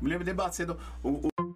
Me lembro de Baceno. O, o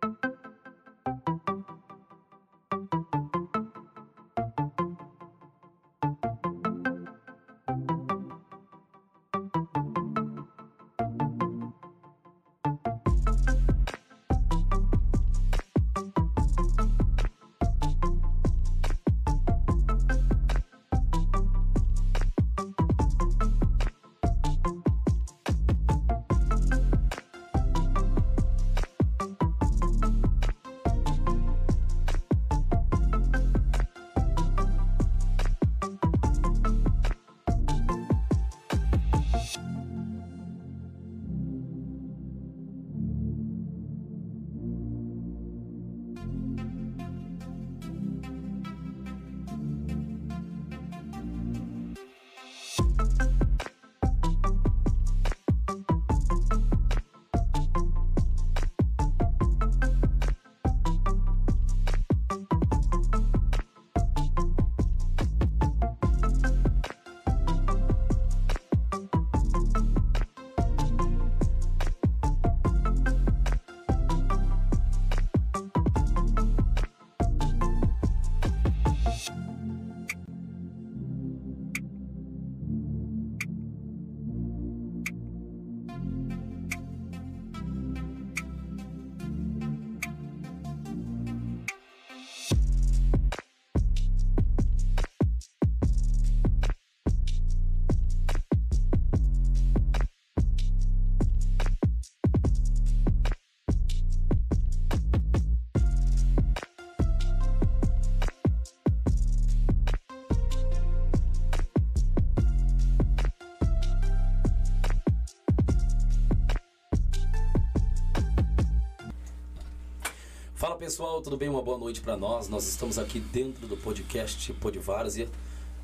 pessoal, tudo bem? Uma boa noite para nós. Nós estamos aqui dentro do podcast Podvárzea.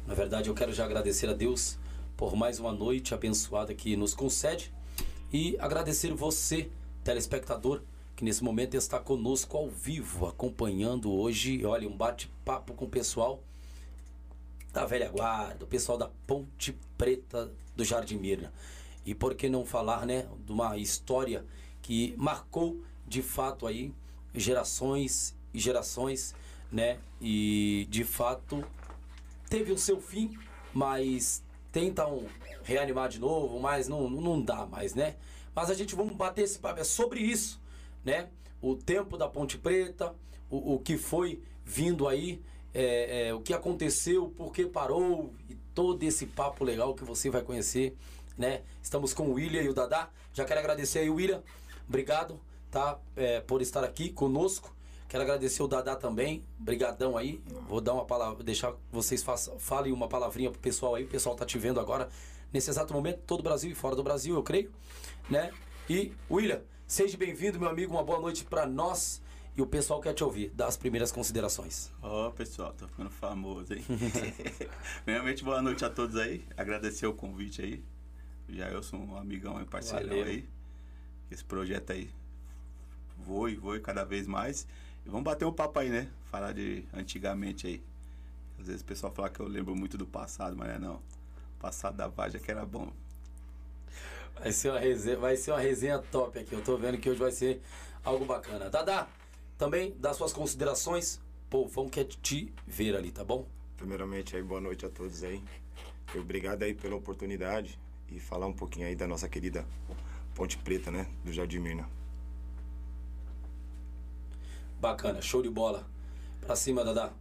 Na verdade, eu quero já agradecer a Deus por mais uma noite abençoada que nos concede e agradecer você, telespectador, que nesse momento está conosco ao vivo, acompanhando hoje, olha, um bate-papo com o pessoal da velha guarda, o pessoal da Ponte Preta do Jardim Mirna. E por que não falar, né, de uma história que marcou de fato aí gerações e gerações, né? E de fato teve o seu fim, mas tentam reanimar de novo, mas não, não dá mais, né? Mas a gente vamos bater esse papo é sobre isso, né? O tempo da Ponte Preta, o, o que foi vindo aí, é, é, o que aconteceu, por que parou e todo esse papo legal que você vai conhecer, né? Estamos com o William e o Dadá. Já quero agradecer aí, William. Obrigado tá? É, por estar aqui conosco. Quero agradecer o Dadá também, brigadão aí. Vou dar uma palavra, deixar vocês façam, falem uma palavrinha pro pessoal aí. O pessoal tá te vendo agora nesse exato momento, todo o Brasil e fora do Brasil, eu creio, né? E William, seja bem-vindo, meu amigo. Uma boa noite para nós. E o pessoal quer te ouvir, das primeiras considerações. Ó, oh, pessoal, tô ficando famoso, hein? Primeiramente, boa noite a todos aí. Agradecer o convite aí. Já eu sou um amigão e parceirão Valeu. aí. Esse projeto aí voe, voe cada vez mais. E vamos bater um papo aí, né? Falar de antigamente aí. Às vezes o pessoal fala que eu lembro muito do passado, mas é não. O passado da Vaja que era bom. Vai ser, uma resenha, vai ser uma resenha top aqui. Eu tô vendo que hoje vai ser algo bacana. Dada, também dá suas considerações. Pô, vamos quer te ver ali, tá bom? Primeiramente aí, boa noite a todos aí. Obrigado aí pela oportunidade e falar um pouquinho aí da nossa querida Ponte Preta, né? Do Jardim Mirna. Bacana, show de bola. Pra cima, Dadá.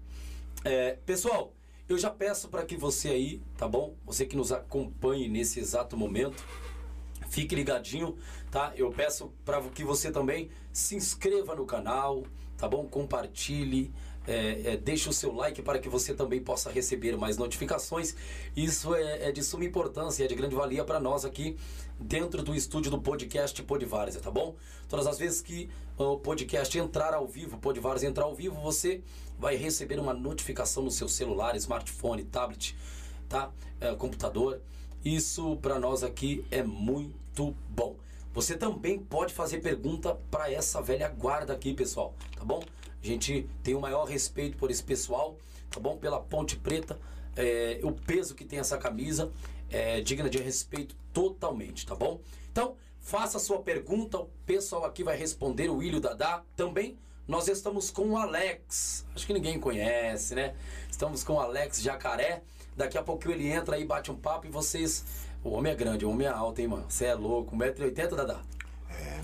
É, pessoal, eu já peço para que você aí, tá bom? Você que nos acompanhe nesse exato momento, fique ligadinho, tá? Eu peço para que você também se inscreva no canal, tá bom? Compartilhe, é, é, deixe o seu like para que você também possa receber mais notificações. Isso é, é de suma importância, é de grande valia para nós aqui dentro do estúdio do podcast Podvárzea, tá bom? Todas as vezes que o podcast entrar ao vivo, Podvárzea entrar ao vivo, você vai receber uma notificação no seu celular, smartphone, tablet, tá? É, computador. Isso para nós aqui é muito bom. Você também pode fazer pergunta para essa velha guarda aqui, pessoal, tá bom? A gente tem o maior respeito por esse pessoal, tá bom? Pela Ponte Preta, é, o peso que tem essa camisa é digna de respeito totalmente, tá bom? Então, faça a sua pergunta, o pessoal aqui vai responder, o William Dadá também. Nós estamos com o Alex, acho que ninguém conhece, né? Estamos com o Alex Jacaré. Daqui a pouco ele entra aí, bate um papo e vocês. O homem é grande, o homem é alto, hein, mano? Você é louco, 1,80m, Dadá? É.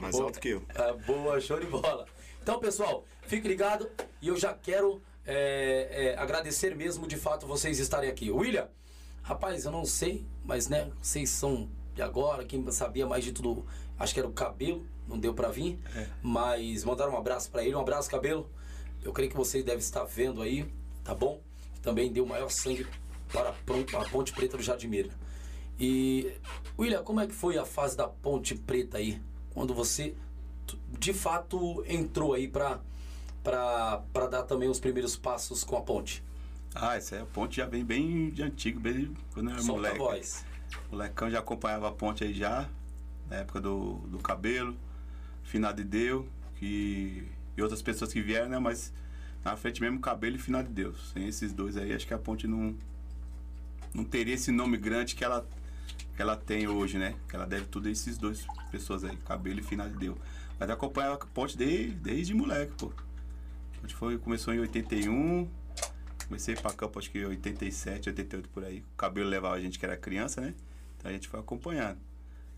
Mais alto que eu. É, boa, show de bola. Então, pessoal, fique ligado e eu já quero é, é, agradecer mesmo de fato vocês estarem aqui. William, rapaz, eu não sei, mas né, vocês são de agora, quem sabia mais de tudo, acho que era o cabelo, não deu para vir, é. mas mandaram um abraço para ele, um abraço, cabelo. Eu creio que vocês devem estar vendo aí, tá bom? Também deu maior sangue para a Ponte Preta do Jardim Mirna. E, William, como é que foi a fase da Ponte Preta aí? Quando você, de fato, entrou aí para para dar também os primeiros passos com a ponte? Ah, essa é a ponte já vem bem de antigo, bem quando eu era Solta moleque. A voz. O molecão já acompanhava a ponte aí já, na época do, do cabelo, Finado de Deus, que, e outras pessoas que vieram, né? Mas na frente mesmo cabelo e Finado de Deus. Sem esses dois aí, acho que a ponte não, não teria esse nome grande que ela, que ela tem hoje, né? Que ela deve tudo a esses dois pessoas aí, cabelo e Finado de Deus. Mas acompanhava a ponte desde, desde moleque, pô. A gente foi, começou em 81. Comecei pra campo acho que em 87, 88 por aí. O cabelo levava a gente que era criança, né? Então a gente foi acompanhando.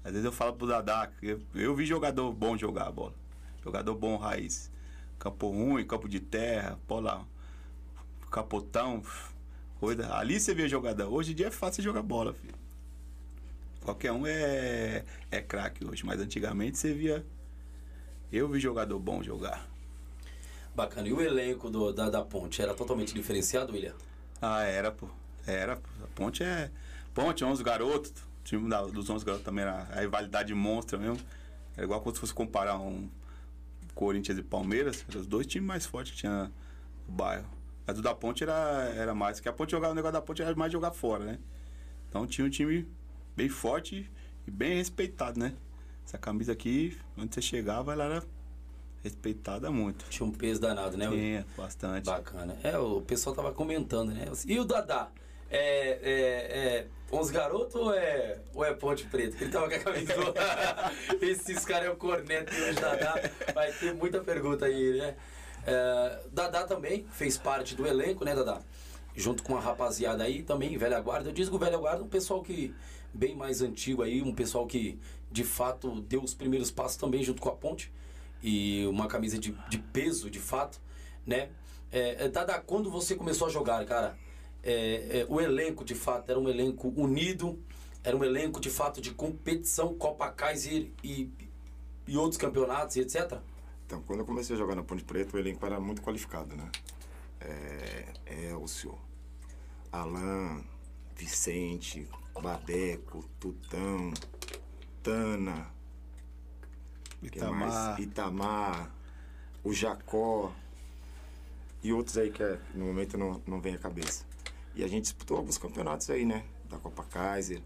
Às vezes eu falo pro Dadá, eu, eu vi jogador bom jogar a bola. Jogador bom raiz. Campo ruim, campo de terra, bola, capotão, coisa. Ali você vê jogador. Hoje em dia é fácil jogar bola, filho. Qualquer um é, é craque hoje, mas antigamente você via. Eu vi jogador bom jogar. Bacana. E o elenco do, da, da Ponte era totalmente diferenciado, William? Ah, era, pô. Era. A Ponte é. Ponte, 11 garotos. O time da, dos 11 garotos também era a rivalidade monstra mesmo. Era igual quando se fosse comparar um Corinthians e Palmeiras. Eram os dois times mais fortes que tinha no bairro. Mas o da Ponte era, era mais. Que a Ponte jogava, o negócio da Ponte era mais jogar fora, né? Então tinha um time bem forte e bem respeitado, né? Essa camisa aqui, onde você chegava, ela era respeitada muito. Tinha um peso danado, né? Tinha, bastante. Bacana. É, o pessoal tava comentando, né? E o Dadá? É, é, é 11 garoto ou é, ou é Ponte Preta? Ele tava com a camisa do... Esses caras é o corneto e o Dadá. Vai ter muita pergunta aí, né? É, Dadá também fez parte do elenco, né, Dadá? Junto com a rapaziada aí, também, velha guarda. Eu digo velha guarda, um pessoal que bem mais antigo aí, um pessoal que de fato deu os primeiros passos também junto com a Ponte e uma camisa de, de peso, de fato, né? É, é, Dada, quando você começou a jogar, cara, é, é, o elenco, de fato, era um elenco unido, era um elenco, de fato, de competição, Copa Kaiser e, e outros campeonatos e etc? Então, quando eu comecei a jogar na Ponte Preta, o elenco era muito qualificado, né? É, Elcio, Alain, Vicente, Badeco, Tutão, Tana, Itamar. Itamar, o Jacó e outros aí que é, no momento não, não vem à cabeça. E a gente disputou alguns campeonatos aí, né? Da Copa Kaiser,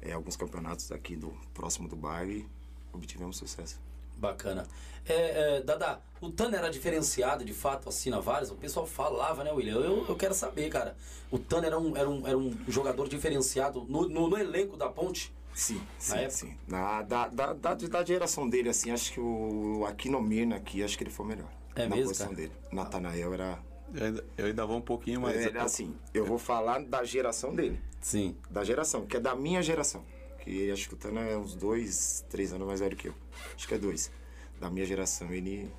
é, alguns campeonatos aqui do próximo do bairro e obtivemos sucesso. Bacana. É, é, Dada, o Tano era diferenciado de fato assim na Várias? O pessoal falava, né, William? Eu, eu quero saber, cara. O Tano era um, era um, era um jogador diferenciado no, no, no elenco da Ponte? Sim, sim, sim. Na, da, da, da, da, geração dele, assim, acho que o Aquino Mirna aqui, acho que ele foi o melhor. É na mesmo, posição cara? dele. Natanael era... Eu ainda, eu ainda vou um pouquinho mais... É, assim, eu vou falar da geração dele. Sim. Da geração, que é da minha geração. Que acho que o Tana é uns dois, três anos mais velho que eu. Acho que é dois. Da minha geração, ele...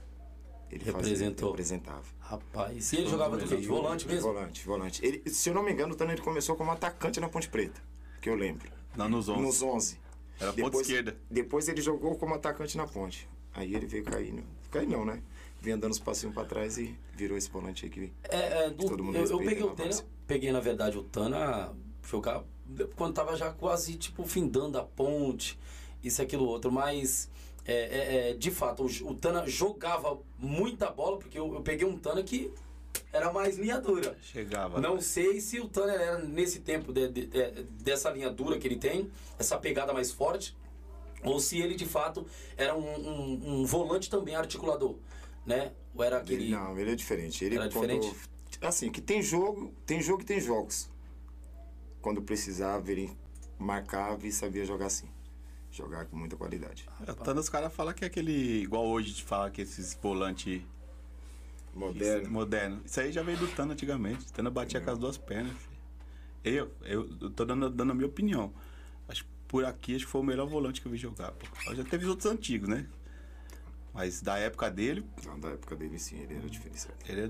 Ele Representou. Fazia, representava. Rapaz, e ele jogava do quê? De volante mesmo? Volante, volante. Ele, se eu não me engano, o Tana ele começou como atacante na Ponte Preta, que eu lembro. Não, nos 11. Nos 11. Era depois, ponta esquerda. Depois ele jogou como atacante na ponte. Aí ele veio cair. Cair não, né? Vinha dando os passinhos pra trás e virou esse volante aí que, é, é, do, todo mundo Eu, eu peguei o Tana, peguei na verdade o Tana jogar quando tava já quase tipo findando a ponte, isso aquilo outro, mas é, é, é de fato o, o, Tana jogava muita bola, porque eu, eu peguei um Tana que era mais linha dura. Chegava. Não né? sei se o Tanner era nesse tempo de, de, de, dessa linha dura que ele tem, essa pegada mais forte, ou se ele de fato era um, um, um volante também articulador, né? Ou era aquele. Ele, não, ele é diferente. Ele era diferente. Quando, assim, que tem jogo, tem jogo e tem jogos. Quando precisava, ele marcava e sabia jogar assim. jogar com muita qualidade. Tanto os caras falam que é aquele. Igual hoje de falar que esses volantes Moderno. moderno. Isso aí já veio do Tano antigamente. Tano batia com as duas pernas. Eu, eu, eu tô dando, dando a minha opinião. Acho que por aqui acho que foi o melhor volante que eu vi jogar. Pô. Eu já teve outros antigos, né? Mas da época dele, Não, da época dele sim, ele era diferenciado. ele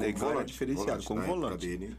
é, Como era diferenciado, como na época volante. dele,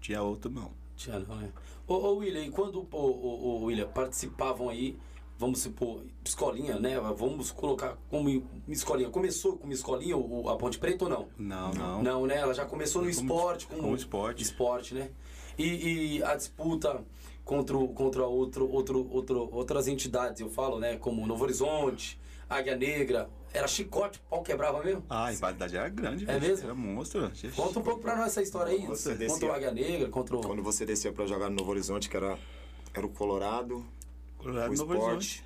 Tinha outro não. Tinha não, né? Ô, ô William, e quando ô, ô, ô, William, participavam aí, vamos supor, escolinha, né? Vamos colocar como escolinha. Começou como escolinha a Ponte Preta ou não? Não, não. Não, né? Ela já começou no Como- esporte. Como, como esporte. Esporte, né? E, e a disputa contra, contra outro, outro, outro, outras entidades, eu falo, né? Como Novo Horizonte, Águia Negra. Era chicote, pau quebrava mesmo? Ah, a rivalidade era grande, É mesmo? Era monstro. Conta um pouco pra nós essa história aí. Você Contra descia- o Águia Negra, contra o... quando você descia pra jogar no Novo Horizonte, que era, era o Colorado, Colorado o Novo esporte. Horizonte.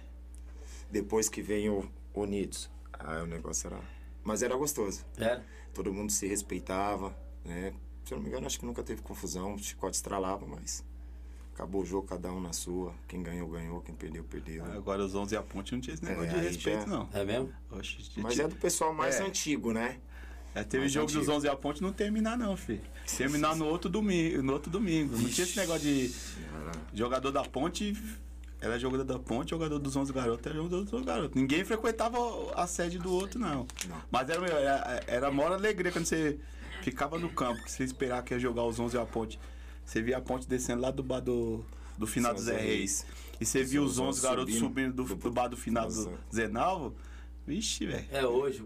Depois que vem o Unidos. Aí o negócio era. Mas era gostoso. Era? Todo mundo se respeitava, né? Se eu não me engano, acho que nunca teve confusão. O chicote estralava, mas. Acabou o jogo, cada um na sua. Quem ganhou, ganhou. Quem perdeu, perdeu. Agora os 11 e a ponte não tinha esse negócio É, de respeito, já- não. É mesmo? Oxe, Mas é do pessoal mais É. antigo, né? É, teve Mais jogo dos antigo. 11 e a ponte não terminar não, filho. Terminar no outro domingo, no outro domingo. Não tinha esse negócio de jogador da ponte era jogador da ponte, jogador dos 11 garotos era jogador dos 11 garotos. Ninguém frequentava a sede do outro não. Não. Mas era era, era a maior alegria quando você ficava no campo, que você esperava que ia jogar os 11 e a ponte. Você via a ponte descendo lá do bar do, do final do Zé Reis. E você via os 11 garotos subindo do, do bar do final do Zenalvo. Vixe, velho. É hoje.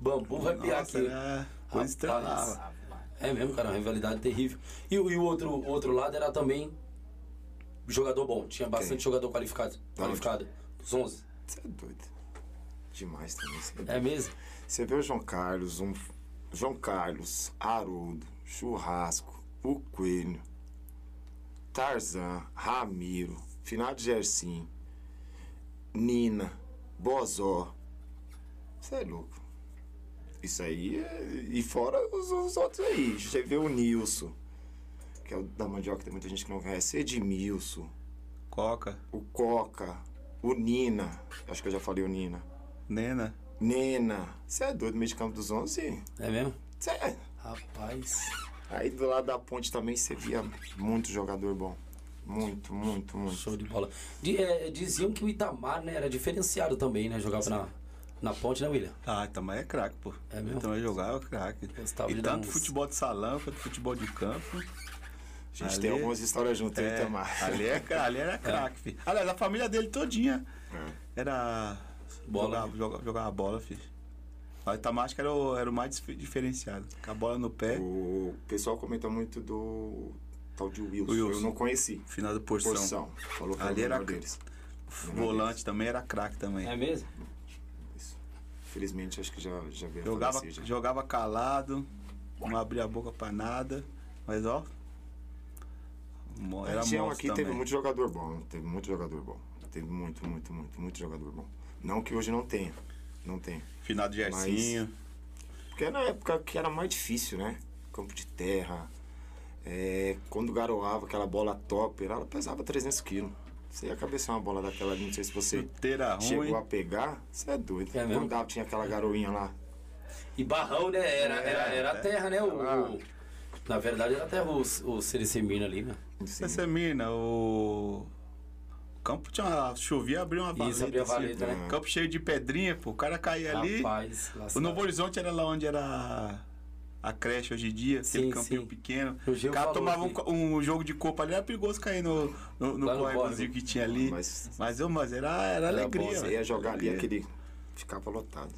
Bambu vai piar aqui. era coisa estrelava. É mesmo, cara, uma rivalidade terrível. E, o- e o outro, o outro lado era também jogador bom. Tinha bastante Quem? jogador qualificado. Da onde? Qualificado. Dos 11. Você é doido. Demais também. Você, É mesmo? você vê o João Carlos, um, João Carlos, Haroldo, Churrasco, o Coelho, Tarzan, Ramiro, Finado Gersim, Nina, Bozó. Você é louco. Isso aí é... E fora os, os outros aí. Você vê o Nilson, que é o da mandioca, tem muita gente que não conhece. Edmilson, Coca, o Coca, o Nina. Acho que eu já falei o Nina. Nena. Nena. Você é doido, meio de campo dos 11? É mesmo? Você é. Rapaz. Aí do lado da ponte também você via muito jogador bom. Muito, muito, muito. Show de bola. Di- é, diziam que o Itamar, né, era diferenciado também, né? Jogava na, na ponte, né, William? Ah, também é craque, pô. É mesmo? Também jogava craque. Gostava E de tanto uns- futebol de salão quanto futebol de campo. A gente Ali- tem algumas histórias juntas, É, é, Itamar. ali, é, ali era craque, filho. Aliás, a família dele todinha É. era. Bola, jogava, jogava, jogava bola, filho. O Itamar acho que era o, era o mais dif- diferenciado. Com a bola no pé, O pessoal comenta muito do tal de Wilson. Wilson. Eu não conheci. final do porção. Porção. Falou que Ali era era o melhor deles. Volante também era craque também. É mesmo? Isso. Felizmente acho que já, já veio a Jogava, falecer já. jogava calado, não abria a boca pra nada. Mas ó. Mo- A Era região aqui também. teve muito jogador bom. Teve muito jogador bom. Teve muito, muito, muito, muito jogador bom. Não que hoje não tenha. Não tem. Finado de Gersinho. Porque era na época que era mais difícil, né? Campo de terra. É, quando garoava aquela bola topper, ela pesava 300 quilos. Você ia cabecear uma bola daquela ali, não sei se você Chuteira ruim. chegou a pegar. Você é doido. É mesmo? quando dava, tinha aquela garoinha lá. E Barrão, né? Era, era, era a terra, né? O, Ah. o- na verdade, era até o, o Cerecemina ali, né? Assim, Essa é mina, o. O campo tinha uma. Chovia, abria uma valeta. Isso, abria a assim, né? Campo cheio de pedrinha, pô. O cara caía ali. Rapaz, O Novo Horizonte era lá onde era a creche hoje em dia, aquele Sim, campinho sim. pequeno. O cara tomava um, que- um jogo de copa ali, era perigoso cair no, no, no córregozinho que tinha ali. Mas- Mas, eu, mas era, era, alegria. bom, Você ia jogar ali Alegria. aquele. Ficava lotado.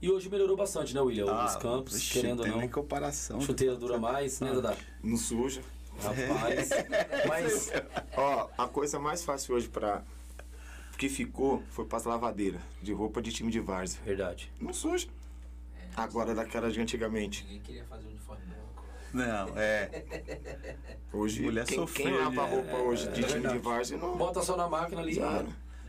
E hoje melhorou bastante, né, William? Ah, Os campos, vixe, querendo ou não. nem comparação. Chuteira dura mais, né, Dada? Não suja. Rapaz. Mas. Ó, a coisa mais fácil hoje pra. que ficou foi pras lavadeiras de roupa de time de várzea. Verdade. Não suja. Agora daquela de antigamente. Ninguém queria fazer uniforme branco. Não, é. Hoje, Mulher quem, sofreu, quem lava roupa hoje de É time de verdade. várzea não. Bota só na máquina ali. Já,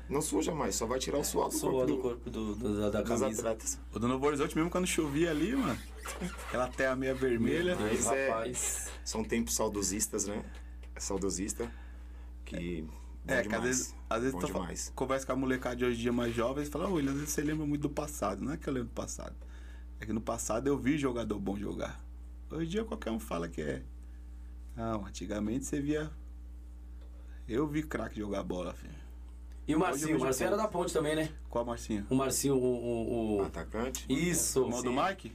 não suja mais, só vai tirar o suor do Suor corpo do do- corpo do, do- da, da dos camisa. atletas. O do Novo Horizonte, mesmo quando chovia ali, mano. Aquela terra meia vermelha. Deus, Mas é- rapaz. São tempos saudosistas, né? É saudosista. Que Bom é, que às vezes, às vezes Bom tô, demais. conversa com a molecada de hoje em dia mais jovens e fala, ô, William, às vezes você lembra muito do passado. Não é que eu lembro do passado. É que no passado eu vi jogador bom jogar. Hoje em dia qualquer um fala que é. Não, antigamente você via. Eu vi craque jogar bola, filho. E o Marcinho, o Marcinho era da ponte também, né? Qual Marcinho? O Marcinho, o. o, o- Atacante. Isso. O irmão do Mike?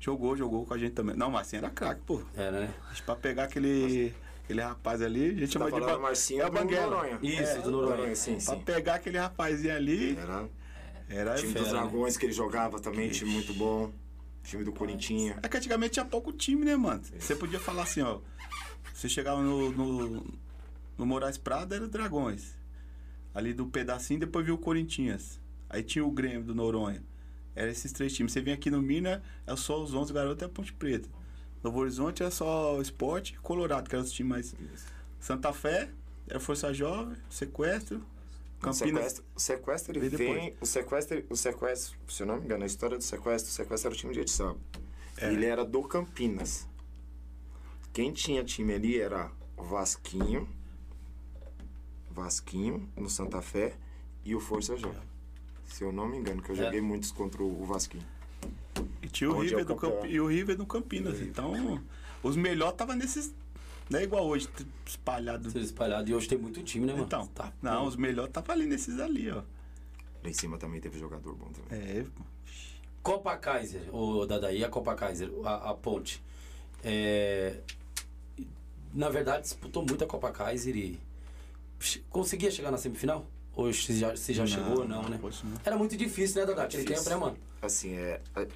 Jogou, jogou com a gente também. Não, o Marcinho era craque, pô. Era, né? Acho que Pra pegar aquele, aquele rapaz ali, a gente Tá chama de. ba- do Marcinho é o do Banguela. Noronha. Isso, É, do Noronha. sim, Pra sim. pegar aquele rapazinho ali, Era era. o time Fera, dos né? Dragões que ele jogava também, time muito bom. Time do Corinthians. É que antigamente tinha pouco time, né, mano? Você podia falar assim, ó. Você chegava no, no, no Moraes Prado, era o Dragões. Ali do pedacinho, depois viu o Corinthians. Aí tinha o Grêmio do Noronha. Era esses três times. Você vinha aqui no Mina, é só os 11 garotos e a Ponte Preta. Novo Horizonte era só o Esporte e Colorado, que eram os times mais. Santa Fé, era Força Jovem, Sequestro, O Campinas. sequestro, o sequestro ele vem. O sequestro, o sequestro, se eu não me engano, a história do sequestro, o sequestro era o time de Etiçaba. É. Ele era do Campinas. Quem tinha time ali era o Vasquinho, Vasquinho no Santa Fé e o Força Jovem. Se eu não me engano, que eu É. joguei muitos contra o Vasquinho. E tinha o é River o do? Campi... e o River do Campinas. Então, os melhores estavam nesses. Não é igual hoje, espalhado. Espalhado. E hoje tem muito time, né, mano? Então, Tá, não, os melhores estavam ali nesses ali, ó. Lá em cima também teve jogador bom também. É, Copa Kaiser, o Dadaí, a Copa Kaiser, a, a ponte. É, na verdade, disputou muito a Copa Kaiser e conseguia chegar na semifinal? Ou se já, se já Não, chegou, não, não, né? poxa, não. Era muito difícil, né, Dadá? Aquele tempo, né, mano? Assim, é. é-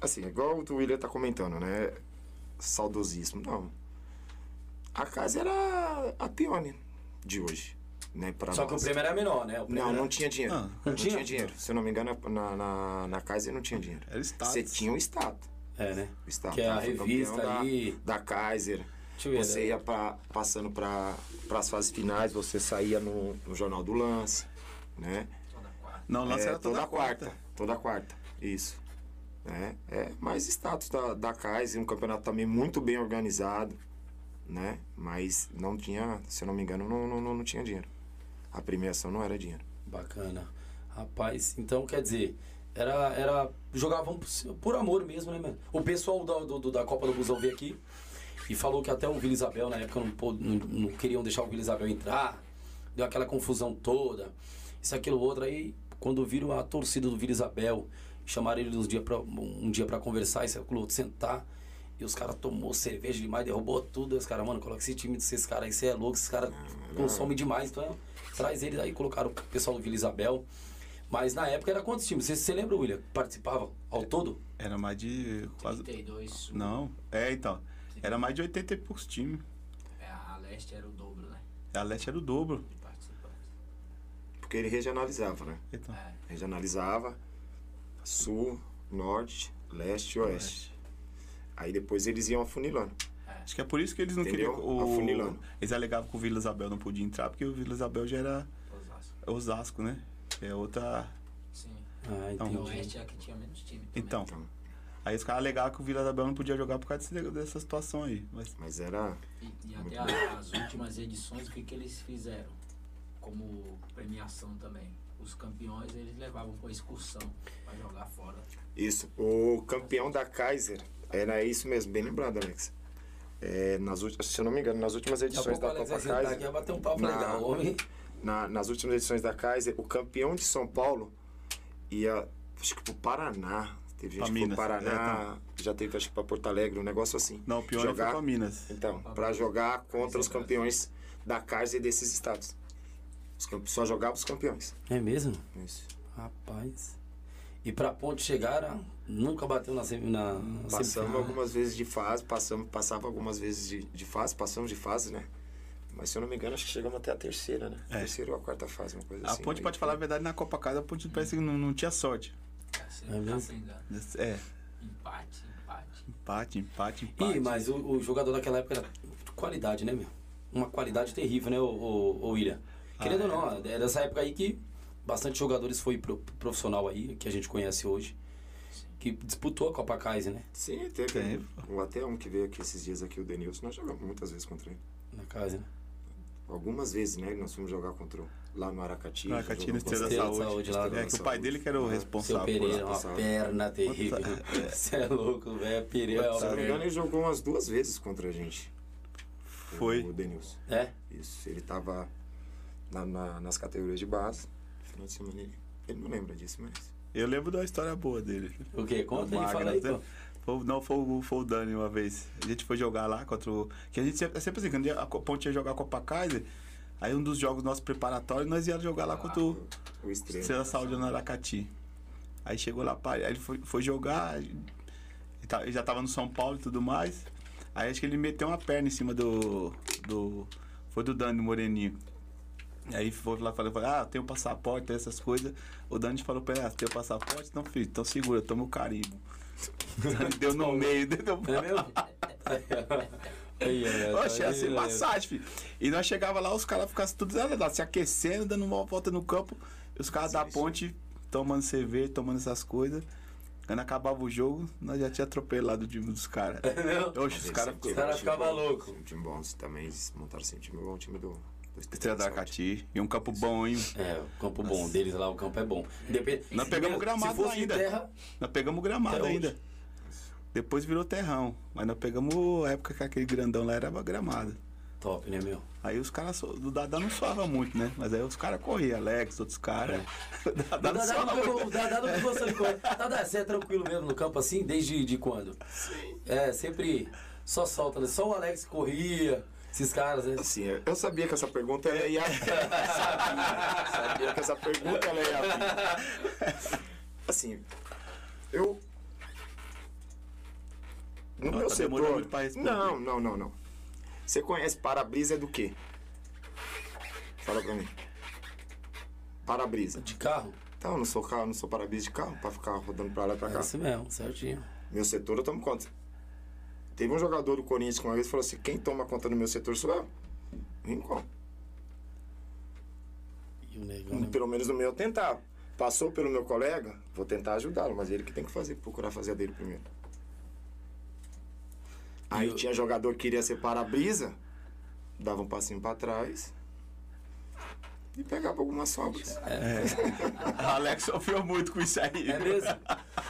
Assim, igual o William tá comentando, né? Saudosismo. Não. A casa era a pione de hoje. Né, pra Só que o nós. prêmio era menor, né? Não, era- não tinha dinheiro. Ah, não, tinha? tinha? dinheiro. Se eu não me engano, na, na, na casa não tinha dinheiro. Era status. Você tinha o status. É, né? O status. Que é a revista da, aí. Da Kaiser. Você né? ia pra, passando para as fases finais, você saía no, no Jornal do Lance, né? Não, o lance É, era toda, quarta. Toda quarta, isso. É, é mais status da, da Kaiser, um campeonato também muito bem organizado, né? Mas não tinha, se eu não me engano, não, não, não, não tinha dinheiro. A premiação não era dinheiro. Bacana. Rapaz, então quer dizer, era, era jogavam por, por amor mesmo, né, mano? O pessoal da, do, do- da Copa do Busão veio aqui e falou que até o Vila Isabel na época não, não, não queriam deixar o Vila Isabel entrar, deu aquela confusão toda, isso, aquilo, outro. Aí, quando viram a torcida do Vila Isabel, chamaram ele uns dia pra, um dia pra conversar, isso, aquilo, outro, sentar. E os caras tomou cerveja demais, derrubou tudo. E os caras, mano, coloca esse time desses caras aí, você é louco, esses caras consomem demais. Então, traz eles aí, colocaram o pessoal do Vila Isabel. Mas na época era quantos times? Você, você lembra, William? que Participava ao todo? Era mais de quase. 32. Não, é então. Era mais de 80 e poucos times. É, a leste era o dobro, né? A Leste era o dobro. De participantes. Porque ele regionalizava, né? Então, É. Regionalizava sul, norte, leste e oeste. Aí depois eles iam afunilando. acho que é por isso que eles não Entendeu? queriam. O, Afunilando. eles alegavam que o Vila Isabel não podia entrar, porque o Vila Isabel já era Osasco. Osasco, né? É outra. Sim. Ah, Então, E o oeste é a que tinha menos time. também. Então. Então, Aí os caras alegavam que o Vila Isabel não podia jogar por causa desse- dessa situação aí. Mas mas era. E, e até a- as últimas edições, o que, que eles fizeram? Como premiação também. Os campeões eles levavam com excursão pra jogar fora. Isso. O campeão da Kaiser era isso mesmo, bem lembrado, Alex. É, nas últimas, se eu não me engano, nas últimas edições da Alex Copa Kaiser. vai bater um papo Na- legal. Homem. na- nas últimas edições da Kaiser, o campeão de São Paulo ia, acho que pro Paraná. Teve Pra gente que foi Minas, pro é, Paraná, já teve acho que pra Porto Alegre, um negócio assim. não, o pior foi jogar, pra Minas. Então, pra jogar contra os campeões da Kaiser desses estados. Só jogava os campeões. É mesmo? Isso. Rapaz. E pra ponte chegar, nunca bateu na, semi, na Passamos semifinal. algumas vezes de fase, passamos, passava algumas vezes de, de fase, passamos de fase, né? Mas se eu não me engano, acho que chegamos até a terceira, né? É. Terceira ou a quarta fase, uma coisa A assim. Ponte, Aí pode foi- falar a verdade, na Copa Casa, a Ponte parece que não, não tinha sorte. É, É tá. É, Empate, empate. empate, empate, empate. Ih, mas o, o jogador daquela época era de qualidade, né, meu? Uma qualidade terrível, né, o, o, o William? Querendo Ah, ou não, é dessa época aí que bastante jogadores foi pro profissional aí, que a gente conhece hoje, que disputou a Copa Kaiser, né? Sim, teve. Teve. Um, até um que veio aqui esses dias aqui, o Denilson, nós jogamos muitas vezes contra ele. Na casa, né? algumas vezes, né? Nós fomos jogar contra o- lá no Aracati. No Aracati, jogamos no Estrela da Saúde. Saúde lá, é que o pai dele que era o Seu responsável. por Pereira, uma perna terrível. Você é louco, velho. Pereira é uma Se não me engano, ele jogou umas duas vezes contra a gente. Foi. O Denilson. É? Isso. Ele tava na- na- nas categorias de base. Final de semana ele, ele não lembra disso, mas. Eu lembro da história boa dele. O quê? Conta aí, fala aí. Foi, não, foi, o- foi o Dani uma vez. A gente foi jogar lá contra o. Que a gente sempre, é sempre assim, quando a Ponte ia jogar a Copa Kaiser, aí um dos jogos nossos preparatórios, nós íamos jogar lá contra o O Estrela. Saúde no Aracati. Aí chegou lá, aí ele foi, foi jogar, ele tá- ele já tava no São Paulo e tudo mais. Aí acho que ele meteu uma perna em cima do. do foi do Dani Moreninho. Aí foi lá falou, falou, ah, tem o passaporte, tem essas coisas. O Dani falou pra ele, ah, tem o passaporte? Então, filho, então segura, toma o carimbo. Deu no meio, deu É Oxe, aí, assim, aí. massagem, filho. E nós chegava lá, os caras ficavam tudo se aquecendo, dando uma volta no campo. E os caras da ponte tomando cerveja, tomando essas coisas. Quando acabava o jogo, nós já tinha atropelado o time dos caras. É? Oxe, os caras Os caras ficavam loucos. Um time bom, também eles montaram assim, um time bom, um time do. Estrela da. Aracati. E um campo bom, hein? É, o campo bom deles lá, o campo é bom. Depende, Nós pegamos gramado ainda. Terra, Nós pegamos gramado hoje. ainda. Depois virou terrão. Mas nós pegamos a época que aquele grandão lá era gramado. top, né, meu? Aí os caras, do Dadá não suava muito, né? Mas aí os caras corriam, Alex, outros caras. O O Dadá não suava não muito. o Dadá não pegou coisa. Dadá, você é tranquilo mesmo no campo assim? Desde de quando? É, sempre só solta, né? Só o Alex corria, esses caras, né? Assim, eu sabia que essa pergunta ela ia vir. sabia, sabia que essa pergunta ela ia vir. Assim, eu. No Ó, meu tá setor. muito pra responder. Não, não, não, não. Você conhece para-brisa do quê? Fala pra mim. Para-brisa. De carro? Então, eu não sou carro, não sou para-brisa de carro pra ficar rodando pra lá e pra É cá. isso mesmo, certinho. Meu setor eu tomo conta. Teve um jogador do Corinthians que uma vez falou assim: quem toma conta do meu setor sou eu. Rincon. E o negão, né? Pelo menos no meu eu tentava. Passou pelo meu colega, vou tentar ajudá-lo, mas ele que tem que fazer, procurar fazer a dele primeiro. Aí E o- tinha jogador que queria ser para-brisa, dava um passinho pra trás e pegava algumas sobras. A Alex sofreu muito com isso aí. É mesmo?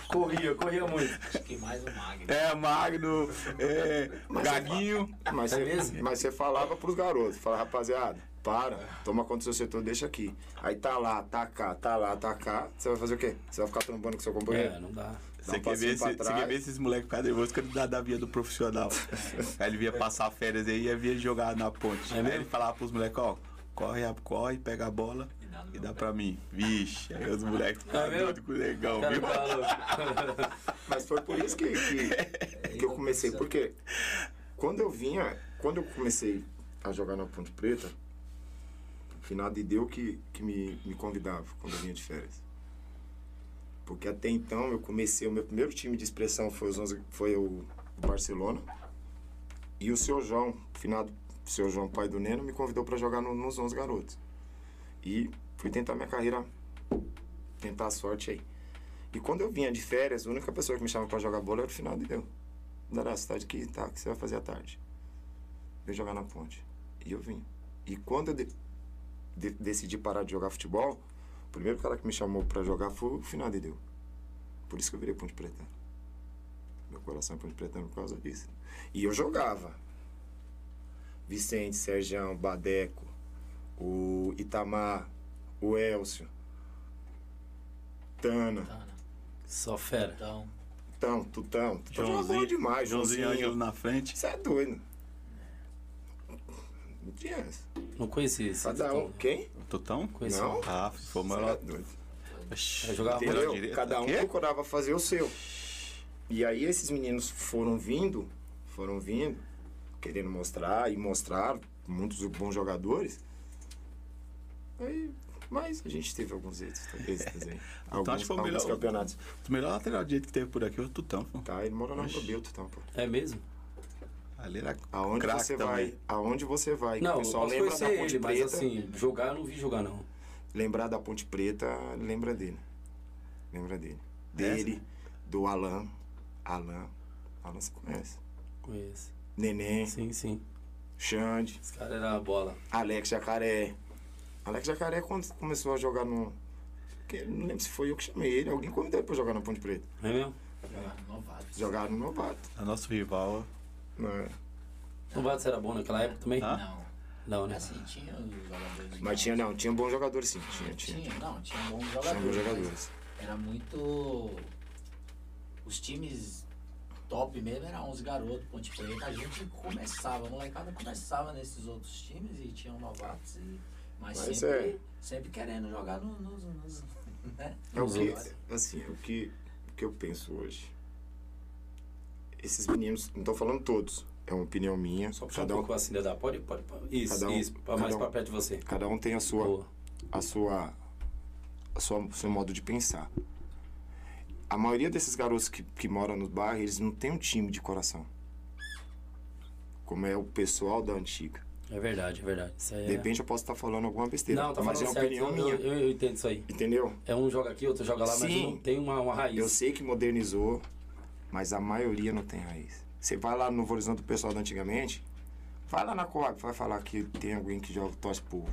Corria, corria muito. Acho que mais o Magno. É, Magno, é, Gaguinho. Mas, É você, mesmo? mas você falava pros garotos, falava, rapaziada, para, toma conta do seu setor, deixa aqui. Aí tá lá, tá cá, tá lá, tá cá. Você vai fazer o quê? Você vai ficar trombando com seu companheiro? É, não dá. Você um quer, ver esse, você quer ver esses moleques ficar nervosos quando dá da via do profissional. aí ele vinha passar férias aí e vinha jogar na ponte. É aí mesmo? ele falava pros moleques, ó, corre, corre, pega a bola E dá e dá pra mim. Vixe, aí os moleques ficavam mesmo? doidos com o negão, Cara, viu? tá. Mas foi por isso que, que, que eu comecei, porque quando eu vinha, quando eu comecei a jogar na Ponte Preta, o finado de Deu que, que me, me convidava quando eu vinha de férias. Porque até então eu comecei, o meu primeiro time de expressão foi, os 11 foi o Barcelona. E o seu João, o finado seu João, pai do Neno, me convidou para jogar no- nos 11 garotos. E fui tentar minha carreira, tentar a sorte aí. E quando eu vinha de férias, a única pessoa que me chamava pra jogar bola era o final de deu. Dará, tá aqui? Tá, que você vai fazer à tarde? Vem jogar na ponte. E eu vim. E quando eu de- de- decidi parar de jogar futebol, o primeiro cara que me chamou pra jogar foi o final de deu. Por isso que eu virei Ponte Preta. Meu coração é Ponte Preta por causa disso. E eu jogava. Vicente, Sergião, Badeco, o Itamar, o Elcio, Tana. Tana. Só fera. Então, Tutão, Tutão. Joãozinho, demais, Joãozinho Ângelo Joãozinho. na frente. Você é doido. Essa. Não conheci esse. Cada um. Tutão. Quem? Tutão? Conheci. Não. Ah, foi é maior. doido. Eu jogava Entendeu? Cada um procurava fazer o seu. E aí esses meninos foram vindo, foram vindo, querendo mostrar e mostraram muitos bons jogadores. Aí, mas a gente teve alguns êxitos, êxitos aí. Alguns, acho que foi o melhor- campeonatos. O melhor lateral direito que teve por aqui foi o Tutão. pô. Tá, ele mora na Rua Belto, então, pô. É mesmo? Ali era Aonde você também. vai? Aonde você vai? Que Não, o pessoal lembra da Ponte ele, mas Preta. assim, jogar eu não vi jogar, não. Lembrar da Ponte Preta, lembra dele. Lembra dele. Dele, do Alan. Alan. Alan você conhece. Conheço. Neném, Sim, sim. Xande, Esse cara era a bola. Alex Jacaré. Alex Jacaré, quando começou a jogar no. Não lembro se foi eu que chamei ele, alguém convidou ele pra jogar na Ponte Preta. Não é mesmo? Jogar no novato. Jogar no Novato. A nosso rival. Né? O Bates era bom naquela época também? Ah? Não. Não, né? Assim, tinha os jogadores. Mas tinha, não, tinha bons jogadores sim. Tinha, tinha. Tinha, não, tinha bons Tinha jogadores. bons mas jogadores. Era muito. Os times top mesmo eram uns garotos, Ponte Preta. A gente começava, a molecada começava nesses outros times e tinham novatos, e, mas, Mas sempre, é. sempre querendo jogar no- nos. nos né? É o que, assim, o que, o que eu penso hoje. Esses meninos, não tô falando todos, é uma opinião minha. Só puxar um Cada um, pouco assim, dá. Pode, pode. pode. Isso, Cada um- isso. Cada mais um- pra perto de você. cada um tem a sua, Boa. a sua, a sua, seu modo de pensar. A maioria desses garotos que, que moram nos bairros, eles não têm um time de coração. Como é o pessoal da antiga. É verdade, é verdade. Aí é... De repente eu posso estar falando alguma besteira, Não, tá mas é uma certo. opinião eu, minha. eu, eu entendo isso aí. Entendeu? É um joga aqui, outro joga lá, mas Sim. não tem uma, uma raiz. Eu sei que modernizou, mas a maioria não tem raiz. Você vai lá no Horizonte do pessoal da antigamente, vai lá na Coab, vai falar que tem alguém que joga torce pro,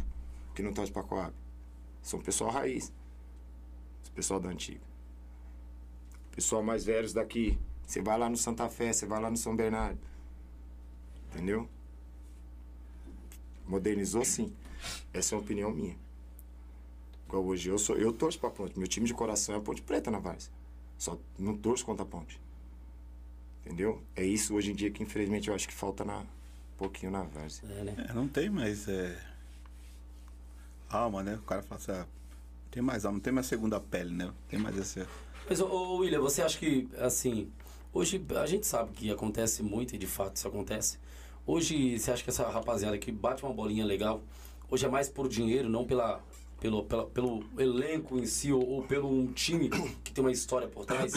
que não torce pra Coab. São pessoal raiz. Pessoal da antiga. Pessoal mais velhos daqui. Você vai lá no Santa Fé, você vai lá no São Bernardo. Entendeu? Modernizou sim. Essa é uma opinião minha. Igual hoje, eu, sou, eu torço pra Ponte. Meu time de coração é a Ponte Preta na. Só não torço contra a Ponte. Entendeu? É isso hoje em dia que infelizmente eu acho que falta na, um pouquinho na Várzea. É, né? É, não tem mais é, alma, né? O cara fala assim, ah, tem mais alma, não tem mais segunda pele, né? Tem mais esse. Mas, ô, ô, William, você acha que, assim, hoje a gente sabe que acontece muito, e de fato isso acontece. Hoje, você acha que essa rapaziada que bate uma bolinha legal, hoje é mais por dinheiro, não pela, pelo, pela, pelo elenco em si, ou, ou pelo um time que tem uma história por trás?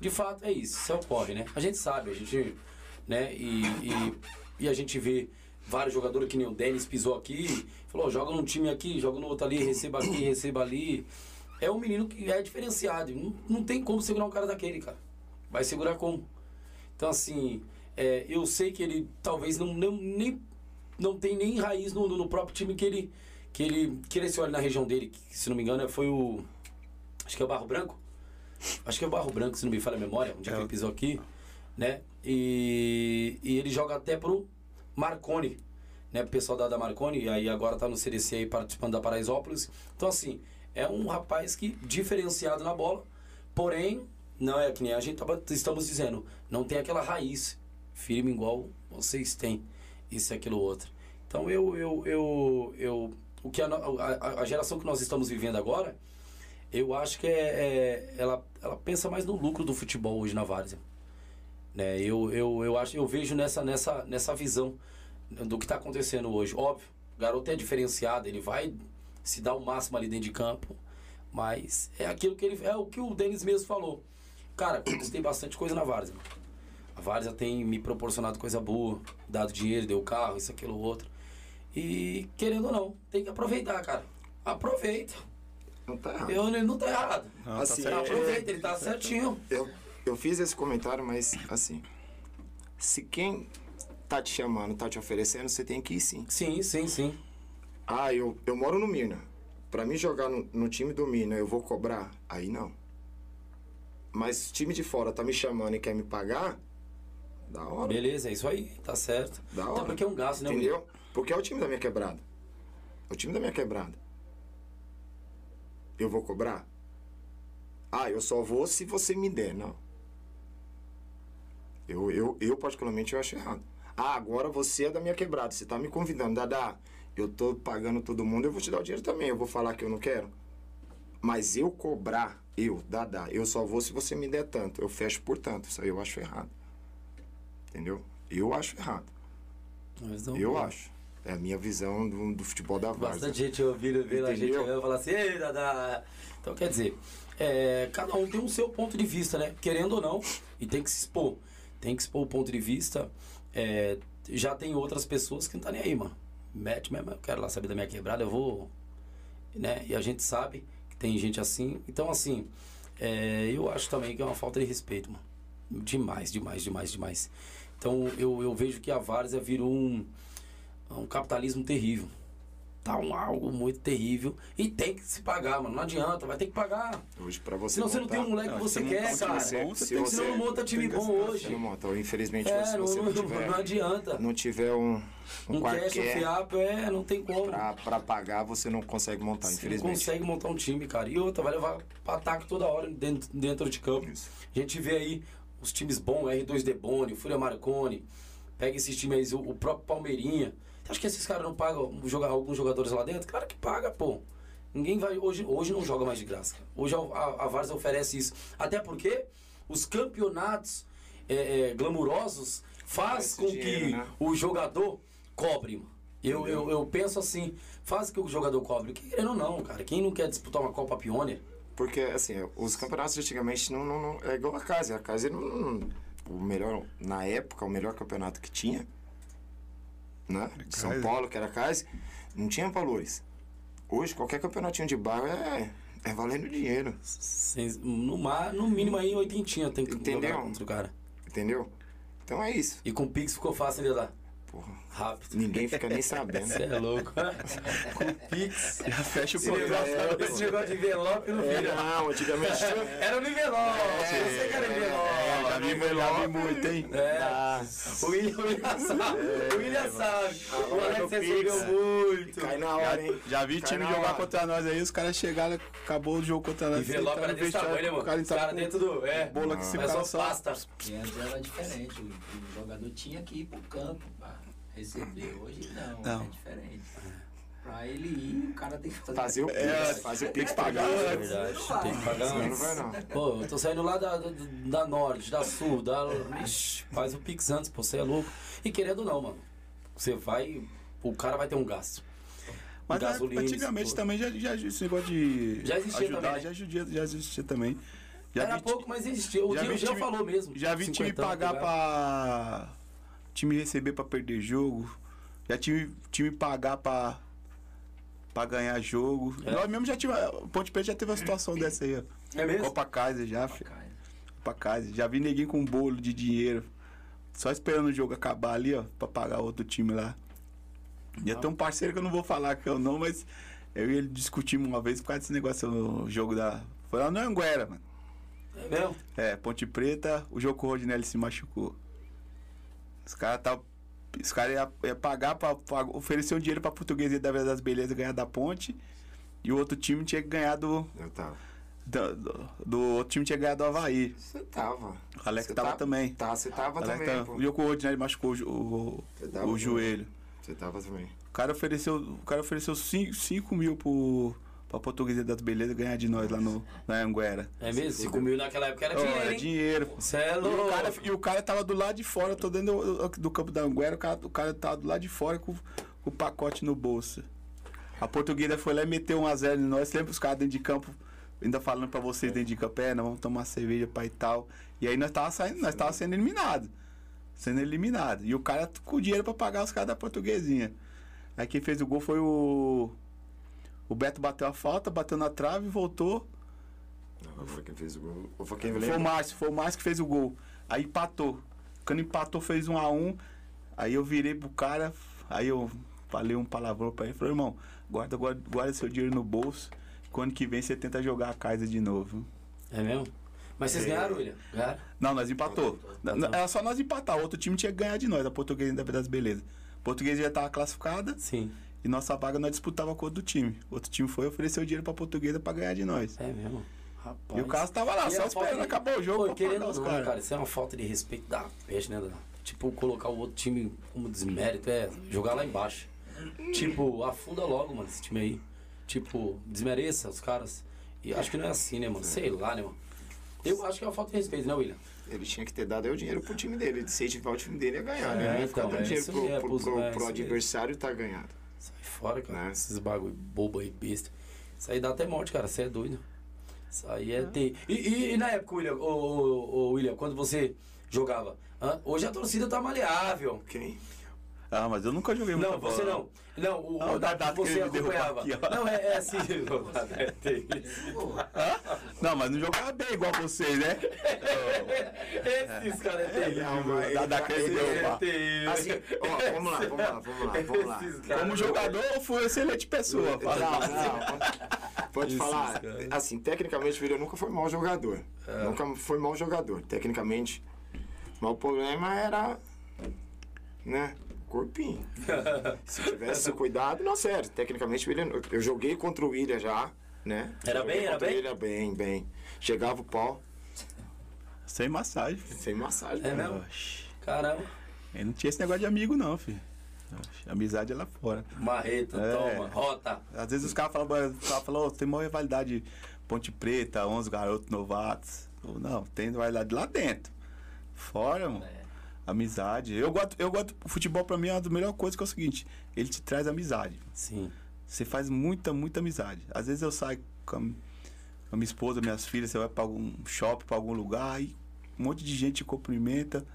De fato, é isso, isso ocorre, né? A gente sabe, a gente, né, e, e, e a gente vê vários jogadores que nem o Denis pisou aqui, falou, joga num time aqui, joga no outro ali, receba aqui, receba ali. É um menino que é diferenciado. Não, não tem como segurar um cara daquele, cara. Vai segurar como? Então, assim, é, eu sei que ele talvez não, não, nem, não tem nem raiz no, no próprio time que ele, que ele cresceu ali na região dele, que, se não me engano foi o. Acho que é o Barro Branco. Acho que é o Barro Branco, se não me falha a memória, um dia É que ele pisou aqui, né? E, e ele joga até pro Marconi, né? Pro pessoal da, da Marconi, e aí agora tá no CDC aí participando da Paraisópolis. Então, assim, é um rapaz que diferenciado na bola, porém, não é que nem a gente tava, estamos dizendo, não tem aquela raiz firme igual vocês têm, isso e aquilo outro. Então, eu, eu, eu, eu o que a, a, a geração que nós estamos vivendo agora, eu acho que é, é- ela, ela pensa mais no lucro do futebol hoje na Várzea. Né? Eu, eu, eu, acho, eu vejo nessa, nessa, nessa visão do que está acontecendo hoje. Óbvio, o garoto é diferenciado, ele vai se dar o máximo ali dentro de campo, mas é aquilo que ele é o que o Denis mesmo falou. Cara, conquistei bastante coisa na Várzea. A Várzea tem me proporcionado coisa boa, dado dinheiro, deu carro, isso, aquilo, outro. E querendo ou não, tem que aproveitar, cara. Aproveita. Não tá errado. Eu, ele não tá errado. Não, tá Assim, é- Aproveita, ele tá certinho. Eu, eu fiz esse comentário, mas assim. Se quem tá te chamando, tá te oferecendo, você tem que ir sim. Sim, sim, sim. Ah, eu, eu moro no Mirna. Pra mim jogar no, no time do Mirna, eu vou cobrar? Aí não. Mas se o time de fora tá me chamando e quer me pagar, da hora. Beleza, é isso aí, tá certo. Da Até hora. porque é um gasto, né, Entendeu? Porque é o time da minha quebrada. É o time da minha quebrada. Eu vou cobrar? Ah, eu só vou se você me der. Não. Eu, eu, eu particularmente, eu acho errado. Ah, agora você é da minha quebrada. Você tá me convidando. Dadá, eu tô pagando todo mundo, eu vou te dar o dinheiro também. Eu vou falar que eu não quero. Mas eu cobrar, eu, Dadá, eu só vou se você me der tanto. Eu fecho por tanto. Isso aí eu acho errado. Entendeu? Eu acho errado. Mas não- Eu acho. É a minha visão do, do futebol da Várzea. Bastante gente ouvindo, vendo a gente olhando e falar assim, ei, Dadá. Então, quer dizer, é, cada um tem o seu ponto de vista, né? Querendo ou não, e tem que se expor. Tem que expor o ponto de vista. É, já tem outras pessoas que não tá nem aí, mano. Mete mesmo, eu quero lá saber da minha quebrada, eu vou. Né? E a gente sabe que tem gente assim. Então, assim, é, eu acho também que é uma falta de respeito, mano. Demais, demais, demais, demais. Então, eu, eu vejo que a Várzea virou um um capitalismo terrível. Tá um algo muito terrível. E tem que se pagar, mano. Não adianta, vai ter que pagar. Hoje pra você Senão você não montar- tem um moleque que Não, você você quer, montar cara. você se Tem- você- Senão não monta time que bom gastar, hoje. Não monta. Infelizmente, É, se não, você não, não tiver, não adianta. não tiver um, um, Um cash, um quarquer fiapo, é, não tem como. pra, pra pagar, você não consegue montar, Você não infelizmente. consegue montar um time, cara. E outra, vai levar pra ataque toda hora dentro, dentro de campo. Isso. A gente vê aí os times bons, R2 Debone, Fúria Marconi. Pega esses times aí, o próprio Palmeirinha. Acha que esses caras não pagam um joga- alguns jogadores lá dentro? Claro que paga, pô. Ninguém vai. Hoje, hoje não joga mais de graça. Hoje a, a, a Varsa oferece isso. Até porque os campeonatos é, é, glamurosos faz com dinheiro, que né? o jogador cobre. Eu, eu, eu penso assim, faz que o jogador cobre. Querendo ou não, cara. Quem não quer disputar uma Copa Pioneer? Porque, assim, os campeonatos de antigamente não, não, não- é igual a Casa. A Casa não, não- O melhor, na época, o melhor campeonato que tinha, né? De São Kaiser. Paulo, que era Casa, não tinha valores. Hoje, qualquer campeonatinho de bairro é, é valendo dinheiro, Sem- no, mar, no mínimo aí oitentinha tem que Entendeu? jogar contra o cara. entendeu? Então é isso. E com o Pix ficou fácil ele dar. Porra, Rápido. ninguém fica nem sabendo. Você é louco. com o Pix. Já fecha o contrato. negócio, esse negócio de envelope não É, vira. não, antigamente. Era no envelope. eu sei que era envelope. Já vi, vi muito, hein? É. O William, o William sabe. o William sabe. O Alex recebeu muito. Cai na hora, hein? Já vi Cai time jogar hora. contra nós aí, os caras chegaram, acabou o jogo contra nós. Envelope sentaram era no desse tamanho, mano? O cara Os caras entrava dentro do. É. bola que se É cara só pasta. E antes era diferente, o, o jogador tinha que ir pro campo receber. Hoje não, Não. é diferente. Pra ele ir, o cara tem que fazer. Fazer o Pix, É, fazer o Pix que pagar antes. Não. Tem que pagar não antes. vai, não. Pô, eu tô saindo lá da, da, da norte, da sul, da. Ixi, faz o Pix antes, pô, você é louco. E querendo ou não, mano. Você vai. O cara vai ter um gasto. Mas né, Gasolina, antigamente pô. também já, já esse negócio de Já existia ajudar, também, né? já, existia, já existia também. Já Era vi, pouco, mas existia. O já já falou mesmo. Já vi time pagar pegar. pra. Time receber pra perder jogo. Já time, time pagar pra. pra ganhar jogo. É. Nós mesmo já tive. O Ponte Preta já teve uma situação dessa aí, ó. É mesmo? Copa Kaiser já, fi. Cara, Copa Kaiser. Já vi neguinho com um bolo de dinheiro. Só esperando o jogo acabar ali, ó, pra pagar outro time lá. E tem um parceiro que eu não vou falar que eu não, mas eu e ele discutimos uma vez por causa desse negócio no jogo da. Foi lá no Anguera, mano. É mesmo? É, Ponte Preta, o jogo com o Rodinelli se machucou. Os caras tá. Os caras iam ia pagar pra, pra oferecer um dinheiro pra portuguesia da Vila das Belezas ganhar da ponte. E o outro time tinha que ganhar do. Eu tava. Do, do, do outro time tinha que ganhar do Havaí. Você tava. O Alex Você tava tá- também. Tá, você tava Alex também, tava-. O jogo com o Rodinelli machucou o, o, o joelho. Você tava também. O cara ofereceu 5 o cara ofereceu 5 mil pro, pra portuguesia das Belezas ganhar de nós lá no, na Anguera. É mesmo? 5 mil naquela época era dinheiro. é hein? dinheiro. Você é E o, louco. cara, e o cara tava do lado de fora, eu tô dentro do, do campo da Anguera, o cara, o cara tava do lado de fora com, com o pacote no bolso. A portuguesa foi lá e meteu 1x0 em nós, sempre os caras dentro de campo, ainda falando pra vocês dentro de campo, é, nós vamos tomar cerveja pra e tal. E aí nós tava saindo, nós tava sendo eliminado. Sendo eliminado. E o cara com dinheiro pra pagar os caras da portuguesinha. Aí quem fez o gol foi o. O Beto bateu a falta, bateu na trave, voltou. Não, foi quem fez o gol. Ou foi quem Foi o? Márcio, foi o Márcio que fez o gol. Aí empatou. Quando empatou, fez um a um. Aí eu virei pro cara, aí eu falei um palavrão pra ele. Falei, irmão, guarda, guarda, guarda seu dinheiro no bolso. Quando que vem você tenta jogar a casa de novo. É mesmo? Mas vocês ganharam, William? Ganharam? Não, nós empatou. Era só nós empatar. O outro time tinha que ganhar de nós, a portuguesa da das Beleza. A portuguesa já tava classificada Sim. E nossa vaga nós disputava com o outro time. Outro time foi oferecer o dinheiro pra portuguesa pra ganhar de nós. É mesmo? Rapaz. E o cara tava lá, E só esperando de- acabar o jogo Pô, querendo ou os não, caras. cara, isso é uma falta de respeito da peixe, né? Tipo, colocar o outro time como desmérito é jogar lá embaixo. Tipo, afunda logo, mano, esse time aí. Tipo, desmereça os caras. E acho que não é assim, né, mano? Sei lá, né, mano? Eu acho que é uma falta de respeito, né, William? Ele tinha que ter dado aí o dinheiro pro time dele. Se ele tiver o time dele, ia ganhar, É, né? Não ia então, ficar dando é dinheiro pro, é pro, pro- é pro adversário tá ganhado. Fora, cara. Né? Esses bagulho bobo aí, besta. Isso aí dá até morte, cara. Você é doido. Isso aí é ter. E, e- e na época, William, ô, ô, ô, William, quando você jogava? Hoje a torcida tá maleável. Quem? Ah, mas eu nunca joguei muita Não, você bola. não. Não, o, Não, o Dado dá que você que ele me derrubou acompanhava. aqui, ó. não, é, é assim. o é. Não, mas não jogava bem igual vocês, né? Esses caras é terrível. Não, mas Dá ele- daquele ele-. É terrível. Assim, ó, vamos lá, vamos lá, vamos lá, vamos lá. Como jogador, eu fui excelente pessoa. Não, não, pode- falar. Assim, tecnicamente o nunca foi mau jogador. Nunca foi mau jogador, tecnicamente. Mas o problema era, né, o corpinho. Se tivesse cuidado, não, sério. Tecnicamente o William, eu joguei contra o William já, né? Era bem, era bem? William, bem, bem. Chegava o pau, Sem massagem. sem massagem. É né? mesmo? Oxi. Caramba. Eu não tinha esse negócio de amigo, não, filho. Amizade é lá fora. Marreta, É. toma, rota. Às vezes os caras falam, os caras falam, "Ô, tem maior rivalidade Ponte Preta, 11 garotos novatos. Eu, não, tem rivalidade lá dentro. Fora, mano. É. Amizade. Eu gosto, eu gosto. O futebol pra mim é uma das melhores coisas que é o seguinte: ele te traz amizade. Sim. Você faz muita, muita amizade. Às vezes eu saio com a, com a minha esposa, minhas filhas, você vai pra algum shopping, pra algum lugar, e um monte de gente te cumprimenta.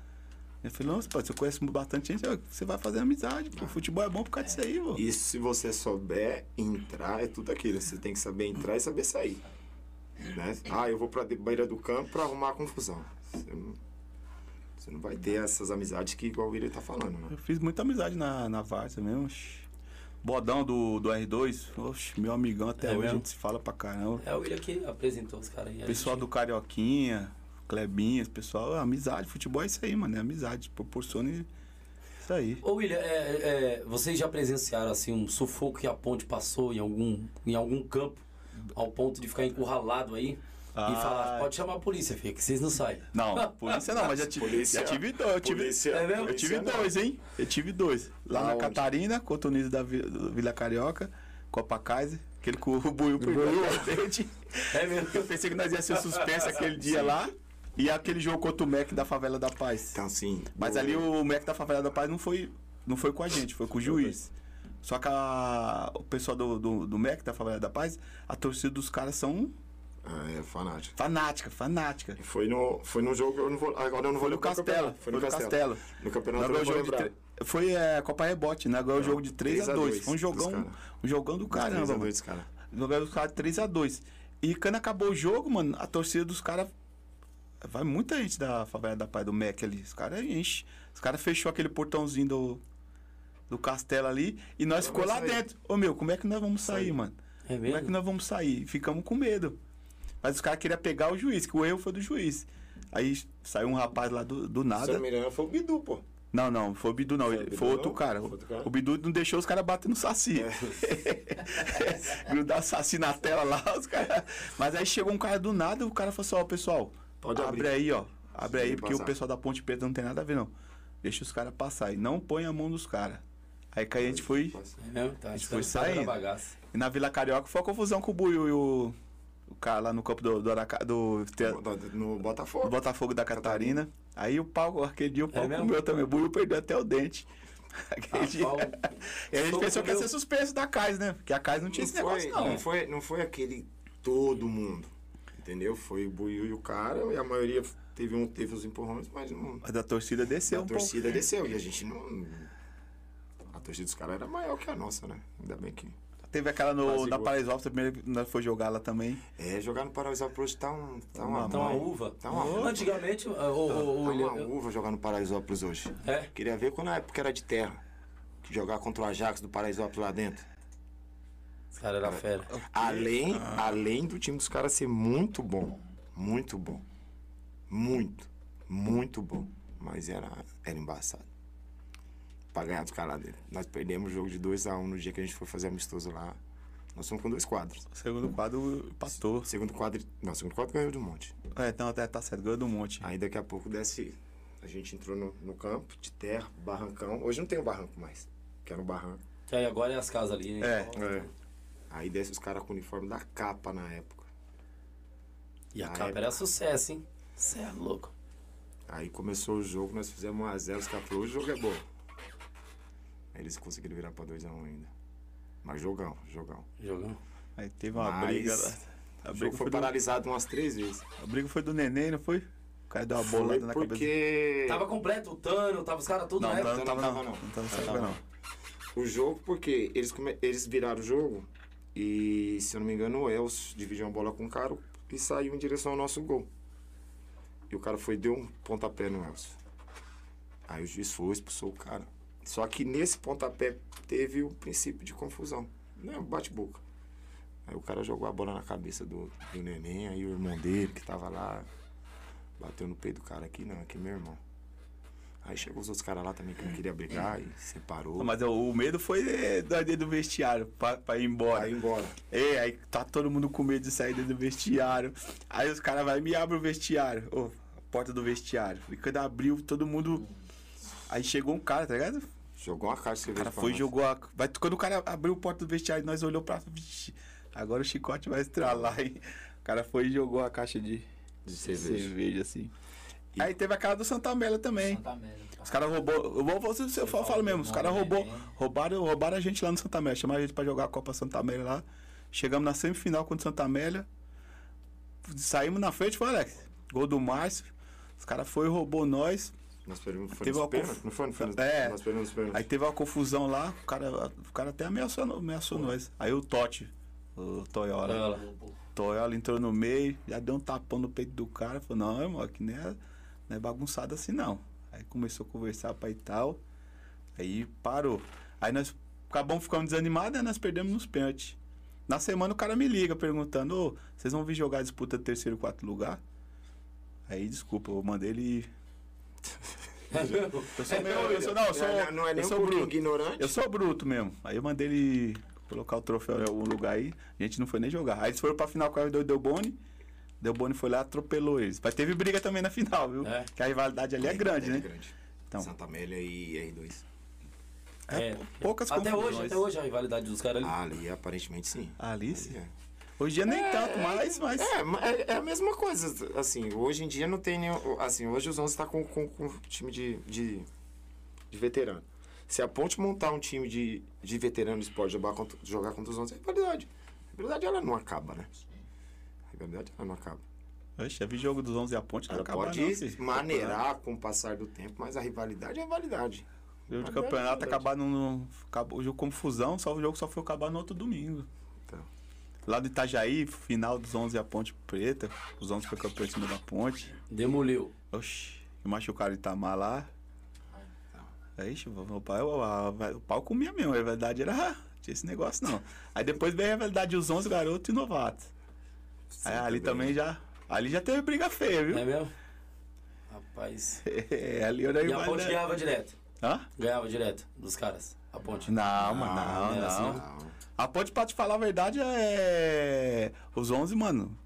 Eu falei, nossa, pô, você conhece bastante gente, você vai fazer amizade. Pô, futebol é bom por causa disso aí, pô. E se você souber entrar, é tudo aquilo. Você tem que saber entrar e saber sair. Né? Ah, eu vou pra beira do campo pra arrumar confusão. Você não, vai ter essas amizades que igual o William tá falando, Eu né? fiz muita amizade na, na Várzea mesmo. oxi. Bodão do, do R2, oxe, meu amigão até É hoje, mesmo? a gente se fala pra caramba. É o William que apresentou os caras aí. Pessoal gente- do Carioquinha, Clebinhas, pessoal, amizade, futebol é isso aí, mano, é amizade, proporciona isso aí. Ô William, é, é, vocês já presenciaram assim um sufoco que a ponte passou em algum, em algum campo, ao ponto de ficar encurralado aí Ah. e falar, pode chamar a polícia, filho, que vocês não saem. Não, polícia não, mas já, tive Polícia- já tive dois, eu tive, polícia- É mesmo? eu tive dois, hein? Eu tive dois. Lá na Aonde? Catarina, contra o Niso da Vila Carioca, Copa Kaiser, aquele com o Buiu o dente. É mesmo? Eu pensei que nós ia ser suspenso aquele dia lá. E aquele jogo contra o Mac da Favela da Paz. Então, assim. Mas ali o Mac da Favela da Paz não foi, não foi com a gente, foi com o juiz. Só que a- o pessoal do, do, do Mac da Favela da Paz, a torcida dos caras são é fanático. fanática, fanática. Foi no, foi no jogo, eu não vou, agora eu não vou Foi no lembrar o Castelo. Foi no Castelo. No campeonato eu não vou jogo de lembrar. tre- Foi é, Copa Rebote, né? Ganhou o jogo de 3 a 2 3 a Foi um 2 jogão, dos um jogão do caramba, 3 a mano. 2, cara. Jogando os caras 3x2. E quando acabou o jogo, mano, a torcida dos caras. Vai muita gente da favela da Paz do Mac ali. Os caras enchem. Os caras fechou aquele portãozinho do, do castelo ali e nós Não ficou lá sair. dentro. Ô meu, como é que nós vamos sair, Sair. mano? É Como é que mesmo? nós vamos sair? Ficamos com medo. Mas os caras queriam pegar o juiz, que o erro foi do juiz. Aí saiu um rapaz lá do, do Se eu nada. não me engano, foi o Bidu, pô. Não, não, foi o Bidu não. Foi Bidu, foi outro não? cara. Foi outro cara? O Bidu não deixou os caras bater no saci. Grudar o saci na tela lá, os caras. Mas aí chegou um cara do nada, o cara falou assim, ó, pessoal, Pode abre abrir. aí, ó. Abre aí, Deixa porque passar. o pessoal da Ponte Preta não tem nada a ver, não. Deixa os caras passar. E não põe a mão nos caras. Aí que a gente foi. É mesmo? Tá, A gente foi saindo. bagaça. E na Vila Carioca foi a confusão com o Buiu e o. O cara lá no campo do, do, Araca- do, No do Botafogo. Botafogo da Catarina. Aí o pau, aquele dia o pau É comeu também. O Buiu perdeu até o dente. Aquele dia. pau- E a gente pensou que ia ser suspenso da CAIS, né? Porque a CAIS não tinha Não esse foi, negócio, não. não, foi, não foi aquele todo mundo. Entendeu? Foi o Buiu e o cara, e a maioria teve, um, teve os empurrões, mas não. Mas a torcida desceu a um torcida desceu. E a gente não. A torcida dos caras era maior que a nossa, né? Ainda bem que. Teve aquela no, na. Paraisópolis, a primeira que nós foi jogar lá também. É, jogar no Paraíso hoje tá, um, tá uma, Tá uma uva. Tá uma uva. Antigamente, ô, ô, Tá William, uma eu- uva jogar no Paraisópolis hoje. É? Queria ver quando na época era de terra. Que jogar contra o Ajax do Paraisópolis lá dentro. Os caras eram fera. Além, além do time dos caras ser muito bom. Muito bom. Muito. Muito bom. Mas era, era embaçado. Pra ganhar dos caras dentro. Nós perdemos o jogo de 2x1 no dia que a gente foi fazer amistoso lá. Nós fomos com dois quadros. O segundo quadro empatou. Segundo quadro. Não, segundo quadro ganhou do monte. É, então até tá certo, ganhou do monte. Aí daqui a pouco desce. A gente entrou no, no campo de terra, barrancão. Hoje não tem o barranco mais. Que era um barranco. Que aí agora é as casas ali, né? É. É. Aí desce os caras com o uniforme da capa na época. E a Na capa época. era sucesso, hein? Cê é louco. Aí começou o jogo, nós fizemos 1x0, os caras falaram, o jogo é bom. Eles conseguiram virar pra 2x1 ainda. Mas jogão, jogão. Jogão. Aí teve uma Mas briga lá. A O briga, jogo foi foi do, paralisado umas três vezes. a briga foi do neném, não foi? O cara deu uma Foi bolada na cabeça. porque... Tava completo, o Tano, tava os caras tudo Não, na não, época. não tava tava, não. não. Não tava nessa época, não. O jogo, porque eles, come- eles viraram o jogo e, se eu não me engano, o Elcio dividiu uma bola com o cara e saiu em direção ao nosso gol. E o cara foi deu um pontapé no Elcio. Aí o juiz foi, expulsou o cara. Só que nesse pontapé teve o princípio de confusão. Né? Bate-boca. Aí o cara jogou a bola na cabeça do, do neném, aí o irmão dele que tava lá bateu no peito do cara aqui, não, aqui é meu irmão. Aí chegou os outros caras lá também que não queria brigar e separou. Mas o, medo foi é, do vestiário pra, pra ir embora. Aí embora. É, aí tá todo mundo com medo de sair dentro do vestiário. Aí os caras vai e me abrem o vestiário. Ô, a porta do vestiário. E quando abriu, todo mundo. Aí chegou um cara, tá ligado? Jogou uma caixa de O cerveja cara pra foi e nós. jogou a. Vai, quando o cara abriu a porta do vestiário, nós olhou pra. Vixe, agora o chicote vai estralar, hein? O cara foi e jogou a caixa de, De cerveja. cerveja, assim. Aí teve aquela do Santa Amélia também. Santa Amélia. Os caras roubou. Eu vou, eu falo, mesmo, os caras roubou, roubaram, roubaram a gente lá no Santa Amélia. Chamaram a gente pra jogar a Copa Santa Amélia lá. Chegamos na semifinal contra o Santa Amélia. Saímos na frente, foi Alex. Gol do Márcio. Os caras foi e roubou nós. Nós perdemos, foi Teve nos uma pênaltis, conf- não foi? Não foi nos, É. Nós perdemos nos pênaltis. Aí teve uma confusão lá, o cara, o cara até ameaçou, ameaçou nós. Aí o Totti, o Toyola. Lá. Toyola entrou no meio, já deu um tapão no peito do cara. Falou, não, irmão, aqui não é, não é bagunçado assim não. Aí começou a conversar pra e tal. Aí parou. Aí nós acabamos ficando desanimados, né? Nós perdemos nos pênaltis. Na semana o cara me liga perguntando, ô, vocês vão vir jogar a disputa terceiro e quarto lugar? Aí, desculpa, eu mandei ele. Eu sou meio. Eu sou, não, eu sou, não, não é nem eu sou bruto. ignorante. Eu sou bruto mesmo. Aí eu mandei ele colocar o troféu em algum lugar aí. A gente não foi nem jogar. Aí eles foram pra final com o Delboni. Delboni foi lá atropelou eles. Mas teve briga também na final, viu? É. Que a rivalidade ali é grande, né? grande. Então. Santa Amélia e R2. É. Poucas Até hoje, até hoje a rivalidade dos caras ali. Ah, ali aparentemente sim. Ali sim. é. Hoje em dia nem tanto mais, mas. É, é, é a mesma coisa, assim, hoje em dia não tem nenhum, assim, hoje os 11 tá com, com, com time de, de, de veterano. Se a Ponte montar um time de, de veterano de esporte, jogar contra, jogar contra os 11, é rivalidade. A rivalidade, ela não acaba, né? A rivalidade, ela não acaba. Oxe, já vi jogo dos 11 e a ponte, não Ela acaba pode não, maneirar com o passar do tempo, mas a rivalidade é rivalidade. O jogo de é campeonato acabar no. no acabou, o jogo confusão, só o jogo só foi acabar no outro domingo. Lá do Itajaí, final dos 11 e a Ponte Preta. Os 11 foi campeão em cima da ponte. Demoliu. Oxi, machucaram o Itamar lá. Ixi, o pai, o, a- o pau comia mesmo. A verdade era. Tinha esse negócio não. Aí depois veio a verdade os 11 garotos e novatos. Aí ali também já. Ali já teve briga feia, viu? Não é mesmo? Rapaz. É, ali era E a ponte ganhava direto. Hã? Ganhava direto dos caras. A ponte. Não, mano, não, não era assim, não. não. A ponte, pra te falar a verdade, é. Os 11, mano.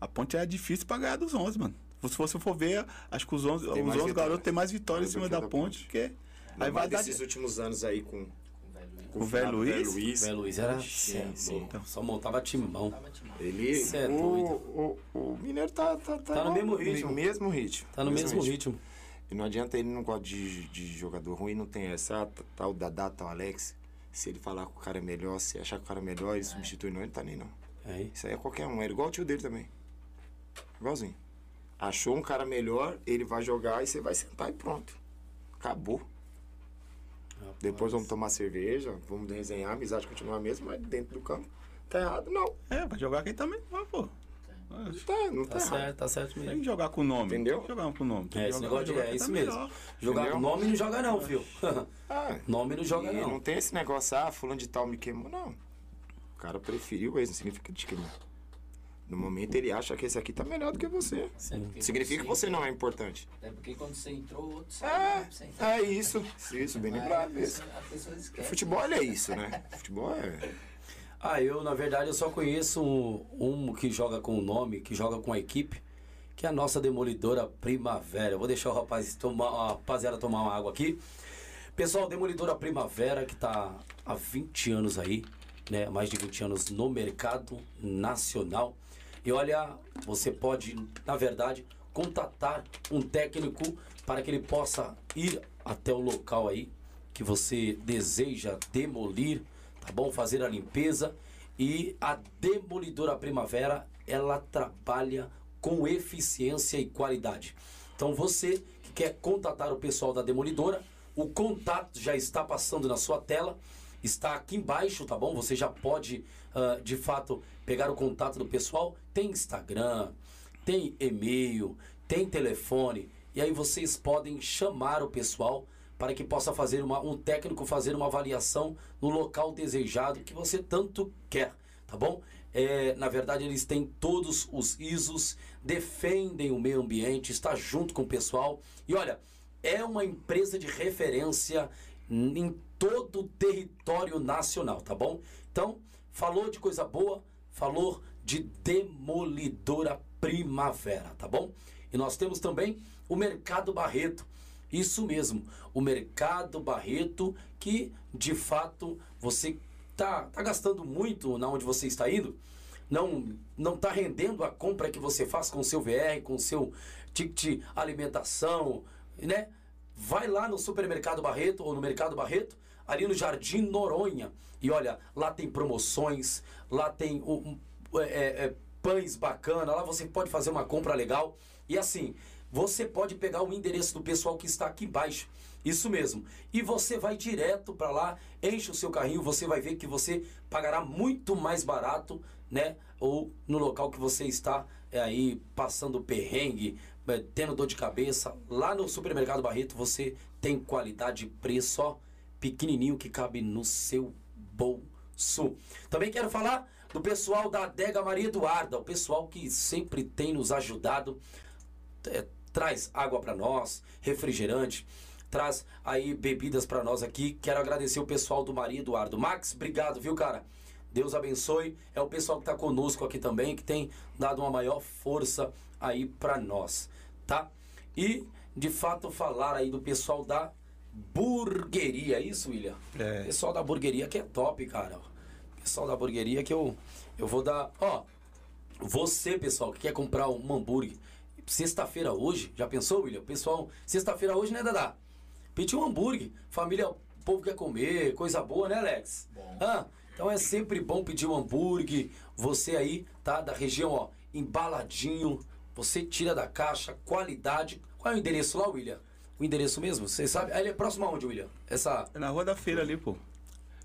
A ponte é difícil pra ganhar dos 11, mano. Se você for ver, acho que os 11, Tem os mais 11 vitórias. garotos têm mais vitórias em cima que da ponte, Ponte. porque. A Ainda mais rivalidade. desses últimos anos aí com, O velho Luiz? Luiz. Velho Luiz era. Sim, sim. louco. Só montava timão. Ele, Cê é o, doido. o, o Mineiro tá, tá, Tá no mesmo ritmo. No mesmo ritmo. Tá no mesmo ritmo. E não adianta ele não gosta de, de jogador ruim, não tem essa. Ah, Tá o Dadá, tá o Alex. Se ele falar que o cara é melhor, se achar que o cara é melhor, ele substitui, não, ele tá nem não. É. Isso aí é qualquer um, era igual o tio dele também. Igualzinho. Achou um cara melhor, ele vai jogar e você vai sentar e pronto. Acabou. Depois vamos tomar cerveja, vamos resenhar, a amizade continua a mesma, mas dentro do campo. Tá errado, não. É, vai jogar quem também vai, pô. Não tá, não tá, Tá errado. certo, tá certo Tem mesmo. que jogar com o nome. Entendeu? Tem que jogar com o nome. Tem É, esse jogar- negócio de. jogar É quem isso tá mesmo. melhor. Jogar Entendeu? com nome não joga não, filho. Ah, nome não joga não. não tem esse negócio, ah, fulano de tal me queimou, não. O cara preferiu esse, não significa que te queimou. No momento ele acha que esse aqui tá melhor do que você. Sim. Significa que você não é importante. Até porque quando você entrou, o outro saiu né, É, entrar. é isso. Isso, bem lembrado. Isso. Futebol é isso, né? Futebol é. Ah, eu, na verdade, eu só conheço um, um que joga com o nome, que joga com a equipe, que é a nossa demolidora Primavera. Vou deixar o rapaz tomar, a rapaziada tomar uma água aqui. Pessoal, Demolidora Primavera, que tá há 20 anos aí, né? Mais de 20 anos no mercado nacional. E olha, você pode, na verdade, contatar um técnico para que ele possa ir até o local aí que você deseja demolir, tá bom? Fazer a limpeza. E a Demolidora Primavera, ela trabalha com eficiência e qualidade. Então você que quer contatar o pessoal da Demolidora, o contato já está passando na sua tela, está aqui embaixo, tá bom? Você já pode, uh, de fato, pegar o contato do pessoal. Tem Instagram, tem e-mail, tem telefone, e aí vocês podem chamar o pessoal para que possa fazer uma, um técnico fazer uma avaliação no local desejado que você tanto quer, tá bom? É, na verdade, eles têm todos os ISOs, defendem o meio ambiente, está junto com o pessoal. E olha, é uma empresa de referência em todo o território nacional, tá bom? Então, falou de coisa boa, falou de demolidora primavera, tá bom? E nós temos também o Mercado Barreto. Isso mesmo, o Mercado Barreto que de fato você tá, tá gastando muito na onde você está indo, não não tá rendendo a compra que você faz com o seu VR, com o seu ticket alimentação, né? Vai lá no Supermercado Barreto ou no Mercado Barreto, ali no Jardim Noronha. E olha, lá tem promoções, lá tem um, é, é, pães bacana, lá você pode fazer uma compra legal. E assim, você pode pegar o endereço do pessoal que está aqui embaixo. Isso mesmo. E você vai direto para lá, enche o seu carrinho, você vai ver que você pagará muito mais barato, né? Ou no local que você está é, aí passando perrengue, é, tendo dor de cabeça. Lá no supermercado Barreto você tem qualidade e preço, ó, pequenininho que cabe no seu bolso. Também quero falar do pessoal da Adega Maria Eduarda, o pessoal que sempre tem nos ajudado. É, traz água para nós, refrigerante traz aí bebidas para nós aqui. Quero agradecer o pessoal do Maria Eduardo. Max, obrigado, viu, cara? Deus abençoe. É o pessoal que está conosco aqui também, que tem dado uma maior força aí para nós, tá? E, de fato, falar aí do pessoal da burgueria, é isso, William? É. Pessoal da burgueria que é top, cara. Pessoal da burgueria que eu, eu vou dar. Ó, você, pessoal, que quer comprar um hambúrguer, sexta-feira hoje, já pensou, William? Pessoal, sexta-feira hoje, né, Dadá? Pedir um hambúrguer. Família, o povo quer comer, coisa boa, né, Alex? Bom. Ah, então é sempre bom pedir um hambúrguer. Você aí, tá? Da região, ó, embaladinho. Você tira da caixa, qualidade. Qual é o endereço lá, William? O endereço mesmo? Você sabe? Ele é próximo aonde, William? Essa... É na Rua da Feira ali, pô.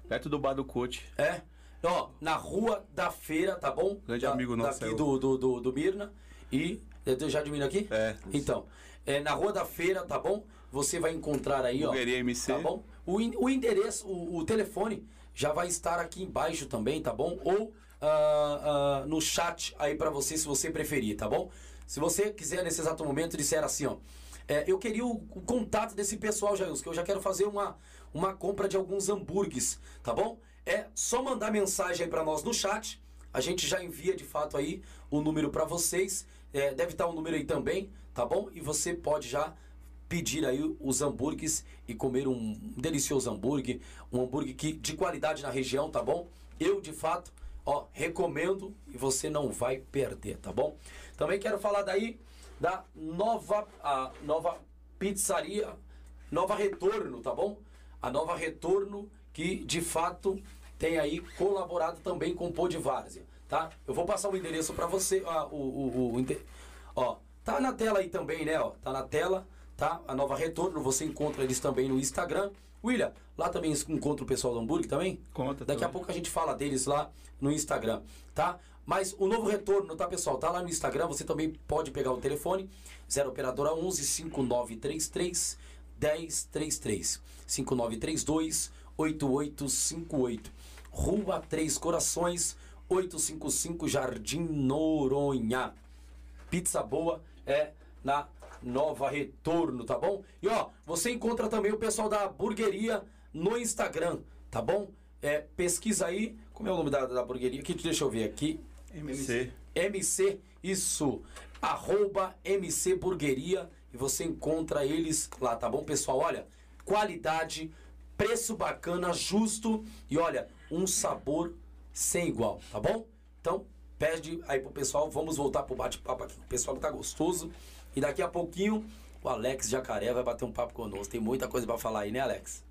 Perto do Bar do Coach. É? Ó, na Rua da Feira, tá bom? Grande da, amigo nosso. Daqui do, do, do, do Mirna. E... Eu já admiro aqui? É. Então, é na Rua da Feira, tá bom? você vai encontrar aí, Bulgaria ó. MC. Tá bom? O, o endereço, o, o, telefone já vai estar aqui embaixo também, tá bom? Ou uh, uh, no chat aí para você, se você preferir, tá bom? Se você quiser nesse exato momento disser assim, ó. É, eu queria o, o, contato desse pessoal, Jailson, que eu já quero fazer uma, uma compra de alguns hambúrgueres, tá bom? É só mandar mensagem aí para nós no chat. A gente já envia de fato aí o número para vocês. É, deve estar o número aí também, tá bom? E você pode já pedir aí os hambúrgueres e comer um delicioso hambúrguer, um hambúrguer que, de qualidade na região, tá bom? Eu, de fato, ó, recomendo e você não vai perder, tá bom? Também quero falar daí da nova, a nova pizzaria, Nova Retorno, tá bom? A Nova Retorno que, de fato, tem aí colaborado também com o Pô de Várzea, tá? Eu vou passar o endereço para você, ah, o, o, o, ó, tá na tela aí também, né, ó, tá na tela, tá? A Nova Retorno, você encontra eles também no Instagram. William, lá também encontra o pessoal do hambúrguer também? Conta. Daqui também. a pouco a gente fala deles lá no Instagram, tá? Mas o novo retorno, tá, pessoal? Tá lá no Instagram, você também pode pegar o telefone 0 operadora 11 5933 1033 5932 8858 Rua Três Corações 855 Jardim Noronha. Pizza boa é na Nova Retorno, tá bom? E ó, você encontra também o pessoal da Burgueria no Instagram, tá bom? É, pesquisa aí, como é o nome da, da burgueria? Que deixa eu ver aqui. MC. MC, isso. Arroba MC Burgueria e você encontra eles lá, tá bom, pessoal? Olha, qualidade, preço bacana, justo e olha, um sabor sem igual, tá bom? Então, pede aí pro pessoal, vamos voltar pro bate-papo aqui. O pessoal que tá gostoso. E daqui a pouquinho o Alex Jacaré vai bater um papo conosco. Tem muita coisa para falar aí, né, Alex?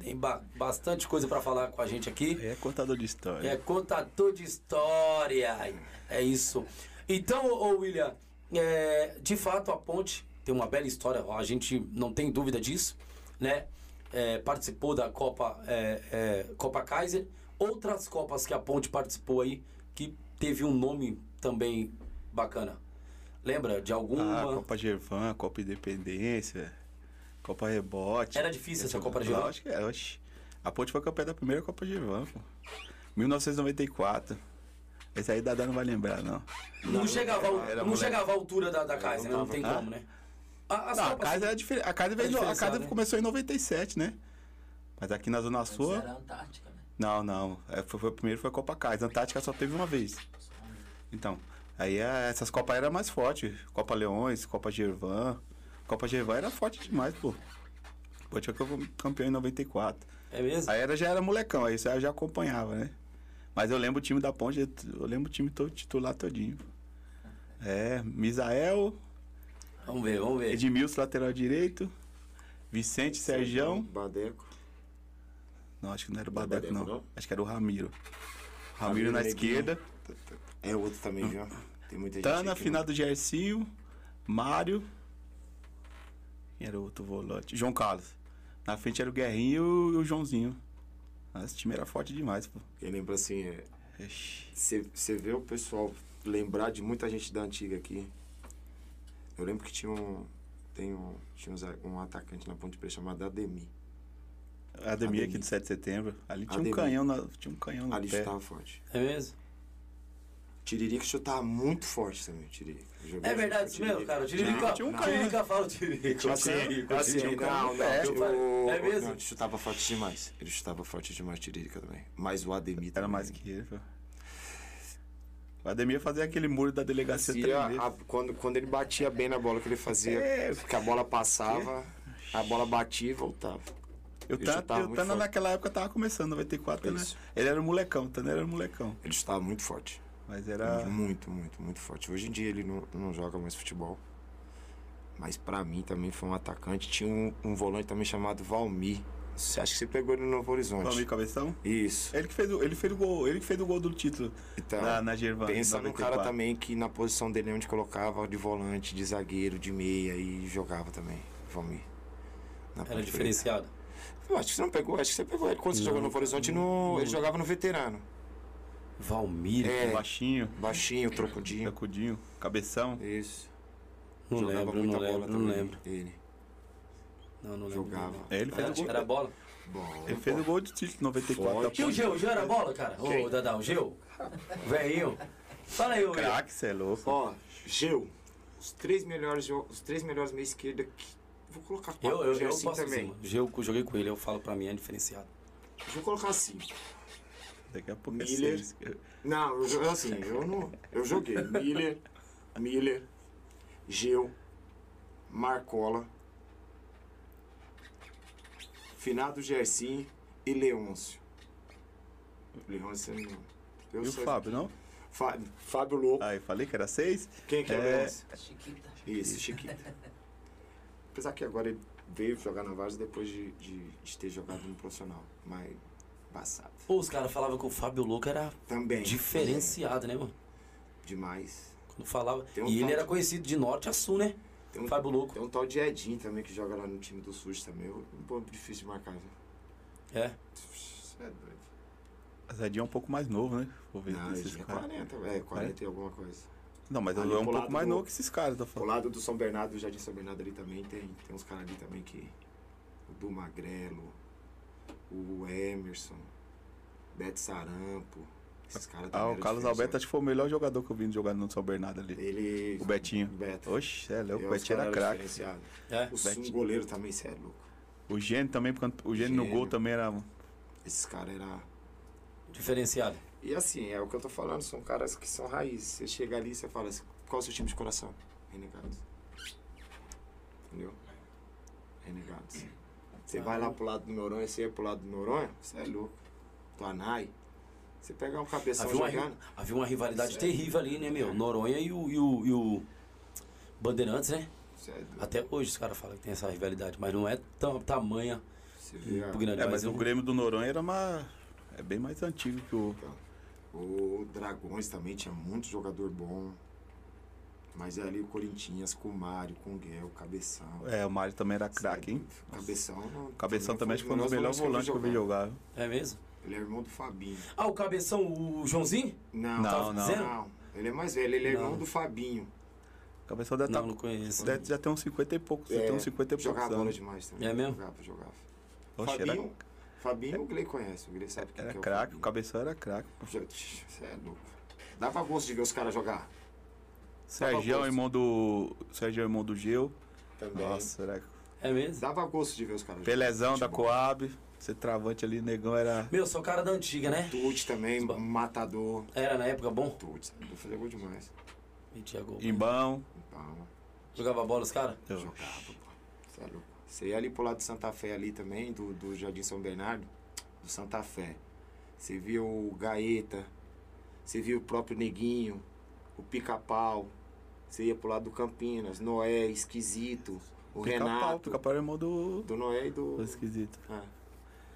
Tem ba bastante coisa para falar com a gente aqui. É contador de história. É contador de história. É isso. Então, ô William, é, de fato a ponte tem uma bela história, a gente não tem dúvida disso, né? É, participou da Copa, é, é, Copa Kaiser, outras Copas que a Ponte participou aí, que teve um nome também bacana. Lembra de alguma? Ah, Copa Gervan, Copa Independência, Copa Rebote. Era difícil essa Copa Gervan? Acho que é, oxe. A Ponte foi campeã da primeira Copa Gervan, pô. 1994. Esse aí Dada não vai lembrar, não. Não, chegava, ao- era não moleque. chegava à altura da, da Kaiser, né? Não tem Ah? como, né? A- Não, a era diferente. A casa, veio, É a casa né? começou em 97, né? Mas aqui na Zona Sul. era Antártica? Não, não. É, foi, foi- primeiro foi a Copa Kaiser. Antártica só teve uma vez. Então, aí é, essas Copas eram mais fortes. Copa Leões, Copa Gervan. Copa Gervan era forte demais, pô. Pô, tinha que campeão em 94. É mesmo? Aí era, já era molecão, aí isso aí eu já acompanhava, né? Mas eu lembro o time da Ponte, eu lembro o time todo titular todinho. É, Misael, Vamos ver, vamos ver. Edmilson, lateral direito, Vicente, Sergião. Badeco. Não, acho que não era o Não é Badeco, Badeco, não. não? Acho que era o Ramiro. Ramiro, Ramiro na esquerda. É outro também, viu? Tem muita gente. Tana, final do Gercinho, Mário. Quem era o outro volante? João Carlos. Na frente era o Guerrinho e o Joãozinho. Esse time era forte demais, pô. Quem lembra assim, é, você vê o pessoal lembrar de muita gente da antiga aqui. Eu lembro que tinha um. Tem um, tinha um atacante na Ponte Preta chamado Ademir. A Ademir aqui Ademir. do 7 de setembro. Ali tinha um Ademir. canhão, na, tinha um canhão no Ali pé. chutava forte. É mesmo? Tiririca chutava muito forte também, Tiririca. É verdade isso mesmo, cara. O Não, Tiririca, tinha um o canhão. Tiririca fala o Tiririca. Assim, Tiririca, assim, Tiririca. não, não, É, o- é mesmo? Não, ele chutava forte demais. Ele chutava forte demais, Tiririca também. Mas o Ademir Era também. mais que ele, pô. O Ademir fazia aquele muro da delegacia Fazia a- quando, quando ele batia bem na bola que ele fazia, É. que a bola passava, a bola batia e voltava. Eu ele Tana, chutava eu Tana forte. naquela época tava começando, 94, né? Isso. Ele era um molecão, Tana era um molecão. Ele chutava muito forte. Mas era. Muito, muito, muito forte. Hoje em dia ele não, não joga mais futebol. Mas pra mim também foi um atacante. Tinha um, um volante também chamado Valmir. Você acha que você pegou ele no Novo Horizonte? Valmir Cabeção? Isso. Ele que fez o, ele fez o gol, ele que fez o gol do título Então, na, na Gervan. pensa num 94. cara também que na posição dele onde colocava de volante, de zagueiro, de meia e jogava também. Valmir. Na Era diferenciado. Eu acho que você não pegou, acho que você pegou ele quando você Não, jogou no Novo Horizonte. No, ele jogava no veterano. Valmir. É. Baixinho, Baixinho, trocudinho. sacudinho, cabeção. Isso. Não jogava lembro, muita não bola lembro, não também, lembro. Ele. Não, não lembro. Jogava. não. É, ele fez Era, o gol. era bola? Bom, Ele fez o gol de título 94 da Forte. E o Geu? O Geu era bola, cara? Quem? Ô, Dadá, o Geu? Velhinho. Fala aí, ô. Craque, cê é louco. Ó, Geu, os três melhores, os três melhores meia esquerda que. Vou colocar quatro Eu, eu, eu posso também. Geu, eu joguei com ele, eu falo pra mim, é diferenciado. Vou colocar assim. Daqui a pouco é Miller. seis. Não, eu, jo- assim, eu não. Eu joguei. Miller, Miller, Geu, Marcola, Finado Gersim e Leôncio. Leôncio não. Eu E o sou- Fábio, não? Fá- Fábio Louco. Aí, falei que era seis. Quem que é, É. Leôncio? Chiquita. Isso, Chiquita. Apesar que agora ele veio jogar na Varsa depois de, de, de ter jogado no profissional. Mas, embaçado. Pô, os caras falavam que o Fábio Louco era Também. diferenciado, né, mano? É, demais. Quando falava. Um e ele era de- conhecido de norte a sul, né? Tem um, Fábio Louco. tem um tal de Edinho também que joga lá no time do SUS também. Um pouco difícil de marcar, viu? É. Você é doido. A Zedinho é um pouco mais novo, né? Vou ver Não, esses Edinho é caras. 40, é, 40 e alguma coisa. Não, mas Ali é um pouco mais do- novo que esses caras, Do falando. lado do São Bernardo, do Jardim São Bernardo ali também tem, tem uns caras ali também que. O do Magrelo, o Emerson, Beto Sarampo. Esses caras Ah, o Carlos Alberto acho que foi o melhor jogador que eu vi jogando no São Bernardo ali. Ele. O Betinho. Beto. Oxe, é louco, E o Betinho era craque. É. O Betinho. goleiro também, cê é louco. O Gênio também, porque o Gênio no Gênio. gol também era. Esses caras eram. Diferenciado. E assim, é o que eu tô falando, são caras que são raízes. Você chega ali e você fala assim, qual é o seu time de coração? Renegados. Entendeu? Renegados. Você vai lá pro lado do Noronha, você ia pro lado do Noronha, você é louco. Tuanai. Você pegar um cabeção Havia uma, jogando. havia uma rivalidade Sério? terrível ali, né, meu? Noronha e o, e o, e o Bandeirantes, né? É. Até hoje os caras falam que tem essa rivalidade, mas não é tão tamanha Você vê a- pro grande. É, mas o Grêmio do Noronha era uma. É bem mais antigo que o. O Dragões também tinha muito jogador bom. Mas é ali o Corinthians com o Mário, com o Guel, o Cabeção. É, o Mário também era craque, hein? Cabeção. Não, Cabeção também acho que foi um dos melhores volantes que eu vi jogar. É mesmo? Ele é irmão do Fabinho. Ah, o cabeção, o Joãozinho? Não, Não, tá não. não. Ele é mais velho, ele é irmão Não. do Fabinho. O Cabeção deve, Não, tá, não conheço. deve já tem uns 50 e poucos. Já tem uns 50 e poucos Jogava bola demais também. É mesmo? Jogava, jogava. Oxe, era, Fabinho, o Gley conhece, o Gley sabe quem era que é o craque, o Fabinho. Cabeção era craque. Você é louco. Dava gosto de ver os caras jogar. Sergião, gosto. irmão do. Sergião, irmão do Gil. Também. Nossa, era. É mesmo? Dava gosto de ver os caras Pelezão da. Coab. Você travante ali, negão era. Meu, sou cara da antiga, né? Tuti também, matador. Era na época bom? Tuti, eu fazia gol demais. Metia gol. Imbão. Então, Jogava bola os caras? Eu- jogava, pô. Você é louco. Você ia ali pro lado de Santa Fé ali também, do, do Jardim São Bernardo, do Santa Fé. Você via o Gaeta, você via o próprio Neguinho, o Pica-Pau. Você ia pro lado do Campinas, Noé, Esquisito, o Pica-pau. Renato. Pica-pau era irmão do. Do Noé e do. do esquisito. Ah,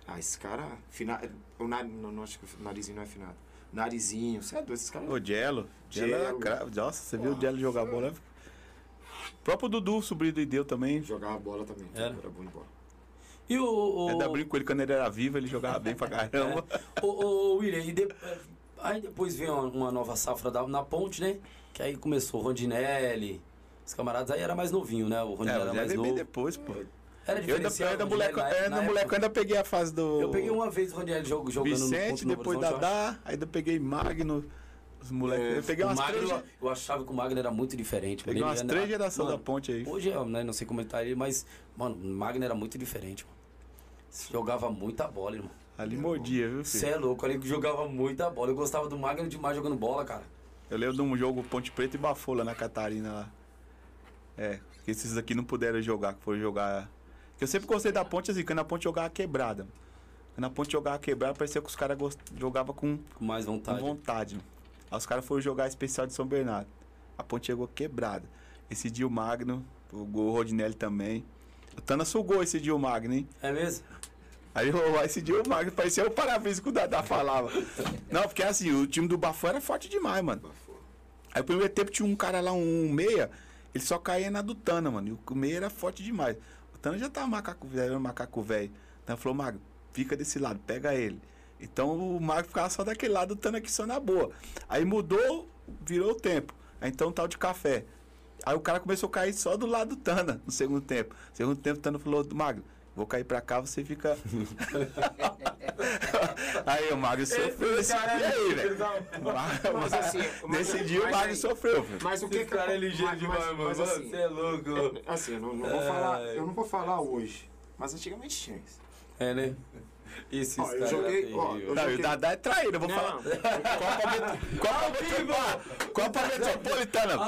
ah esse cara. Fina... O nariz, não, não, acho que o narizinho não é afinado. Narizinho, você é doido, esses caras. O. Jello era Jello. craque. Nossa, você viu o Jello jogar você- bola? O próprio Dudu, sobrinho do Ideu também. Jogava bola também. Era? Era bom de bola. E o. o, Ainda brinco com ele quando ele era vivo, ele jogava bem pra caramba. o, o William, e de- aí depois veio uma, uma nova safra da- na ponte, né? Que aí começou o Rondinelli. Os camaradas aí era mais novinho, né? O É, Rondinelli eu era mais novo. depois, pô. Era Eu ainda, diferencial. eu ainda o moleque, eu na- ainda na moleque, eu ainda peguei a fase do. Eu peguei uma vez o Rondinelli jog- jogando Vicente, no ponto depois Novo Horizonte, eu Dadá, ainda peguei Magno, os moleques. É, eu peguei O umas Magno, três, eu- eu achava que o Magno era muito diferente. peguei umas três era- gerações da ponte aí. Hoje, eu né, não sei como ele tá aí, mas, mano, o Magno era muito diferente, mano. Jogava muita bola, irmão. Ali mordia, viu, Você filho? é louco, ele jogava muita bola. Eu gostava do Magno demais jogando bola, cara. Eu lembro de um jogo Ponte Preta e Bafola na Catarina lá. É, que esses aqui não puderam jogar, que foram jogar. Que eu sempre gostei da ponte assim, quando a ponte jogava quebrada. Quando a ponte jogava quebrada, parecia que os caras gost... jogavam com, Com mais com vontade. Aí os caras foram jogar especial de São Bernardo. A ponte chegou quebrada. Esse dia o Magno, o gol Rodinelli também. O Tana sugou esse dia o Magno, hein? É mesmo? Aí ô, esse dia o Magno parecia o parabéns que o Dadá falava. Não, porque assim, o time do Bafão era forte demais, mano. Aí o primeiro tempo tinha um cara lá, um meia, ele só caía na do Tana, mano. E o meia era forte demais. O Tana já tava macaco velho, macaco velho. Então falou, Magno, fica desse lado, pega ele. Então o Magno ficava só daquele lado, o Tana aqui só na boa. Aí mudou, virou o tempo. Aí então tal de café. Aí o cara começou a cair só do lado do Tana no segundo tempo. Segundo tempo, o Tana falou, Magno, vou cair pra cá, você fica. aí o Magno sofreu nesse dia aí, velho. Mas assim, mas- Nesse dia o mas Magno aí- sofreu, velho. Mas o que Esse cara é ligeiro demais, mano. assim, Você é louco. assim, eu não, não vou falar, eu não vou falar hoje, mas antigamente tinha isso. É, né? Esses Ó, eu joguei- ó, eu Não, e o joguei- Dadá é traíra, eu vou Não. falar. Copa, Met- Copa. Copa Metropolitana.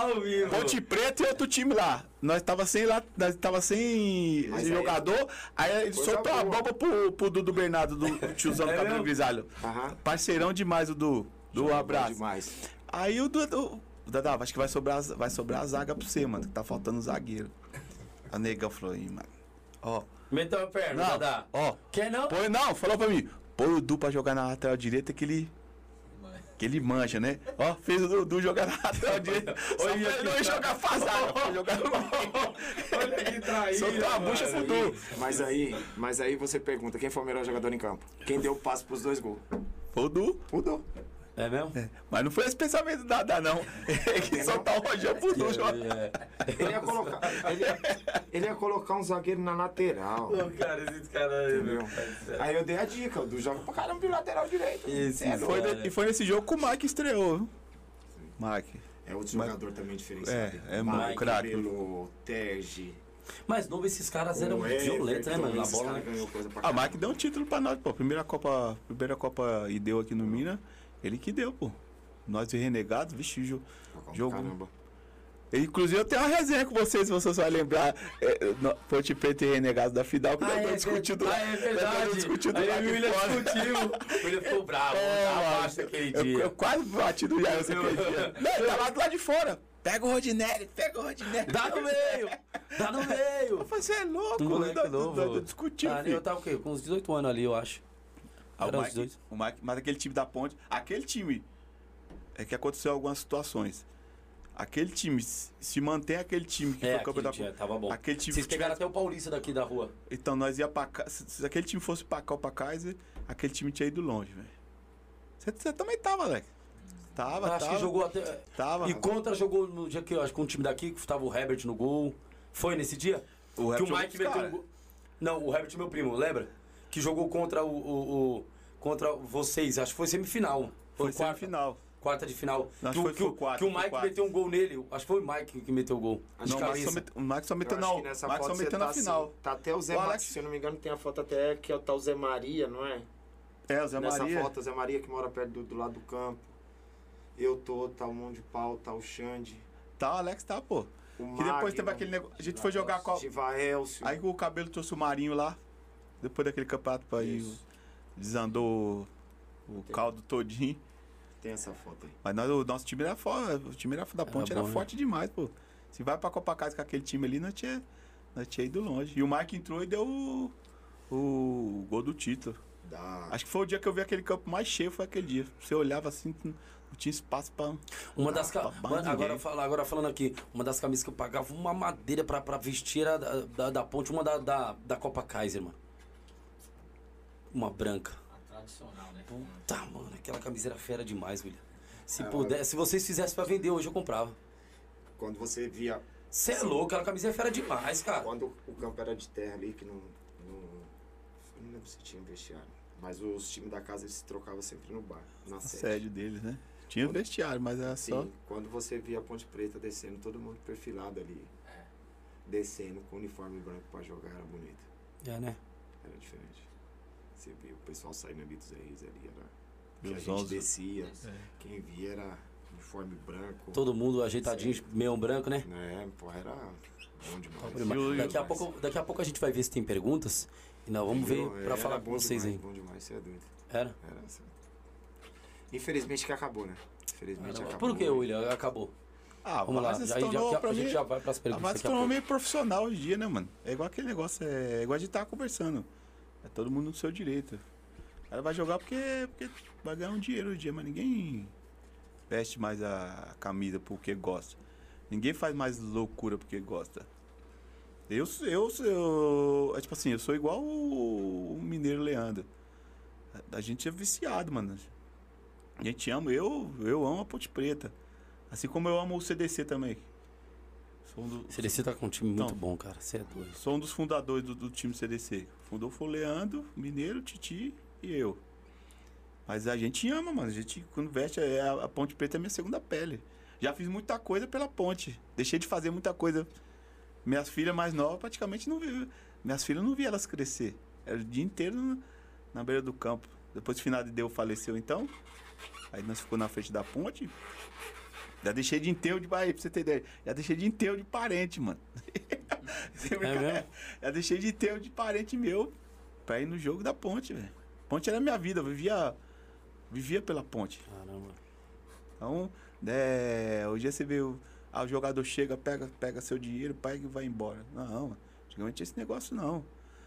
Ponte Preta e outro time lá. Nós tava sem lá, nós tava sem Mas aí- jogador. Aí ele Coisa soltou a bomba pro, pro Dudu Bernardo, do tiozão do É cabelo grisalho. Aham. Parceirão demais o do, do Joga abraço. Demais. Aí o Dudu. O Dadá, acho que vai sobrar, vai sobrar a zaga pra você, mano. Que tá faltando zagueiro. A negão falou aí, mano. Ó. Meteu a perna, Não, Dadá. ó. Quer não? Põe, não, falou pra mim. Põe o Dudu pra jogar na lateral direita que ele. Que ele manja, né? Ó, fez o Dudu jogar na lateral direita. Pra ele não ir jogar fazada, pra jogar no Olha que traíra, Soltou a bucha pro. Dudu. Mas aí, mas aí você pergunta, quem foi o melhor jogador em campo? Quem deu o passe pros dois gols? Foi o Dudu. Mudou. É mesmo? Mas não foi esse pensamento da Dada, não. Ele quis soltar o Rogério pro Dudu jogar. É. Ele ia colocar, ele ia, ele ia colocar um zagueiro na lateral. Ô, cara, esses caras aí, meu. Entendeu? Aí eu dei a dica, o do joga pra caramba de lateral direito. Esse É, Foi e foi nesse jogo que o Mike estreou, viu? Mike. é outro jogador também diferenciado. É, é Mike, muito craque. Pelo Terge. Mas novo, esses caras eram o violentos, né, mano? Na esses bola, né? pra Ah. Mike deu um título pra nós, pô. Primeira Copa, primeira Copa e deu aqui no Mina. Ele que deu, pô. Nós e Renegados, vixe, jo- jogo. Caramba. Inclusive eu tenho uma resenha com vocês, se vocês vão lembrar. É, no- Ponte Preta e Renegados da Fidal, que Ah, nós é, estamos discutindo ah, lá. é nós verdade. estamos discutindo Aí lá o William discutiu. O William ficou bravo, É, tá abaixo daquele eu, dia. eu quase bati no Jair aquele dia. Não, ele tá lá do lado de fora. Pega o Rodinelli, pega o Rodinelli. Dá no meio! Dá no meio! Eu falei, você é louco, Um nós- nós- nós discutimos, Ah, eu tava o quê? Com uns 18 anos ali, eu acho. Ah, o os Mike, dois. o Mike, mas aquele time da ponte, aquele time é que aconteceu algumas situações. aquele time, se mantém aquele time que É, foi campeão da dia, tava bom. Aquele time Vocês pegaram até o Paulista daqui da rua. Então nós ia pra se, se aquele time fosse pra Copa Kaiser, aquele time tinha ido longe, velho. Você, você também tava, Alex. Tava, acho tava. que jogou até. Tava. E contra jogou no dia que eu acho que um time daqui que tava o Herbert no gol. Foi nesse dia? O que Herbert o Mike meteu os um gol. Não, o Herbert, meu primo, lembra? Que jogou contra o. o- o- contra vocês, acho que foi semifinal. Foi quarta, semifinal. quarta de final. Não, que, acho o- que foi- que, o- foi quarta, que o foi Mike meteu um gol nele. Acho que foi o Mike que meteu o gol. Acho Não, o cabeça. só meteu, o Max só Eu meteu não. foto só meteu tá na final. assim, tá até o Zé Alex- se eu não me engano, tem a foto até que é o tal Zé Maria, não é? É, o Zé Nessa Maria. foto, o Zé Maria que mora perto do, do lado do campo. Eu tô, tá o Mão de Pau, tá o Xande. Tá, o Alex tá, pô. O Que depois teve aquele negócio. A gente foi jogar com a... Aí o cabelo trouxe o Marinho lá. Depois daquele campeonato ir. Isso. Desandou o, caldo todinho. Tem essa foto aí. Mas nós, o nosso time era forte. O time era, da ponte era, bom, né? forte demais, pô. Se vai pra Copa Casa com aquele time ali, nós tinha, nós tinha ido longe. E o Mike entrou e deu o, o gol do título. Da... Acho que foi o dia que eu vi aquele campo mais cheio, foi aquele dia. Você olhava assim, não tinha espaço pra. Uma das ca... pra agora, agora falando aqui, uma das camisas que eu pagava uma madeira pra, pra vestir era da, da, da ponte, uma da, da, da Copa Kaiser, mano. Uma branca. A tradicional, né? Tá, mano, aquela camisa era fera demais, William. Se É, puder, se vocês fizessem pra vender hoje, eu comprava. Quando você via. Você é louco, aquela camisa é fera demais, cara. Quando o campo era de terra ali, que não. não eu não lembro se tinha vestiário. Mas os times da casa eles se trocavam sempre no bar, na A sede. sede deles, né? Tinha vestiário, mas era só. Sim, quando você via a Ponte Preta descendo, todo mundo perfilado ali. É. Descendo com uniforme branco pra jogar, era bonito. É, né? Era diferente. Você via o pessoal saindo ali dos Reis ali, era. Que a os gente descia, É. quem via era uniforme branco. Todo mundo ajeitadinho, meio branco, né? É, pô, era bom demais. Daqui a, pouco, daqui a pouco a gente vai ver se tem perguntas. E nós vamos ver Entendeu? pra Era falar com vocês demais, aí. Bom demais, você é doido. Era? Era assim. Infelizmente que acabou, né? Infelizmente acabou. Por que, William? Acabou. Ah, Vamos lá, já, já, já- pra a mim, gente já vai pras A perguntas Várzea se tornou meio profissional hoje em dia, né, mano? É igual aquele negócio, é igual a gente tava conversando. É todo mundo no seu direito. O cara vai jogar porque, porque vai ganhar um dinheiro hoje em dia, mas ninguém veste mais a camisa porque gosta. Ninguém faz mais loucura porque gosta. Eu, eu, eu, é tipo assim, eu sou igual o, o Mineiro Leandro. A, a gente é viciado, mano. A gente ama, eu, eu amo a Ponte Preta. Assim como eu amo o CDC também. Sou um, do- CDC tá com um time muito Não. bom, cara. Você é doido. sou um dos fundadores do, do time CDC. Fundou foi o Leandro, Mineiro, Titi e eu. Mas a gente ama, mano. A gente, quando veste, é, a, a Ponte Preta é minha segunda pele. Já fiz muita coisa pela ponte. Deixei de fazer muita coisa. Minhas filhas mais novas praticamente não vi. Minhas filhas não vi elas crescer. Era o dia inteiro na, na beira do campo. Depois o final de Deus faleceu, então. Aí nós ficou na frente da ponte. Já deixei de enterro de Bahia, pra você ter ideia. Já deixei de enterro de parente, mano. Sem brincadeira. mesmo? Já deixei de enterro de parente meu pra ir no jogo da ponte, velho. Ponte era minha vida, eu vivia, vivia pela ponte. Caramba. Então, é, hoje você vê o, ah, o jogador chega, pega, pega seu dinheiro, pega e vai embora. Não, antigamente tinha esse negócio não.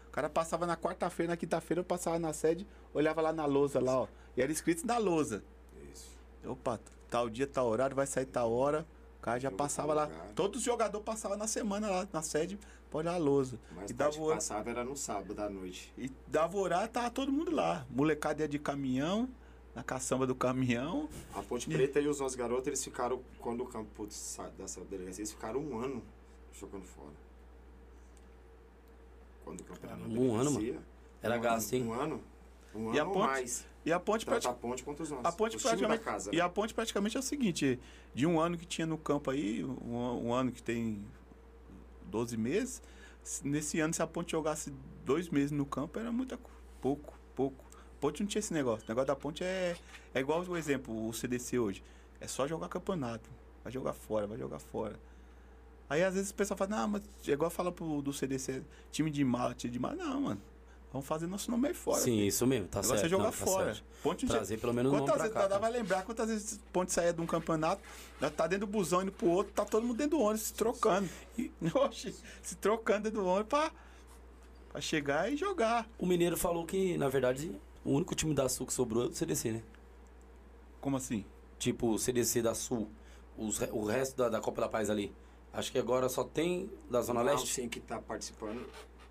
O cara passava na quarta-feira, na quinta-feira eu passava na sede, olhava lá na lousa lá, ó. E era escrito na lousa. Isso. Opa, tal dia, tal horário, vai sair tal hora. O cara já Jogo passava lá. folgado. Todos os jogadores passavam na semana lá na sede pra olhar a lousa. Mas e tarde dava passava era no sábado à noite. E dava horário, tava todo mundo lá. Molecada ia de caminhão, na caçamba do caminhão. A Ponte Preta e os nossos garotos, eles ficaram, quando o campo sa- da sua delegacia, eles ficaram um ano jogando fora. Quando o campo era na Caramba, um ano, delegacia, Era um gasto, hein? Um ano. Um E a ano ou Ponte? mais. E a ponte Tanto a praticamente. Ponte quanto os nossos. A ponte da praticamente. casa, E né? a ponte praticamente é o seguinte: de um ano que tinha no campo aí, um, um ano que tem 12 meses, se- nesse ano, se a ponte jogasse dois meses no campo, era muita co- pouco, pouco. A ponte não tinha esse negócio. O negócio da ponte é, é igual o exemplo, o CDC hoje. É só jogar campeonato. Vai jogar fora, vai jogar fora. Aí às vezes o pessoal fala, não, mas é igual fala pro, do CDC, time de mala, time de mala. Não, mano. Vamos fazer nosso nome aí fora. Sim, isso mesmo, tá negócio certo. é jogar não, tá fora. certo. Ponte Trazer pelo menos nome Quantas pra vezes, cá. Cara. vai lembrar quantas vezes ponte saía de um campeonato, já tá dentro do busão indo pro outro, tá todo mundo dentro do ônibus se trocando. E, oxe, se trocando dentro do ônibus pra, pra chegar e jogar. O Mineiro falou que, na verdade, o único time da Sul que sobrou é o CDC, né? Como assim? Tipo, o CDC da Sul. os o resto da, da Copa da Paz ali? Acho que agora só tem da Zona Não, Leste. sim, que tá participando.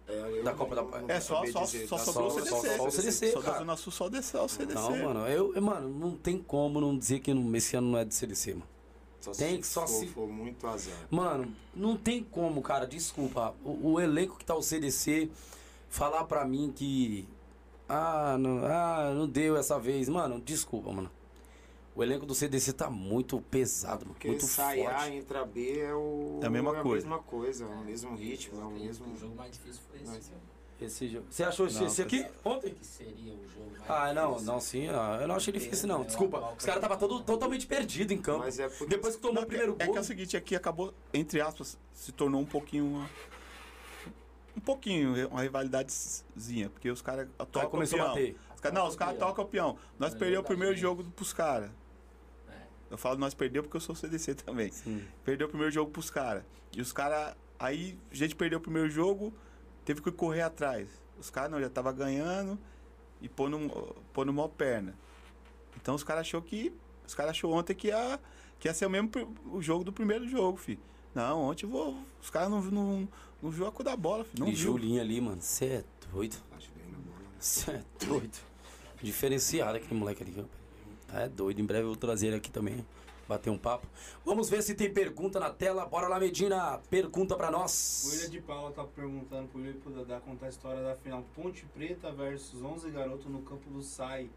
É, Da Copa da não- Paz. não É, só, só, dizer, só tá sobrou o só- CDC. só o CDC, Só da. Zona Sul, só o DC, o CDC. Não, mano, eu, eu- mano, não tem como não dizer que não- esse ano não é do CDC, mano. Só Tem se que só for, se- for muito azar. Mano, não tem como, cara, desculpa. O, o elenco que tá o CDC falar pra mim que. Ah não, ah, não deu essa vez. Mano, desculpa, mano. O elenco do CDC tá muito pesado. Porque muito sair A forte. entra B é o. É a mesma coisa. mesma coisa, é o mesmo ritmo, é o mesmo. O jogo mais difícil foi esse. Mas-? Esse jogo. Você achou esse, Não, esse aqui ontem? Que seria o jogo mais Ah, não, difícil. não, sim. ah, Eu não achei difícil, não. É, Desculpa. é, Os caras tava todo, totalmente perdido em campo. Mas é porque. Depois que tomou Não, o primeiro é, gol. que é o seguinte, aqui acabou, entre aspas, se tornou um pouquinho. Um pouquinho, uma rivalidadezinha, porque os caras o começou a peão. bater. Os caras- não, os caras tocam o peão. Nós perdemos o primeiro gente. jogo pros caras. Eu falo nós perdeu porque eu sou CDC também. Sim. Perdeu o primeiro jogo pros caras. E os caras. Aí a gente perdeu o primeiro jogo, teve que correr atrás. Os caras não, já tava ganhando e pôr no, pôr no mó perna. Então os caras achou que. Os caras achou ontem que ia, que ia ser o mesmo o jogo do primeiro jogo, fi. Não, ontem eu vou. Os caras não, não, não viu a cor da bola, fi. Não e viu. Julinho ali, mano. Você é doido. Você é doido. Diferenciado aquele moleque ali. rapaz. É doido. Em breve eu vou trazer ele aqui também. Bater um papo. Vamos ver se tem pergunta na tela. Bora lá, Medina. Pergunta pra O nós. William de Paula tá perguntando pro William e pro Dadá contar a história da final Ponte Preta versus 11 garotos no campo do SAI,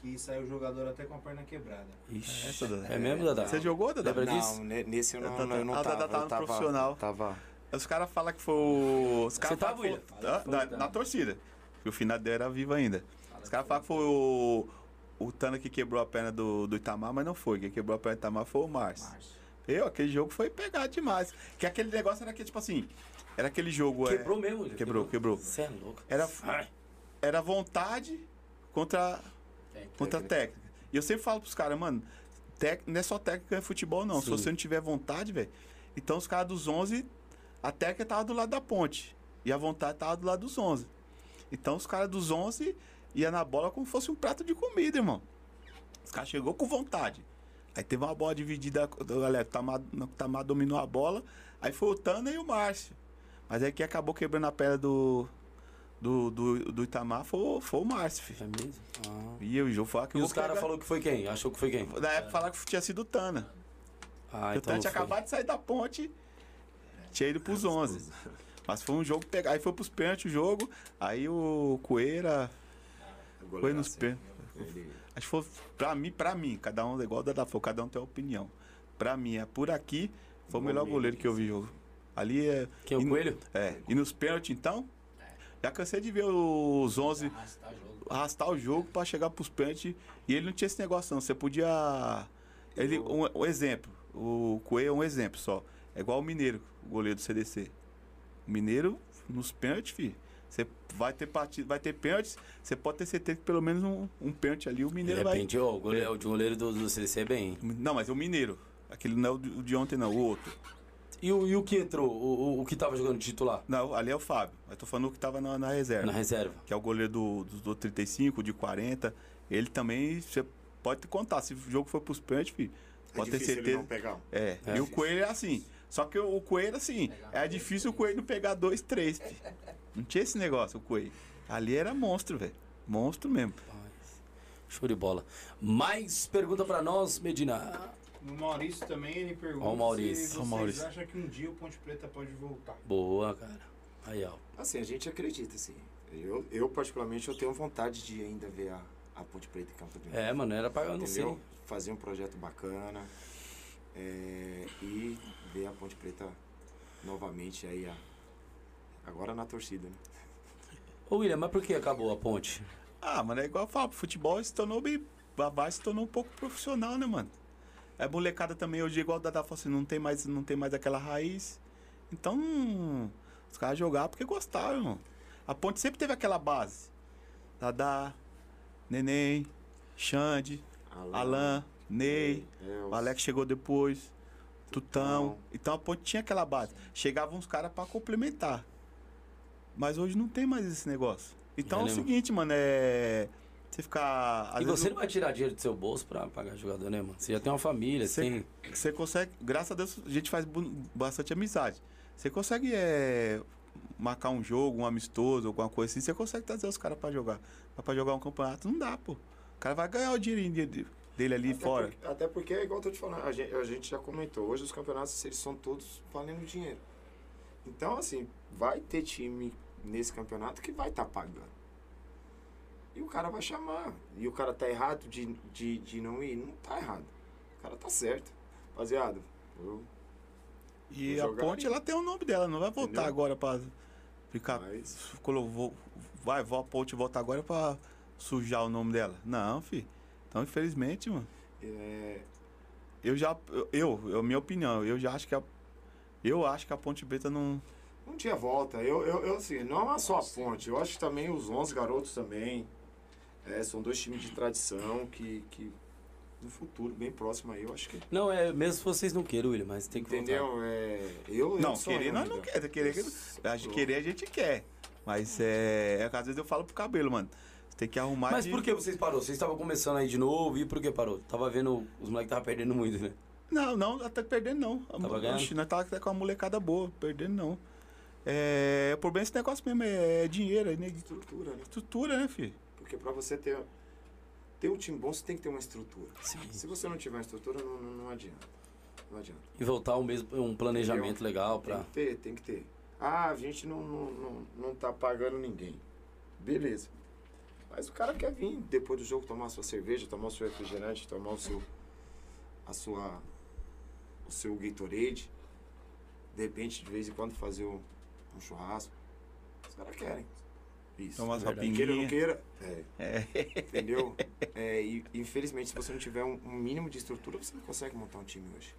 que saiu o jogador até com a perna quebrada. Ixi. Essa, Dadá. É mesmo, Dadá? Você jogou, Dadá? Lembra disso? Não, ne- nesse eu não, Tá, tá, eu não ah, tá, tava. tá, tá eu no tava, profissional. Tava. Os caras falam que foi o. Os caras Você tá, foi- William? Ah, na, na torcida. Que o final dele era vivo ainda. Os caras falam que foi o. O Tana que quebrou a perna do, do Itamar, mas não foi. Quem quebrou a perna do Itamar foi o Márcio. Eu, aquele jogo foi pegado demais. Que aquele negócio era que, tipo assim. Era aquele jogo. é, Quebrou mesmo, William. Quebrou, quebrou. Você é louco. Era, Ai. era vontade contra, Técnico. contra técnica. E eu sempre falo pros caras, mano, tec, não é só técnica é futebol, não. Se Sim. você não tiver vontade, velho. Então os caras dos 11, a técnica tava do lado da ponte. E a vontade tava do lado dos 11. Então os caras dos 11 iam na bola como se fosse um prato de comida, irmão. Os caras chegou com vontade. Aí teve uma bola dividida, galera, o Tamar, o Tamar dominou a bola. Aí foi o Tana e o Márcio. Mas aí quem acabou quebrando a perna do, do, do, do Itamar foi, o- foi o Márcio, filho. É mesmo? Ah. E o jogo falou que E eu os caras falaram que foi quem? Achou que foi quem? Na época falaram que tinha sido o Tana. Ah, o então Tana não tinha foi. acabado de sair da ponte, tinha ido pros 11. Mas foi um jogo pegar. Aí foi pros pênaltis o jogo. Aí o Coeira. Foi nos pênaltis. Ele- Acho que foi pra mim, pra mim. Cada um é igual o Dada falou, cada um tem uma opinião. Pra mim, é por aqui, foi o melhor goleiro que eu vi jogo. Ali é. Quem é o e Coelho? É. E nos pênaltis, então? Já cansei de ver os 11 Arrastar jogo. arrastar o jogo pra chegar pros pênaltis. E ele não tinha esse negócio, não. Você podia. Ele, um, um exemplo. O Coelho é um exemplo só. É igual o Mineiro, o goleiro do CDC. O Mineiro, nos pênaltis, filho. Você vai ter partido, vai ter pênaltis, você pode ter certeza que pelo menos um, um pênalti ali o De Mineiro vai. repente, ó, o goleiro, o goleiro do, do CDC é bem. Não, mas é o Mineiro. Aquele não é o de, de ontem, não, o outro. E o, e o que entrou? O, o, o que tava jogando de titular? Não, ali é o Fábio. Eu tô falando o que tava na, na reserva. Na reserva. que é o goleiro do, do, do 35, de 40. Ele também, você pode contar. Se o jogo for pros pênaltis, filho, É pode ter difícil ele certeza. não pegar. um. É, É. e o Coelho é assim. Só que o, o Coelho, assim, é difícil o Coelho não pegar dois, três. filho. Não tinha esse negócio, o Coelho. Ali era monstro, velho. Monstro mesmo. Show de bola. Mais pergunta pra nós, Medina. No Maurício também ele pergunta Ó o Maurício. se Ó o vocês Maurício. acham que um dia o Ponte Preta pode voltar. Boa, cara. Aí, ó. Assim, a gente acredita, assim. Eu, eu particularmente, eu tenho vontade de ainda ver a, a Ponte Preta em campo de novo. É, mano, era pra. Eu não sei. Fazer um projeto bacana é, e ver a Ponte Preta novamente aí, a- agora na torcida, né? Ô, William, mas por que acabou a ponte? Ah, mano, é igual eu falo, futebol se tornou bem. A base se tornou um pouco profissional, né, mano? É molecada também hoje, igual o Dada falou assim, não tem mais, não tem mais aquela raiz. Então, hum, os caras jogavam porque gostavam, irmão. A ponte sempre teve aquela base. Dada, Neném, Xande, Alan, Ney, Elcio, o Alex chegou depois, Tutão. Então a ponte tinha aquela base. Chegavam uns caras pra complementar. Mas hoje não tem mais esse negócio. Então Já é o seguinte, mano, é. Você ficar. E você não vai tirar dinheiro do seu bolso pra pagar jogador, né, mano? Você já tem uma família, Você, tem. você consegue, graças a Deus, a gente faz bastante amizade. Você consegue é, marcar um jogo, um amistoso, alguma coisa assim, você consegue trazer os caras pra jogar. Mas pra jogar um campeonato não dá, pô. O cara vai ganhar o dinheirinho de- dele ali Até fora. porque- até porque é igual eu tô te falando, a gente, a gente já comentou, hoje os campeonatos eles são todos valendo dinheiro. Então, assim, vai ter time nesse campeonato que vai estar pagando. E o cara vai chamar. E o cara tá errado de, de, de não ir? Não tá errado. O cara tá certo. Rapaziada, eu- E a ponte, ali. ela tem o nome dela, não vai voltar Entendeu? agora pra ficar. Mas- vou- Vai, vou a ponte volta agora pra sujar o nome dela. Não, fi. Então, infelizmente, mano. é, Eu já. Eu, eu, minha opinião, eu já acho que a. Eu acho que a Ponte Preta não. Um dia volta. Eu, eu, eu, assim, não é só a ponte. Eu acho que também os 11 garotos também. é, são dois times de tradição que, que no futuro, bem próximo aí, eu acho que Não, é mesmo se vocês não queiram, William, mas tem que voltar. Entendeu? É, eu, Não, querer nós não ainda. quer. Querer, a gente querer a gente quer. Mas é, é que às vezes eu falo pro cabelo, mano. Você tem que arrumar. Mas de- por que vocês parou? Vocês estavam começando aí de novo e por que parou? Tava vendo os moleques estavam perdendo muito, né? Não, não, até perdendo não. A Tava ganhando? Nós tava até com uma molecada boa, perdendo não. É, o problema desse negócio mesmo é dinheiro, é né? Estrutura, né? estrutura, né, filho? Porque pra você ter, ter um time bom, você tem que ter uma estrutura. Sim. Se você não tiver uma estrutura, não, não, não adianta. Não adianta. E voltar um, mesmo, um planejamento legal Tem pra. que ter, tem que ter. Ah, a gente não, não, não, não tá pagando ninguém. Beleza. Mas o cara quer vir depois do jogo tomar a sua cerveja, tomar o seu refrigerante, tomar o seu. a sua. o seu Gatorade. De repente, de vez em quando, fazer um, um churrasco. Os caras querem. Isso. Tomar uma Verdade. Queira ou não queira. É. Entendeu? É, e infelizmente, se você não tiver um, um mínimo de estrutura, você não consegue montar um time hoje.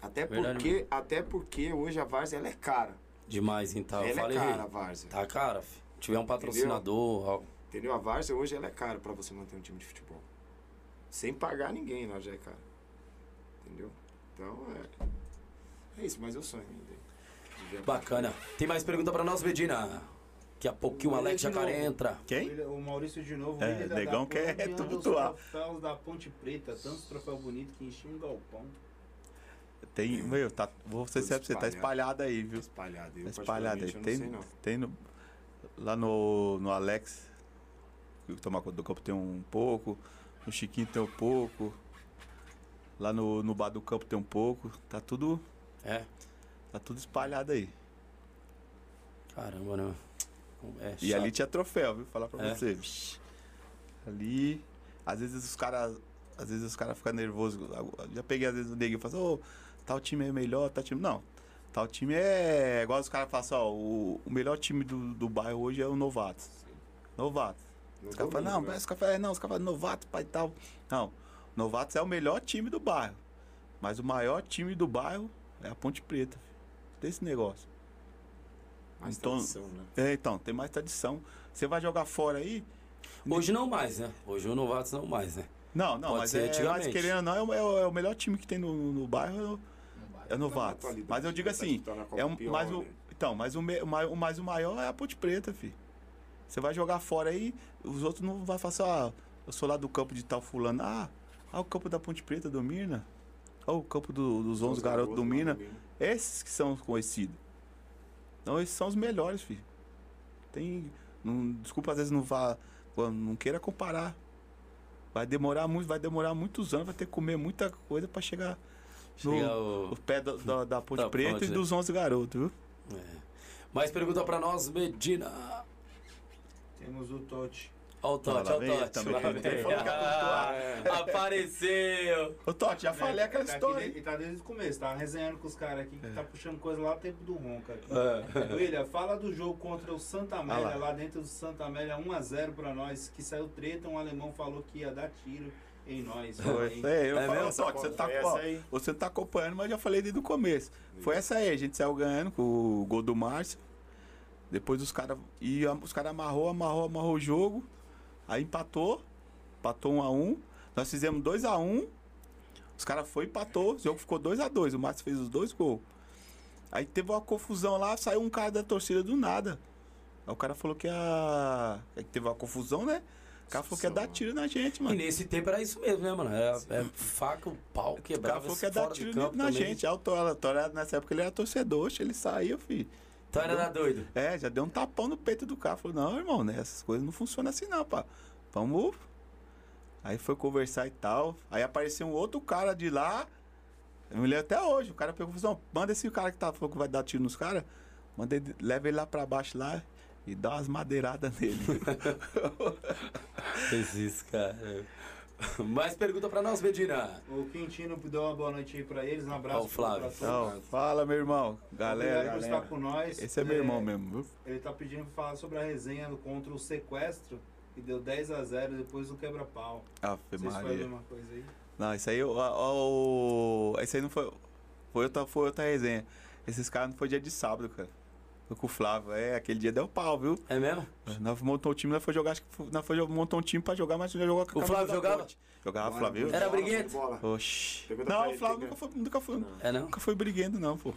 Até Verdade porque, até porque hoje a Várzea ela é cara. Demais, então. Eu ela falei. é cara, a Várzea. Tá cara, fi. Tiver um patrocinador. ó, Entendeu? A Várzea hoje ela é cara pra você manter um time de futebol. Sem pagar ninguém, ela já é cara. Entendeu? Então é. É isso, mas eu sonho ainda. Bacana. Tem mais pergunta pra nós, Medina? Daqui a pouquinho o Alex novo. Jacaré entra. Quem? William- O Maurício de novo. É, da negão quer ganhando tumultuar. Troféus da Ponte Preta, tantos troféus bonitos que enchiam o galpão. Tem, meu, tá, vou ser sério pra você, tá espalhado. aí, viu? Espalhado. Eu, Tá espalhado aí. Tem, não sei não. tem no, lá no, no Alex, que toma conta do campo tem um pouco, no Chiquinho tem um pouco, lá no, no bar do campo tem um pouco, tá tudo, É. tá tudo espalhado aí. Caramba, né? É E ali tinha troféu, viu? Falar pra É. você. Ali, às vezes os caras, às vezes os caras ficam nervosos. Já peguei às vezes o neguinho e falo, assim, ô, tal time é melhor, tal time. Não. Tal time é. Igual os caras falam assim, ó, o, o melhor time do, do bairro hoje é o Novatos. Novatos. No Os caras falam, não, né? os caras falam, não, os caras falam, Novatos, pai e tal. Não. Novatos é o melhor time do bairro. Mas o maior time do bairro é a Ponte Preta. Desse negócio. Mais então- tradição, né? É, então, tem mais tradição. Você vai jogar fora aí, Hoje não mais, né? Hoje o Novatos não mais, né? Não, não, Pode mas ser é, mas querendo ou não, é o, é o- é o melhor time que tem no, no bairro, No bairro. é o Novatos. atualidade, Mas eu digo tá assim, é um, mas o, né? então, mas o, o o mais o maior é a Ponte Preta, filho. Você vai jogar fora aí, os outros não vão falar assim, ah, eu sou lá do campo de tal fulano. Ah, ah o campo da Ponte Preta do Mirna. Ah, o campo do- dos 11 garotos do lá Mirna. no Mina. Esses que são os conhecidos. Então esses são os melhores, filho. Tem. Não, desculpa, às vezes não vá. Não queira comparar. Vai demorar muito, vai demorar muitos anos, vai ter que comer muita coisa pra chegar no, Chega o- pé da, da, da Ponte Da Preta ponte, e dos 11 garotos, viu? É. Mais pergunta pra nós, Medina. Temos o Totti. Ó o Totti, ó o ele Totti. também, ele. Ah, Apareceu. Ô, Totti, já falei aquela tá história. De- tá desde o começo, tá resenhando com os caras aqui que tá puxando coisa lá do tempo do Ronca. É. William, fala do jogo contra o Santa Amélia, Ah lá. lá. dentro do Santa Amélia, 1x0 pra nós, que saiu treta, um alemão falou que ia dar tiro em nós. Foi. Hein? É, eu É falo, mesmo? Você tá, ó, você não tá acompanhando, mas já falei desde o começo. Foi essa aí, a gente saiu ganhando com o gol do Márcio. Depois os caras. E os caras amarrou, amarrou, amarrou o jogo. Aí empatou. Empatou 1 a 1 Nós fizemos 2 a 1 Os caras foi e empatou. O jogo ficou 2 a 2 O Márcio fez os dois gols. Aí teve uma confusão lá, saiu um cara da torcida do nada. Aí o cara falou que a. que teve uma confusão, né? cara falou que ia dar tiro na gente, E mano. nesse tempo era isso mesmo, né, mano? Era, é faca, o pau, O cara quebrava falou que ia dar tiro na também. gente. A Autora, nessa época ele era torcedor, ele saía, filho. Então era doido. É, já deu um tapão no peito do cara. Falou, não, irmão, né? Essas coisas não funcionam assim não, pá. Vamos. Aí foi conversar e tal. Aí apareceu um outro cara de lá. Eu me lembro até hoje. O cara pegou e falou, não, manda esse cara que tá falou que vai dar tiro nos caras. Manda ele, leva ele lá pra baixo lá e dá umas madeiradas nele. Fez isso, cara. Mais pergunta pra nós, Medina. O Quintino deu uma boa noite aí pra eles. Um abraço Ó, o Flávio. pra todos. Então, fala, meu irmão. Galera, Obrigado por estar com nós. esse é meu irmão mesmo, viu? Ele tá pedindo pra falar sobre a resenha do- contra o sequestro, que deu 10 a 0 depois do quebra-pau. Ave Vocês fazem a Maria. coisa aí? Não, isso aí, o, o, esse aí não foi. Foi outra, foi outra resenha. Esses caras não foi dia de sábado, cara. Com o Flávio. É, aquele dia deu pau, viu? É mesmo? Nós montou o time, nós foi jogar, acho que foi- nós foi montar um time pra jogar, mas nós jogou com a O Flávio jogava? Ponte. Jogava, Bora, Flávio. Era briguento? bola. Oxi. Não, o Flávio tem nunca foi, nunca foi, É não? nunca foi briguento, não, pô.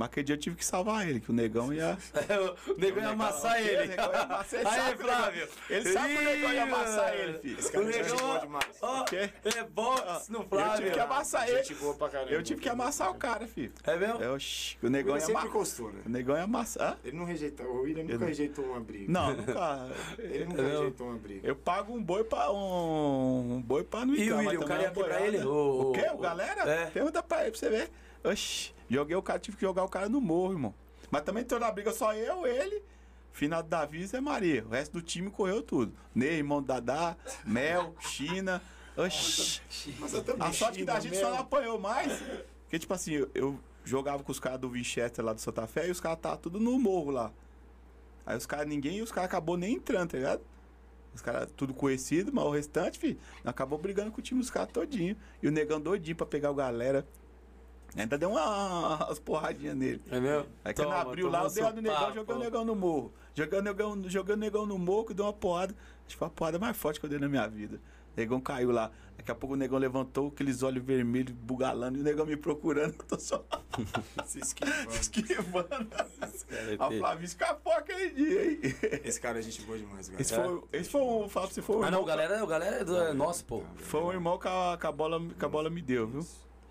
Mas aquele dia eu tive que salvar ele, que o negão ia. o nego ia amassar O ele. negão ia amassar, ele Aí, negão- Flávio. Ele sabe que o negão ia amassar ele, filho. Esse O cara é boa negão, demais. Quê? é box no Eu Flávio. tive que amassar ele. Gente boa pra caramba. Eu tive que amassar o cara, filho. É mesmo? É, oxi, o negão ia amassar. encostou, né? O negão ia amassar. Ele não rejeitou, o William nunca rejeitou uma briga. Não, nunca. Ele nunca Não. rejeitou uma briga. Eu pago um boi pra um, um boi pra não E o William, o cara é ia quebrar boiada. ele? O- O quê? o- O galera? É. Pergunta pra ele pra você ver. Oxi, joguei o cara, tive que jogar o cara no morro, irmão. Mas também entrou na briga só eu, ele, final Davi e Zé Maria. O resto do time correu tudo. Ney, irmão do Dadá, Mel, China. Oxi. A sorte que da gente só não apanhou mais. Porque, tipo assim, eu, eu jogava com os caras do Winchester lá do Santa Fé e os caras estavam tudo no morro lá. Aí os caras, ninguém, os caras acabou nem entrando, tá ligado? Os caras tudo conhecido, mas o restante, filho, acabou brigando com o time dos caras todinho. E o negão doidinho pra pegar o galera. Ainda deu uma, umas porradinhas nele. É mesmo? Aí quando Toma, abriu lá, eu dei negão, joguei o negão no morro. Joguei o negão, joguei o negão no morro, que deu uma porrada. Acho que foi a porrada mais forte que eu dei na minha vida. O negão caiu lá. Daqui a pouco o negão levantou, aqueles olhos vermelhos bugalando, e o negão me procurando, eu tô só Se esquivando. esquivando. Cara, A Flávia escapou aquele dia, hein? Esse cara é gente boa demais, velho. Esse foi, esse foi um, pra você, foi um Ah, não, irmão, galera, o galera é, do, é nosso, pô. foi um irmão que a, que a bola, que a bola me deu, viu?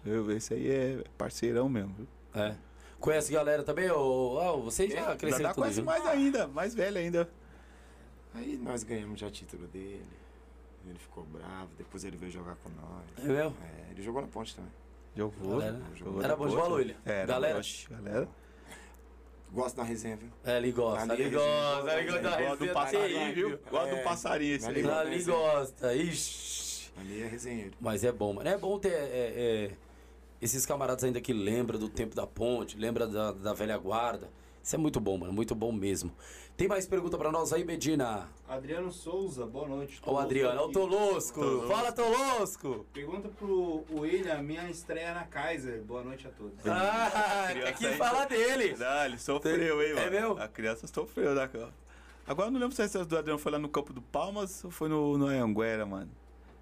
Eu, esse aí é parceirão mesmo, viu? É. Conhece galera também? Ô, ô, vocês já Ainda cresceram dá tudo, conhece mais ainda, mais velho ainda. Aí nós ganhamos já título dele. Ele ficou bravo, depois ele veio jogar com nós. É mesmo? É, ele jogou na ponte também. Jogou. Galera, jogou Era bom de bola? Era, Galera? galera. Gosto da resenha, viu? É, ali gosta, Ali é gosta, ali gosta da Gosta do resenha passarinho, viu? Gosta do É. passarinho esse Ali aí. gosta. Ali gosta, ixi. Ali é resenheiro. Mas é bom, mano. É bom ter é, é, esses camaradas ainda que lembram do tempo da ponte, lembra da, da velha guarda. Isso é muito bom, mano. Muito bom mesmo. Tem mais pergunta pra nós aí, Medina? Adriano Souza, boa noite. Ó, o Adriano, ó, o. Tolosco. Tolosco. Fala, Tolosco. Pergunta pro William, minha estreia na Kaiser. Boa noite a todos. Ah, aqui aí- fala dele. Não, ele sofreu, hein, É mano. mesmo? A criança sofreu, né, cara? Agora eu não lembro se essa do Adriano foi lá no campo do Palmas ou foi no, no Anguera, mano.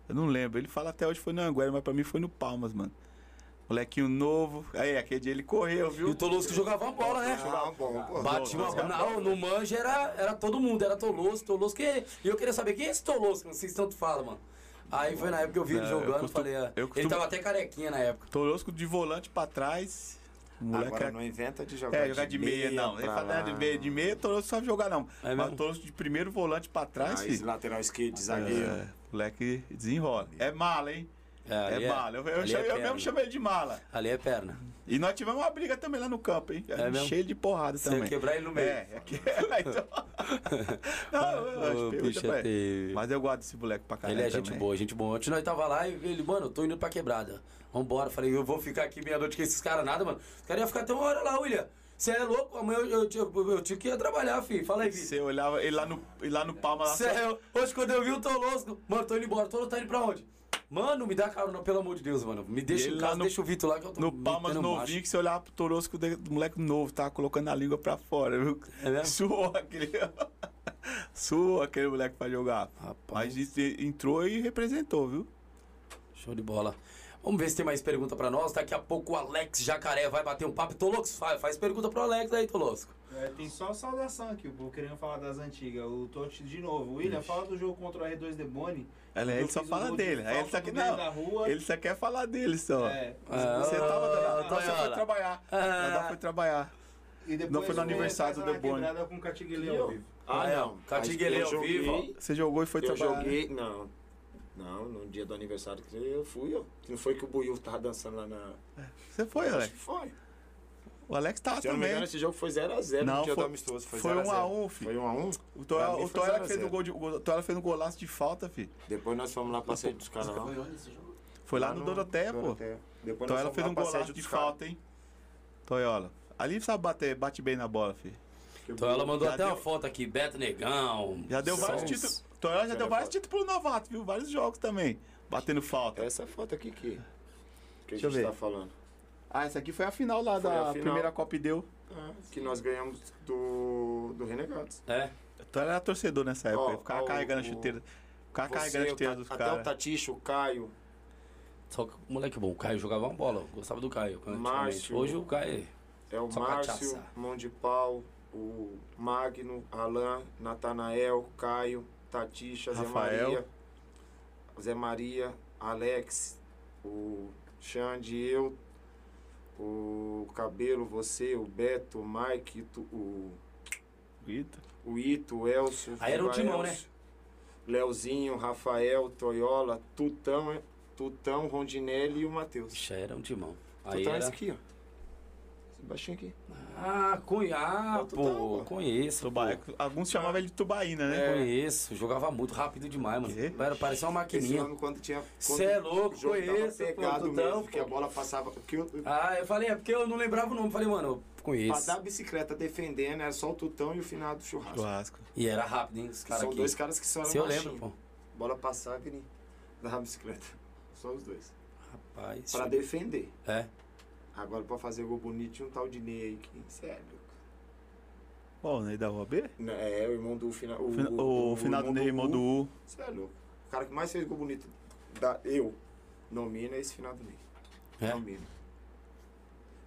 Eu não lembro. Ele fala até hoje foi no Anguera, mas pra mim foi no Palmas, mano. Molequinho novo. Aí, aquele dia ele correu, E viu? o Tolosco jogava uma bola, né? Ah, bom, pô. Batia uma bola. Não, no Manja era, era todo mundo, era Tolosco, Tolosco. E e eu queria saber quem é esse Tolosco, vocês tanto falam, mano. Aí foi na época que eu vi ele Não, eu jogando, costumo- falei, ah, eu ele costumo- tava até carequinha na época. Torosco de volante pra trás. Moleque Agora não inventa de jogar É, jogar de meia, não. Ele fala lá. de meia, de meia, Torosco não sabe jogar, não. É Mas mesmo? Torosco de primeiro volante pra trás, filho. lateral esquerdo, de zagueiro. É, moleque desenrola. É mala, hein? Ali É, mala. Eu, eu, chamo- é eu mesmo chamei ele de mala. Ali é perna. E nós tivemos uma briga também lá no campo, hein? É? Cheio de porrada Você também. ia quebrar ele no meio. É, é que... então... não, eu acho bicho, é. Mas eu gosto desse moleque pra caralho Ele é gente também. boa, gente boa. Ontem nós tava lá e ele, mano, eu tô indo pra quebrada. Vambora. Falei, eu vou ficar aqui meia-noite com esses caras, nada, mano. Os caras iam ficar até uma hora lá, William. Você é louco? Amanhã eu, eu, eu, eu tive que ir trabalhar, filho. Fala aí, filho. Você olhava ele lá no, ele lá no Palma, lá só- Sério, hoje quando eu vi o Tolosco, mano, tô indo embora. Tô tá indo pra onde? Mano, me dá carona, pelo amor de Deus, mano. Me deixa em casa, no- deixa o Vitor lá que eu tô no Palmas novinho, que você olhava pro Torosco do do moleque novo, tava colocando a língua pra fora, viu? É? Suou aquele. Suou aquele moleque pra jogar. Rapaz. Mas isso- entrou e representou, viu? Show de bola. Vamos ver se tem mais pergunta pra nós. Daqui a pouco o Alex Jacaré vai bater um papo. Tolosco, faz, faz pergunta pro Alex aí, Tolosco. É, tem só saudação aqui, o povo querendo falar das antigas. O Totti de novo. William, fala do jogo contra o R2 Deboni. Ele, Eu ele só um fala dele. Aí ele só que não. Ele só quer falar dele só. É. Ah, Você tava ah, Então você foi trabalhar. Ah. Ela foi trabalhar. E depois Não foi no aniversário do Deboni. Com o Catiguele ao eu? vivo. Ah, não. Catiguele Eu ao vivo, Você jogou e foi eu trabalhar. joguei. Não. Não, no dia do aniversário que eu fui, ó. Não foi que o Buiu tava dançando lá na. Você foi, Acho Alex. que foi. O Alex tava Se eu não me também. engano, esse jogo foi 0x0 Não, no dia foi- do amistoso. Foi foi 0 a 0. 1 a 1, filho. Foi 1x1? O Pra Toela, o Toela 0 a fez, 0. o gol de, o Toela fez um golaço de falta, filho. Depois nós fomos lá pra sede dos caras lá. Foi onde esse jogo? Foi lá no, Doroteia, pô. Depois Toela fez um golaço de falta, hein? Toyola. Ali sabe bater, bate bem na bola, filho. O Então ela mandou Já até uma deu- foto aqui, Beto Negão. Já deu vários Sons. títulos. Toyola já Já deu vários foto. títulos pro novato, viu? Vários jogos também. Batendo falta. Essa foto aqui que, que a Deixa eu gente ver. tá falando. Ah, essa aqui foi a final lá Foi da final. primeira Copa e deu. Ah, que nós ganhamos do, do Renegados. É. Toyola era torcedor nessa época. Ele ficava ó, carregando a o- chuteira. Ficava Você, carregando a o chuteira dos até o caras. Taticho, o Caio, Só que o moleque bom, o Caio jogava uma bola, eu gostava do Caio. Márcio. Hoje o Caio. é o Márcio, cachaça. Mão de Pau, o Magno, Alain, Natanael, Caio, Tatisha, Zé. Maria, Zé Maria, Alex, o Xande, eu, o Cabelo, você, o Beto, o Mike, tu- o, Eita. o Ito, o Elcio. Aí era o o timão, né? Leozinho, Rafael, Toyola, Tutão, é- Tutão, Rondinelli e o Matheus. Já era um timão. Aí Tutão é era... esse aqui, ó. Baixinho aqui. Ah, Tutão, pô, pô. conheço. Tuba- pô. Alguns chamavam ele de tubaína, né? É. Conheço, jogava muito rápido demais, mano. Quê? Era, parecia uma maquininha. quando tinha. Cê é louco, conheço, pô, pegado Tutão, mesmo, porque pô. a bola passava. Que eu, Ah, eu falei, é porque eu não lembrava o nome. Falei, mano, eu pra conheço. dar a bicicleta defendendo era só o Tutão e o finado churrasco. Churrasco. E era rápido, hein? Os Que caras são aqui. dois caras que são Se eu baixinho. lembro, pô. Bola passava e ele dava a bicicleta. Só os dois. Rapaz. Pra defender. É. Agora pra fazer gol bonito tinha um tal de Ney aí que. Sério. Bom, Ney da Rua B? É, o irmão do final. O, fina- o, final do Ney, irmão do U. Você é louco. O cara que mais fez gol bonito da eu nomina é esse final do Ney. É? Nomina.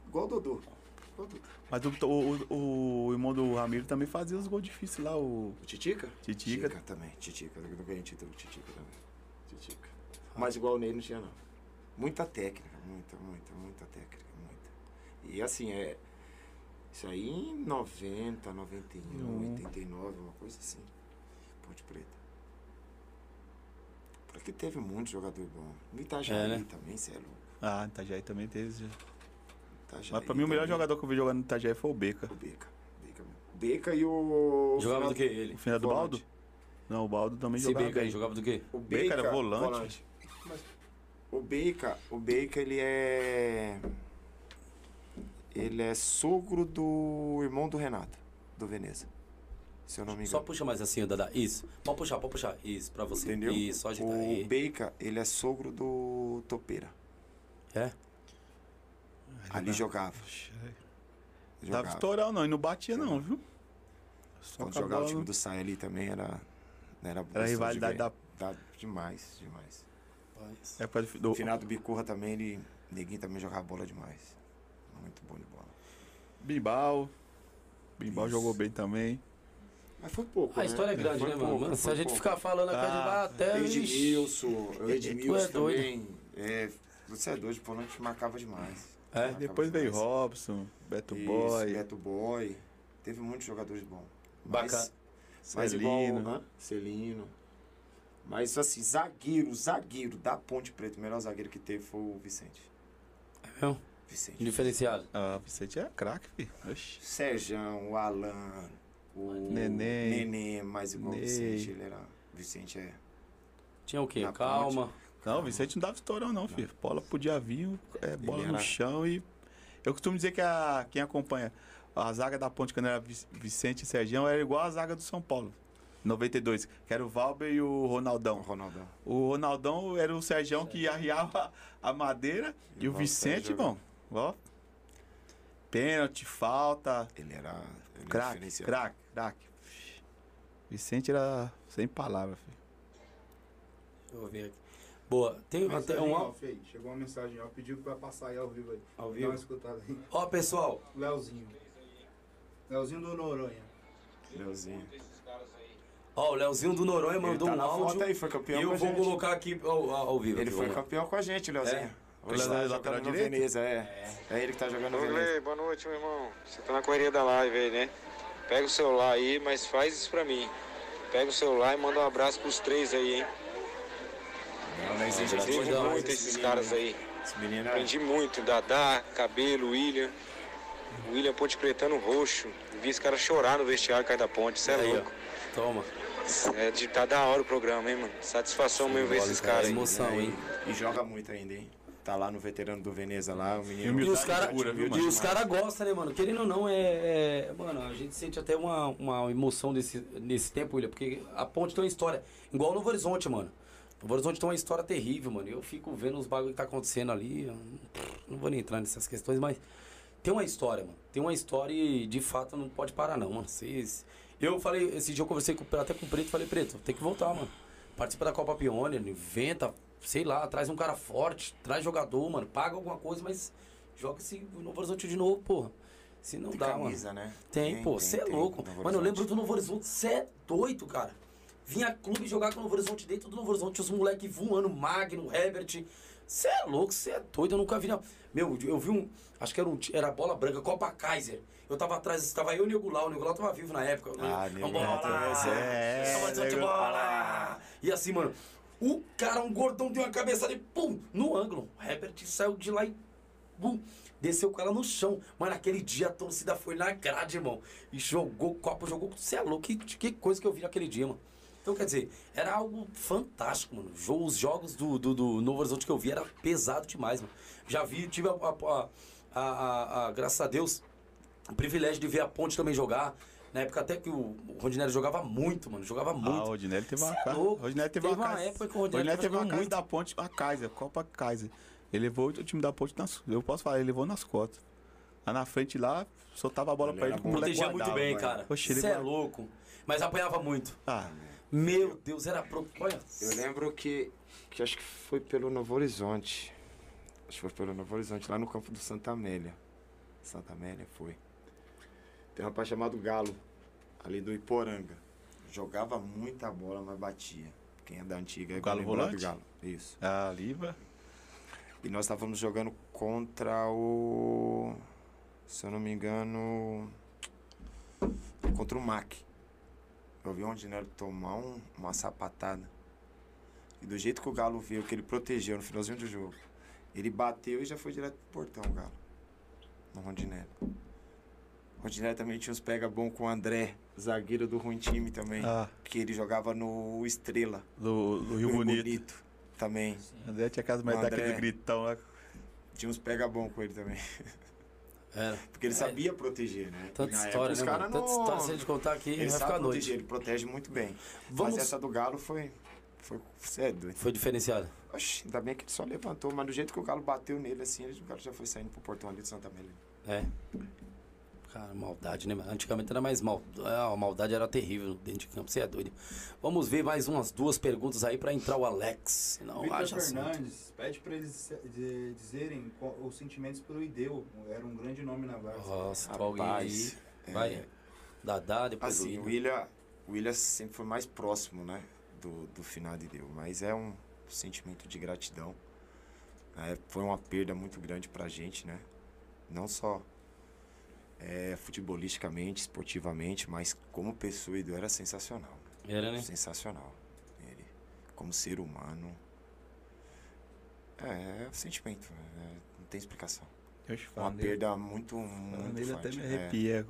Igual o Dodô. Igual o Dodô. Mas o, o, o irmão do Ramiro também fazia os gols difíceis lá, o O Titica? Titica. também. Titica. Eu não ganhei título com Titica também. Titica. Mas igual o Ney não tinha, não. Muita técnica. Muita, muita, muita técnica. E assim, é. Isso aí em 90, 91, Hum. 89, uma coisa assim. Ponte Preta. Porque teve muito jogador bom. No Itajaí É, né? também, cê é louco. Ah, Itajaí também teve. Itajaí Mas pra mim o melhor também. jogador que eu vi jogando no Itajaí foi o Beca. O Beca. Beca. Beca e o. Jogava do que ele? O final do Volante. Baldo? Não, o Baldo também Esse jogava Beca aí bem. jogava do quê? O Beca Beca era volante. O Beca, o Beca, ele é. Ele é sogro do irmão do Renato, do Veneza. Se eu não me Só engano. puxa mais assim, Dada. Isso. Pode puxar, pode puxar. Isso, pra você. Entendeu? Isso, só agitar o aí. Beca, ele é sogro do Topeira. É? Ali jogava. Dava jogava. estourão não, e não batia não, viu? Só Quando jogava o time do Sai ali também era. Era, Era a rivalidade da da... Demais, demais. Rapaz. época do, do final do Bicurra também, ele. Neguinho também jogava bola demais. Muito bom de bola. Bimbal. Bimbal Isso. jogou bem também. Mas foi pouco. A né? história é grande, Foi né, mano? pouco, Mano, Se a gente pouco. ficar falando aqui, gente Ah, até. Edmilson, Edmilson é doido. também. É, você é doido, não te marcava demais. É? Marcava Depois veio demais. Robson, Beto Isso, Boy, Beto Boy. Teve muitos jogadores bons. Bacana. Mas, mas igual, Celino. hã? Celino. Mas assim, zagueiro, zagueiro da Ponte Preta, o melhor zagueiro que teve foi o Vicente. É mesmo? Vicente. Diferenciado. Ah, Vicente é craque, filho. Oxi. Serjão, o Alan, o Neném. Neném, mas igual o. Vicente, ele era. Vicente é. Tinha o quê? Na Calma. Não, o Vicente não dava estourão não, filho. Bola podia vir, é, bola Ele no era- chão e... Eu costumo dizer que a, quem acompanha a zaga da Ponte, quando era Vic- Vicente e Sergião, era igual a zaga do São Paulo. 92, que era o Valber e o O Ronaldão. Ronaldão. O Ronaldão era o Sergião que arriava a madeira e, E o o Vicente, Sérgio bom, ó. Pênalti, falta, Ele era. Ele era craque, craque, craque. Vicente era sem palavras, filho. Deixa eu ver aqui. Boa. Tem até um. off aí. Chegou uma mensagem, ó. Pediu pra passar aí ao vivo aí. Ao Dá vivo? uma escutada aí. Ó, pessoal. Leozinho. Leozinho do Noronha. Leozinho. Ó, o Leozinho do Noronha mandou tá um áudio. foto aí, foi campeão E eu vou gente. colocar aqui ao, ao vivo. Ele aqui, foi campeão com a gente, Leozinho. É? Hoje Ele é jogando lateral direito? Veneza, é. é. ele que tá jogando no Ô, Veneza. Gley, boa noite, meu irmão. Você tá na correria da live aí, né? Pega o celular aí, mas faz isso pra mim. Pega o celular e manda um abraço pros três aí, hein? Não, não existe Gratidão. Aprendi demais muito esse esses menino, caras né? aí. Esse menino é... Aprendi muito. Dadá, Cabelo, William. William Ponte Pretano roxo. Vi esse cara chorar no vestiário cai da ponte. Você é Aí, ó. louco. Toma. É de, tá da hora o programa, hein, mano? Satisfação mesmo ver esses cara, caras aí. emoção. É, hein? E joga muito ainda, hein? Tá lá no veterano do Veneza lá, o menino. E os caras e os cara gostam, né, mano? Querendo ou não, é, é- Mano, a gente sente até uma, uma emoção nesse, nesse tempo, William, porque a ponte tem uma história. Igual Novo Horizonte, mano. Novo Horizonte tem uma história terrível, mano. Eu fico vendo os bagulho que tá acontecendo ali. Não vou nem entrar nessas questões, mas tem uma história, mano. Tem uma história e de fato não pode parar, não, mano. Vocês. Eu falei, esse dia eu conversei com, até com o Preto, falei, Preto, tem que voltar, mano. Participa da Copa Pioneer, inventa, sei lá, traz um cara forte, traz jogador, mano, paga alguma coisa, mas joga esse Novo Horizonte de novo, porra. Se não Tem dá, camisa, mano. né? Tem, pô, você é tem, louco. Mano, eu lembro do Novo Horizonte, você é doido, cara. Vinha clube jogar com o Novo Horizonte dentro do Novo Horizonte, os moleque voando, Magno, Herbert. Você é louco, você é doido, eu nunca vi, não. Meu, eu vi um. Acho que era um. Era bola branca, Copa Kaiser. Eu tava atrás, estava eu e o Negulau. O Negulau tava vivo na época. Ah, Vamos Negulau bola! também, é, Tava de Negulau. bola! E assim, mano, o cara, um gordão, deu uma cabeçada e pum, no ângulo. O Herbert saiu de lá e Bum, desceu com ela no chão. Mano, aquele dia a torcida foi na grade, irmão. E jogou copo, jogou. Você é louco, que, que coisa que eu vi naquele dia, mano. Então, quer dizer, era algo fantástico, mano. Os jogos do, do, do Novo Horizonte que eu vi era pesado demais, mano. Já vi, tive a, a, a, a- a- graças a Deus, o privilégio de ver a Ponte também jogar. Na época até que o, o Rondinelli jogava muito, mano. Jogava Ah, muito. o Rodinelli teve Cê uma é casa. louco. O Rodinelli teve, Teve uma uma casa. época que o o Rodinelli Rodinelli teve uma muito. da ponte, a Kaiser, Copa Kaiser. Ele levou o time da ponte nas. Eu posso falar, ele levou nas costas. Lá na frente lá, soltava a bola Ele pra ele. bom. moleque Protegia muito bem, mano. cara. Oxe, ele Você é guarda- louco. Mas apanhava muito. Ah, Meu Deus, era pro. Olha. Eu lembro que, que acho que foi pelo Novo Horizonte. Acho que foi pelo Novo Horizonte, lá no campo do Santa Amélia. Santa Amélia foi. Tem um rapaz chamado Galo, ali do Iporanga. Jogava muita bola, mas batia. Quem é da antiga é O Galo do volante? Galo. Isso. a Liva. E nós estávamos jogando contra o. Se eu não me engano. Contra o MAC. Eu vi o Rondinelli tomar um- uma sapatada. E do jeito que o Galo viu, que ele protegeu no finalzinho do jogo, ele bateu e já foi direto pro portão, o Galo. No Rondinelli. O Rondinelli também tinha uns pega bom com o André, zagueiro do ruim time também. Ah, Que ele jogava no Estrela. do, do Rio no Bonito. também. André tinha casa mais daquele gritão lá. Tinha uns pega bom com ele também. Era. Porque ele É. sabia proteger, né? Tanta história, época, né? Tanta não- história, se a gente contar aqui, Ele vai sabe ficar proteger, noite. ele protege muito bem. Vamos... Mas essa do Galo foi. Foi. Você é doido. Foi diferenciado. Oxi, ainda bem que ele só levantou, mas do jeito que o Galo bateu nele assim, o Galo já foi saindo pro portão ali de Santa Amélia. É. Cara, maldade, né? Antigamente era mais mal. A maldade era terrível dentro de campo. Você é doido. Vamos ver mais umas duas perguntas aí pra entrar o Alex. Senão Victor haja assunto. Fernandes pede pra eles dizerem qual- os sentimentos pelo Ideu. Era um grande nome na Varsa. Nossa, alguém aí. É, Vai. Dadá, depois Assim, o o William, o William sempre foi mais próximo, né? Do, do final de Deus. Mas é um sentimento de gratidão. É, foi uma perda muito grande pra gente, né? Não só é, futebolisticamente, esportivamente, mas como pessoa, Edu era sensacional. Era, né? Sensacional. Ele, como ser humano. É, é um sentimento. é, não tem explicação. Eu Uma falar nele. perda muito, muito nele até me é. arrepia.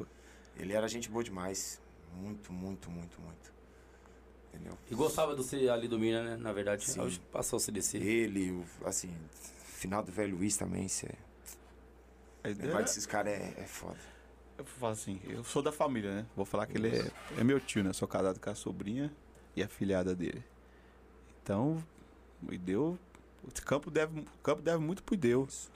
Ele era gente boa demais. Muito, muito, muito, muito. Entendeu? E gostava do ser ali do Mina, né? Na verdade, Sim. hoje passou se descer. Ele, o- assim, final do velho Luiz também, cê, A ideia lembrar desses caras é, é foda. Eu falo assim, eu sou da família, né? Vou falar que ele é, é meu tio, né? Sou casado com a sobrinha e a filhada dele. Então, o Ideu. O campo deve, o campo deve muito pro Deus.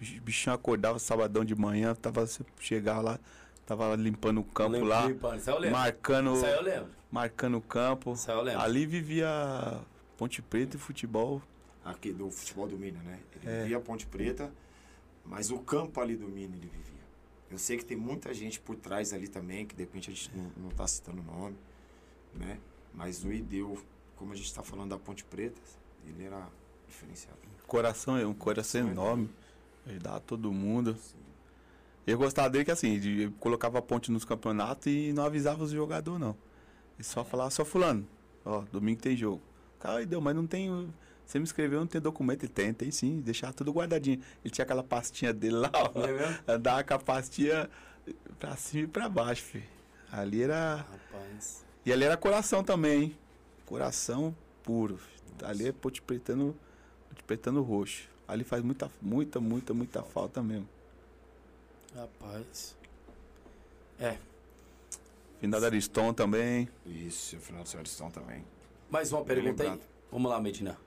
O bichinho acordava sabadão de manhã, tava, chegava lá, tava limpando o campo Lembro, lá, limpando. Isso aí eu lembro. marcando, Isso eu lembro. marcando o campo. Isso eu lembro. Ali vivia Ponte Preta e futebol. Aqui do futebol do Mina, né? Ele É. vivia Ponte Preta, mas o campo ali do Mina ele vivia. Eu sei que tem muita gente por trás ali também, que de repente a gente não, não tá citando nome, né? Mas o Ideu, como a gente tá falando da Ponte Preta, ele era diferenciado. Coração é um coração enorme. Ajudava todo mundo. Eu gostava dele que assim, de, colocava a ponte nos campeonatos e não avisava os jogadores, não. Ele só falava, só fulano, ó, domingo tem jogo. Cara, deu, mas não tem. Você me escreveu, não tem documento? Ele tem, tem sim, deixava tudo guardadinho. Ele tinha aquela pastinha dele lá, ó. É mesmo? Andava com a pastinha pra cima e pra baixo, filho. Ali era. Rapaz. E ali era coração também, hein? Coração puro. filho. Ali é ponte pretano, ponte pretano roxo. Ali faz muita, muita, muita, muita falta mesmo. Rapaz. É. Final da Ariston também. Isso, o final do seu Aristão também. Mais uma pergunta aí? Vamos lá, Medina.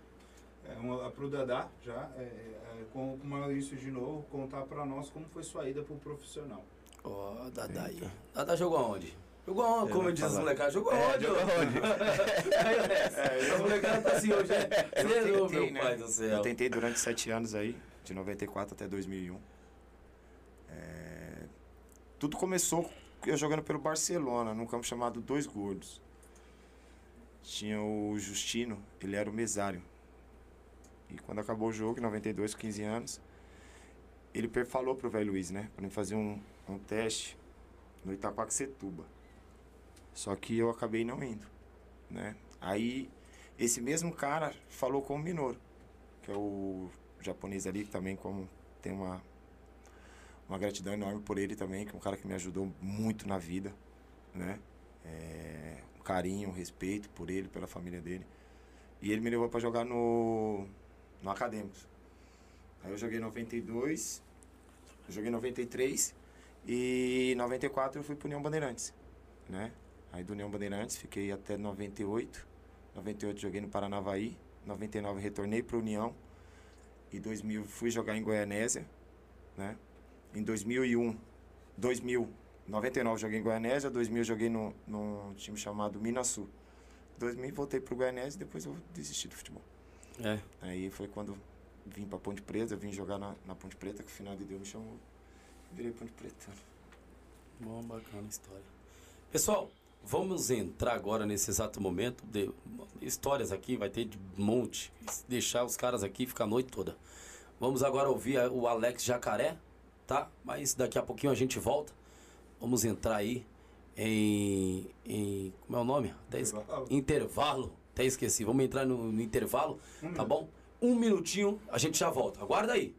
É uma, pro Dadá, já, é, é, com, com o Maurício de novo, contar pra nós como foi sua ida pro profissional. Ó, Dadá aí. Dadá jogou aonde? Jogou aonde? Eu Como diz os molecados, jogou É, aonde? jogou onde? As molecadas tá assim hoje. é. Tentei, meu né? pai do céu. Eu tentei durante sete anos aí, de 94 até 2001. É, Tudo começou eu jogando pelo Barcelona, num campo chamado Dois Gordos. Tinha o Justino, ele era o mesário. E quando acabou o jogo, em 92, com 15 anos, ele falou pro velho Luiz, né? Pra mim fazer um, um teste no Itaquaquecetuba. Só que eu acabei não indo, né? Aí, esse mesmo cara falou com o Minoru, que é o japonês ali, que também como tem uma, uma gratidão enorme por ele também, que é um cara que me ajudou muito na vida, né? É, um carinho, um respeito por ele, pela família dele. E ele me levou para jogar no, no Acadêmicos. Aí eu joguei 92, eu joguei 93 e 94 eu fui pro União Bandeirantes, né? Aí do União Bandeirantes fiquei até 98. 98 joguei no Paranavaí, 99 retornei pro União. E 2000 fui jogar em Goianésia, né? Em 2001, 2000, 99 joguei em Goianésia, 2000 joguei no, num time chamado Minasul. 2000 voltei pro Goianésia e depois eu desisti do futebol. É. Aí foi quando vim pra Ponte Preta, vim jogar na, na Ponte Preta, que o final de Deus me chamou. Virei Ponte Preta. Bom, bacana a história. Pessoal, vamos entrar agora nesse exato momento. De histórias aqui, vai ter de monte. Deixar os caras aqui ficar a noite toda. Vamos agora ouvir o Alex Jacaré, tá? Mas daqui a pouquinho a gente volta. Vamos entrar aí em. em como é o nome? Intervalo. Intervalo. Até esqueci. Vamos entrar no, no intervalo, Um tá minuto. bom? Um minutinho, a gente já volta. Aguarda aí.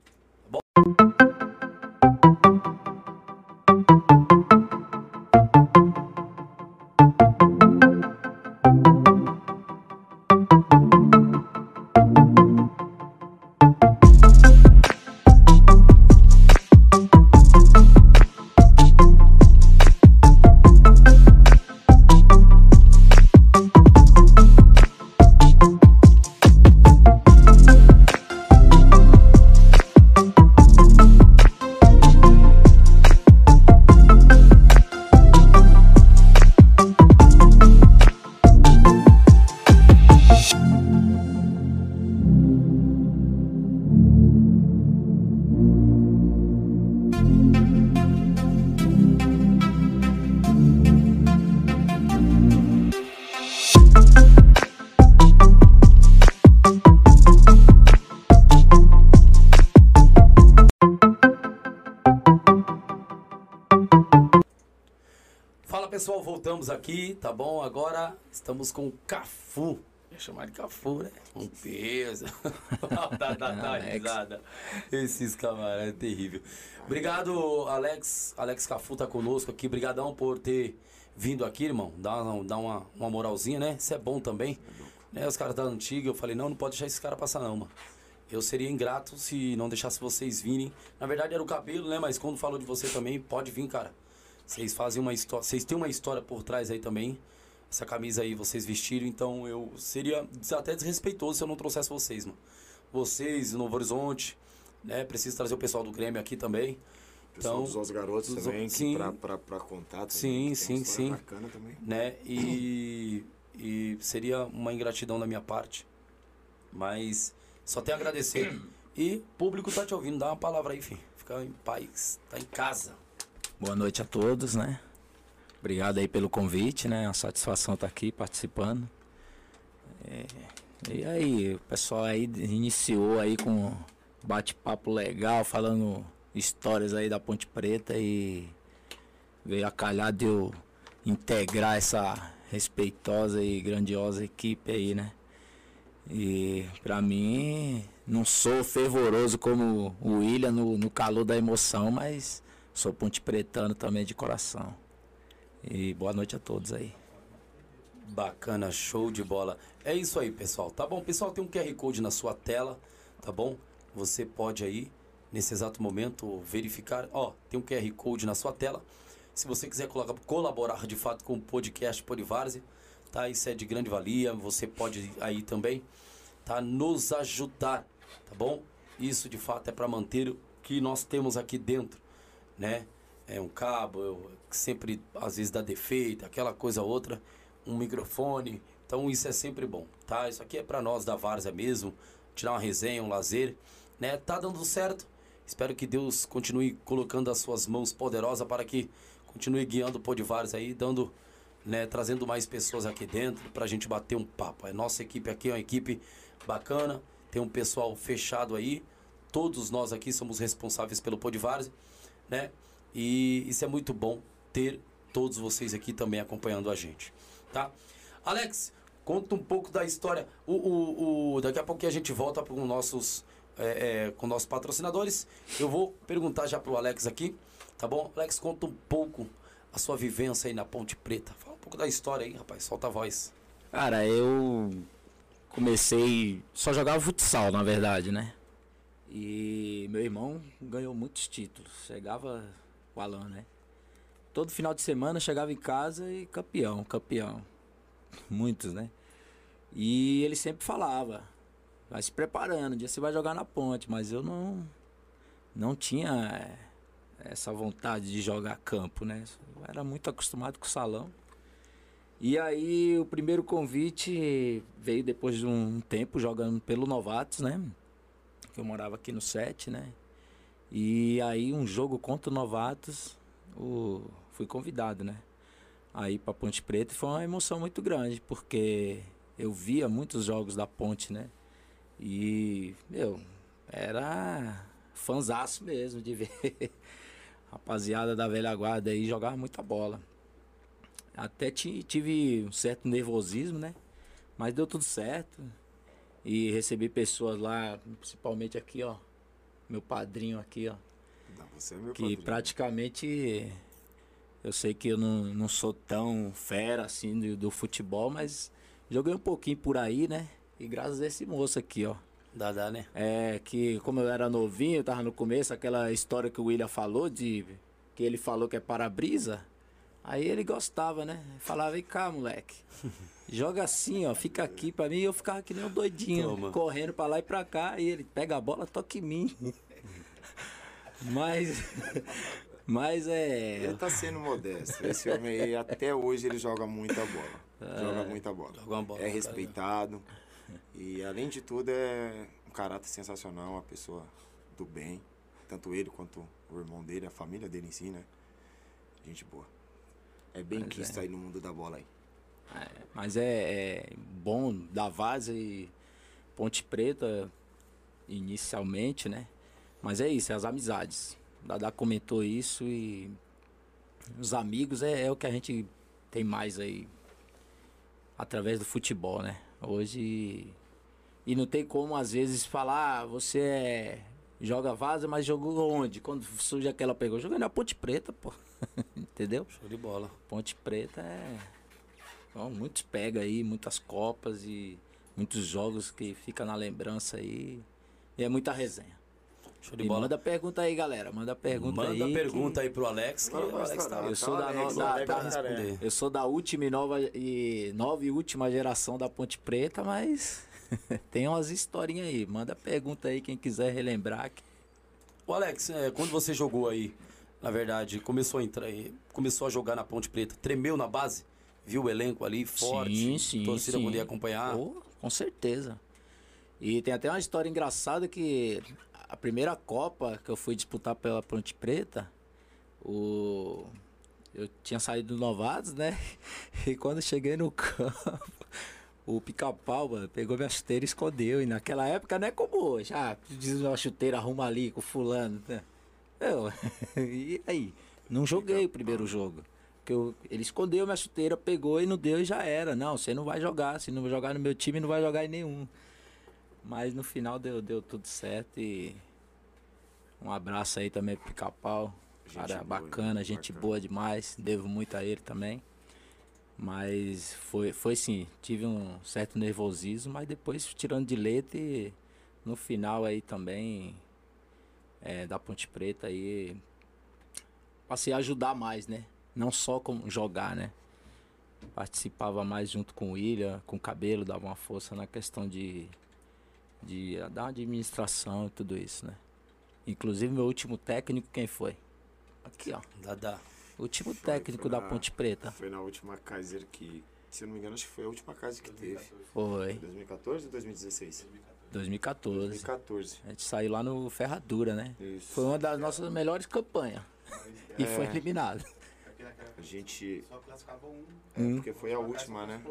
Estamos com o Cafu. Ia chamar de Cafu, né? Um peso. dá, dá, dá, risada. Esses camaradas é terrível. Obrigado, Alex. Alex Cafu tá conosco aqui. Obrigadão por ter vindo aqui, irmão. Dá, uma- dá uma, uma moralzinha, né? Isso é bom também. Né? Os caras da antiga, eu falei, não, não pode deixar esse cara passar não, mano. Eu seria ingrato se não deixasse vocês virem. Na verdade era o cabelo, né? Mas quando falou de você também, pode vir, cara. Vocês fazem uma história. Vocês têm uma história por trás aí também. Essa camisa aí vocês vestiram, então eu seria até desrespeitoso se eu não trouxesse vocês, mano. Vocês, Novo Horizonte, né? Preciso trazer o pessoal do Grêmio aqui também. Pessoal Então, dos Os Garotos dos também, sim. pra, pra, pra contar também, Sim, sim, sim. bacana também. né? E, e seria uma ingratidão da minha parte. Mas só tenho a agradecer. E o público tá te ouvindo, dá uma palavra aí, filho. Fica em paz, tá em casa. Boa noite a todos, né? Obrigado aí pelo convite, né? É uma satisfação estar aqui participando. É, e aí, o pessoal aí iniciou aí com bate-papo legal, falando histórias aí da Ponte Preta e veio a calhar de eu integrar essa respeitosa e grandiosa equipe aí, né? E pra mim, não sou fervoroso como o William no, no calor da emoção, mas sou ponte pretano também de coração. E boa noite a todos aí. Bacana, show de bola. É isso aí, pessoal. Tá bom? Pessoal, tem um QR Code na sua tela, tá bom? Você pode aí, nesse exato momento, verificar. Ó, tem um QR Code na sua tela. Se você quiser colaborar de fato com o podcast Polivarze, tá? Isso é de grande valia. Você pode aí também, tá? Nos ajudar, tá bom? Isso de fato é para manter o que nós temos aqui dentro, né? É um cabo, que sempre às vezes dá defeito, aquela coisa outra, um microfone. Então isso é sempre bom, tá? Isso aqui é para nós da Várzea mesmo, tirar uma resenha, um lazer, né? Tá dando certo. Espero que Deus continue colocando as suas mãos poderosas para que continue guiando o Podivares aí, dando, né, trazendo mais pessoas aqui dentro para a gente bater um papo. A nossa equipe aqui é uma equipe bacana, tem um pessoal fechado aí. Todos nós aqui somos responsáveis pelo Podivares, né? E isso é muito bom ter todos vocês aqui também acompanhando a gente, tá? Alex, conta um pouco da história. O, o, o daqui a pouco a gente volta com nossos é, é, com nossos patrocinadores. Eu vou perguntar já pro Alex aqui, tá bom? Alex, conta um pouco a sua vivência aí na Ponte Preta. Fala um pouco da história aí, rapaz. Solta a voz. Cara, eu comecei. Só jogava futsal, na verdade, né? E meu irmão ganhou muitos títulos. Chegava o Alan, né? Todo final de semana chegava em casa e campeão, campeão. Muitos, né? E ele sempre falava, vai se preparando, um dia você vai jogar na ponte, mas eu não não tinha essa vontade de jogar campo, né? Eu era muito acostumado com o salão. E aí o primeiro convite veio depois de um tempo jogando pelo Novatos, né? Que eu morava aqui no 7, né? E aí um jogo contra Novatos, o... fui convidado, né? Aí para Ponte Preta foi uma emoção muito grande, porque eu via muitos jogos da Ponte, né? E, meu, era fanzaço mesmo de ver rapaziada da velha guarda aí jogar muita bola. Até tive um certo nervosismo, né? Mas deu tudo certo. E recebi pessoas lá, principalmente aqui, ó. Meu padrinho aqui, ó. Não, você é meu que padrinho. praticamente eu sei que eu não, não sou tão fera assim do, do futebol, mas joguei um pouquinho por aí, né? E graças a esse moço aqui, ó. Dá, né? É, que como eu era novinho, tava no começo, aquela história que o William falou de. Que ele falou que é para-brisa. Aí ele gostava, né? Falava, vem cá, moleque. Joga assim, ó, fica aqui pra mim. E eu ficava que nem um doidinho, Toma. correndo pra lá e pra cá. E ele pega a bola, toca em mim. Mas. Mas é. Ele tá sendo modesto. Esse homem aí, até hoje, ele joga muita bola. Joga muita bola. Joga bola, é cara. respeitado. E além de tudo, é um caráter sensacional, uma pessoa do bem. Tanto ele quanto o irmão dele, a família dele em si, né? Gente boa. É bem Mas quisto é. aí no mundo da bola aí. É, mas é, é bom da Vaza e Ponte Preta inicialmente, né? Mas é isso, é as amizades. O Dadá comentou isso e os amigos é, é o que a gente tem mais aí através do futebol, né? Hoje. E não tem como, às vezes, falar, ah, você é, joga vaza, mas jogou onde? Quando surge aquela pergunta, joguei na Ponte Preta, pô. Entendeu? Show de bola. Ponte Preta é. Muitos pega aí, muitas copas e muitos jogos que fica na lembrança aí. E é muita resenha. Show de E bola. manda pergunta aí, galera. Manda pergunta aí. Manda que pergunta aí pro Alex, que o tá. Eu sou da, Alex, no- da- Alex, da- Alex. eu sou da última e nova e nova e última geração da Ponte Preta, mas tem umas historinhas aí. Manda pergunta aí quem quiser relembrar. que- O Alex, é, quando você jogou aí, na verdade, começou a entrar aí, começou a jogar na Ponte Preta, tremeu na base? Viu o elenco ali forte? Sim, sim, torcida sim. podia acompanhar? Oh, com certeza. E tem até uma história engraçada que a primeira Copa que eu fui disputar pela Ponte Preta, O eu tinha saído do novatos, né? E quando cheguei no campo, o pica-pau, pegou minha chuteira e escondeu. E naquela época não é como hoje. Ah, diz uma chuteira, arruma ali com fulano. Né? Eu, e aí? Não joguei o primeiro jogo. Porque eu, ele escondeu minha chuteira, pegou e não deu e já era. Não, você não vai jogar. Se não jogar no meu time, não vai jogar em nenhum. Mas no final deu, deu tudo certo e um abraço aí também pro pica-pau. Cara boa, bacana, gente bacana. boa demais. Devo muito a ele também. Mas foi, foi sim, tive um certo nervosismo, mas depois tirando de letra e no final aí também é, da Ponte Preta aí passei a ajudar mais, né? Não só como jogar, né? Participava mais junto com o William, com o cabelo, dava uma força na questão de, de da administração e tudo isso, né? Inclusive meu último técnico, quem foi? Aqui, ó. Dada. Último foi, técnico foi da na, Ponte Preta. Foi na última Kaiser que, se eu não me engano, acho que foi a última Kaiser que 2014. teve. Foi. 2014 ou 2016? 2014. 2014. A gente saiu lá no Ferradura, né? Isso. Foi uma das nossas melhores campanhas. É. E foi eliminado. A gente. Só classificava um. É, hum. porque foi a última, né?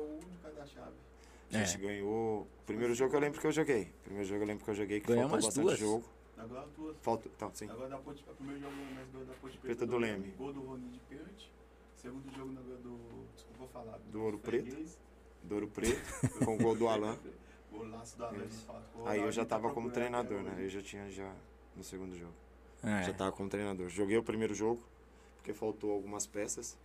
A gente é. ganhou. Primeiro jogo eu lembro que eu joguei. Primeiro jogo eu lembro que eu joguei que Ganhamos faltou bastante duas. jogo. Agora duas. Falta, tá, sim. Agora da Ponte, primeiro jogo mais gol da Ponte Preta, do, do Leme. Gol do Rony de pênalti. Segundo jogo na do. Desculpa, vou falar. Do, do Ouro Preto. Do Ouro Preto. com o gol do Alan. Golaço do Alan, Aí eu já tava como treinador, né? Eu já tinha já no segundo jogo. É. Já tava como treinador. Joguei o primeiro jogo, porque faltou algumas peças.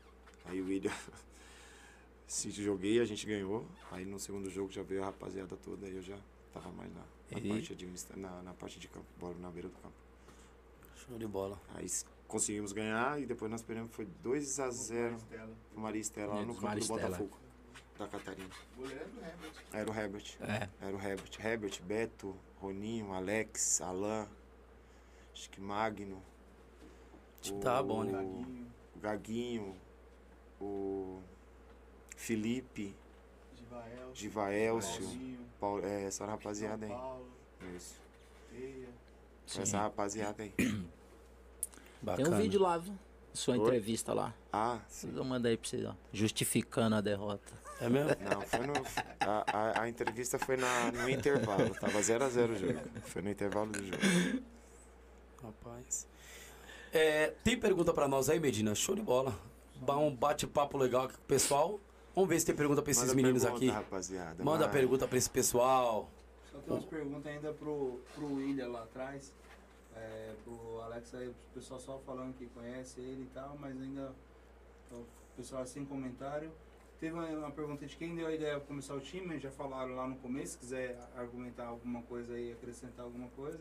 Aí o William. Se joguei, a gente ganhou. Aí no segundo jogo já veio a rapaziada toda, aí eu já tava mais na, na e... parte, administra... na, na parte de campo, bola na beira do campo. Show de bola. Aí conseguimos ganhar e depois nós perdemos, foi 2 a 0 pro Maria Estela lá no campo do Botafogo. Da Catarina. Era o Herbert. É. Era o Herbert. Herbert, Beto, Roninho, Alex, Alain, acho que Magno. O, tá bom, né? O Gaguinho, o Felipe, Givaelcio, Paulo, é, essa rapaziada aí. Isso. Essa rapaziada aí. Bacana. Tem um vídeo lá, viu? Sua Oi? entrevista lá. Ah, sim. Eu mandei pra você, ó. Justificando a derrota. É mesmo? Não, foi no. A, a, a entrevista foi na, no intervalo. Tava 0x0 o jogo. Foi no intervalo do jogo. Rapaz. É, tem pergunta pra nós aí, Medina? Show de bola. Um bate-papo legal aqui com o pessoal. Vamos ver se tem pergunta pra esses Manda meninos pergunta, aqui. Rapaziada, Manda vai. pergunta pra esse pessoal. Só tem umas perguntas ainda pro, pro William lá atrás. É, pro Alex aí, o pessoal só falando que conhece ele e tal, mas ainda o pessoal sem comentário. Teve uma, uma pergunta de quem deu a ideia para começar o time, já falaram lá no começo, se quiser argumentar alguma coisa aí, acrescentar alguma coisa.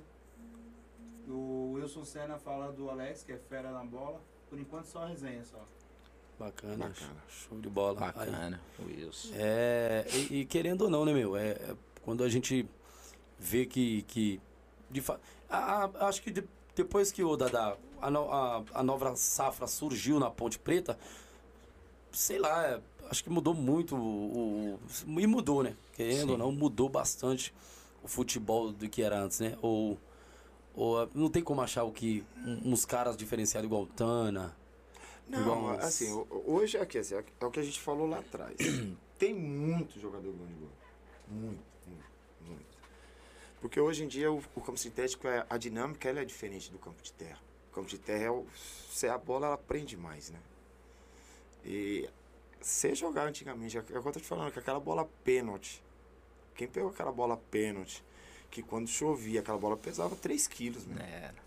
O Wilson Senna fala do Alex, que é fera na bola. Por enquanto só resenha só. Bacana, Bacana. show de bola. Bacana, Wilson. É, e, e, querendo ou não, né, meu? É, é quando a gente vê que. que de fa... acho que de, depois que o Dada, a, a, a, nova safra surgiu na Ponte Preta, sei lá, é, acho que mudou muito o, o, e mudou, né? Querendo Sim. ou não, mudou bastante o futebol do que era antes, né? Ou, ou não tem como achar o que uns caras diferenciados igual o Tana, não, assim, hoje aqui, assim, é o que a gente falou lá atrás. Tem muito jogador bom de bola. Muito, muito, muito. Porque hoje em dia o, o campo sintético, é, a dinâmica ela é diferente do campo de terra. O campo de terra, é o, se a bola ela prende mais, né? E você jogar antigamente, é o que eu tô te falando, que aquela bola pênalti. Quem pegou aquela bola pênalti, que quando chovia, aquela bola pesava 3 quilos, né? Era.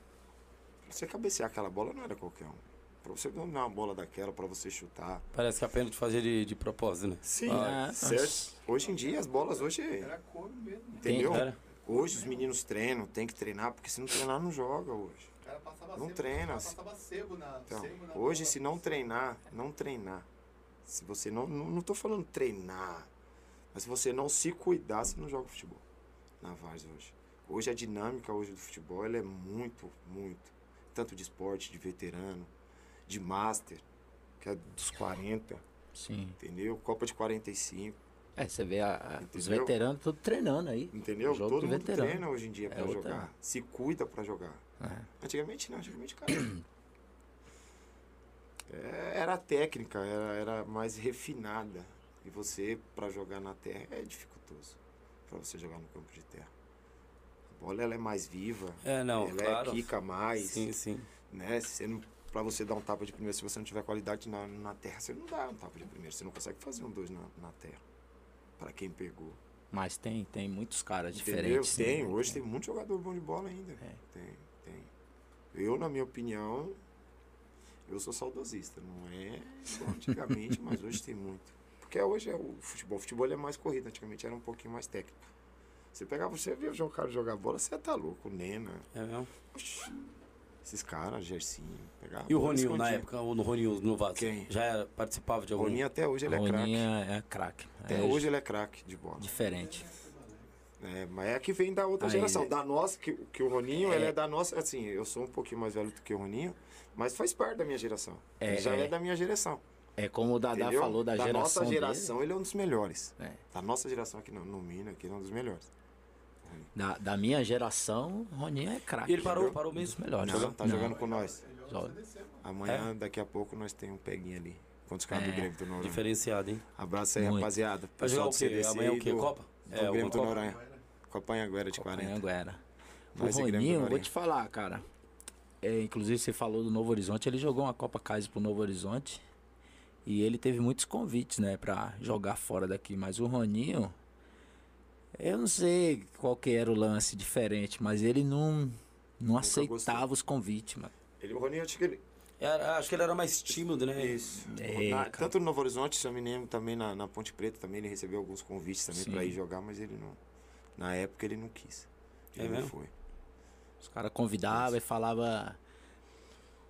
Você cabecear aquela bola não era qualquer um. Pra você dominar uma bola daquela, para você chutar. Parece que é apenas de fazer de, de propósito, né? Sim, ah, certo. Hoje em dia, as bolas hoje. Era couro mesmo. Entendeu? Tem, hoje os meninos treinam, tem que treinar, porque se não treinar, não joga hoje. não sebo, treina. Sebo na, então, sebo na hoje, bola. se não treinar, não treinar. Se você não, não. Não tô falando treinar. Mas se você não se cuidar, você não joga futebol. Na Vars hoje. Hoje a dinâmica hoje do futebol ela é muito, muito. Tanto de esporte, de veterano de Master, que é dos 40. Sim. Entendeu? Copa de 45. É, você vê a, a, os veteranos todos treinando aí. Entendeu? Todo mundo veterano. treina hoje em dia é pra outra... jogar. Se cuida pra jogar. É. Antigamente não, antigamente, cara. É, era técnica, era, era mais refinada. E você, para jogar na terra, é dificultoso. Para você jogar no campo de terra. A bola ela é mais viva. É, não, ela claro. é quica mais. Sim, sim. Né? Você não, pra você dar um tapa de primeiro, se você não tiver qualidade na, na terra, você não dá um tapa de primeiro. Você não consegue fazer um dois na, na terra. Para quem pegou. Mas tem, tem muitos caras Entendeu? diferentes. Tem, né? hoje tem muito jogador bom de bola ainda. É. Tem, tem. Eu, na minha opinião, eu sou saudosista. Não é antigamente, mas hoje tem muito. Porque hoje é o futebol. O futebol é mais corrido, antigamente era um pouquinho mais técnico. Você pegava, você via o cara jogar bola, você tá louco, Nena. É mesmo? Oxi, esses caras, Gersinho. Pegava E o Roninho, na época, o Roninho no Vasco? Quem? Já era- participava de algum... Roninho até hoje ele é craque. é, é craque. Até É hoje ele é craque de bola. diferente. É, mas é que vem da outra Aí geração. ele- Da nossa, que, que o Roninho, É. ele é da nossa. Assim, eu sou um pouquinho mais velho do que o Roninho, mas faz parte da minha geração. É, já é. é. da minha geração. É como o Dadá entendeu? falou da, geração nossa dele. geração, ele é um dos melhores. É. Da nossa geração aqui no, no Mina, aqui ele é um dos melhores. Da, da minha geração, o Roninho é craque. E ele parou, parou mesmo? melhores. Não, tá Não, jogando com nós. joga. Amanhã, É? daqui a pouco, nós temos um peguinho ali. Contra os caras É, do Grêmio do Noronha. Diferenciado, hein? Abraço aí, Muito. rapaziada. Vai jogar Pessoal o do quê? CDC Amanhã o quê? do- Copa? Do É, Grêmio do Copa? Noronha. Copa Anhanguera de 40. Anhanguera. O do Roninho, vou te falar, cara. É, inclusive, você falou do Novo Horizonte. Ele jogou uma Copa Kaiser pro Novo Horizonte. E ele teve muitos convites, né, pra jogar fora daqui. Mas o Roninho, eu não sei qual que era o lance diferente, mas ele não, não aceitava gostou. os convites, mano. Ele, o Roninho, acho que ele, Era- acho que ele era mais tímido, né? Isso. É, Na- tanto no Novo Horizonte, se eu me lembro, também na, na Ponte Preta, também ele recebeu alguns convites também pra ir jogar, mas ele não. Na época ele não quis. É Ele não mesmo? foi. Os caras convidavam e falava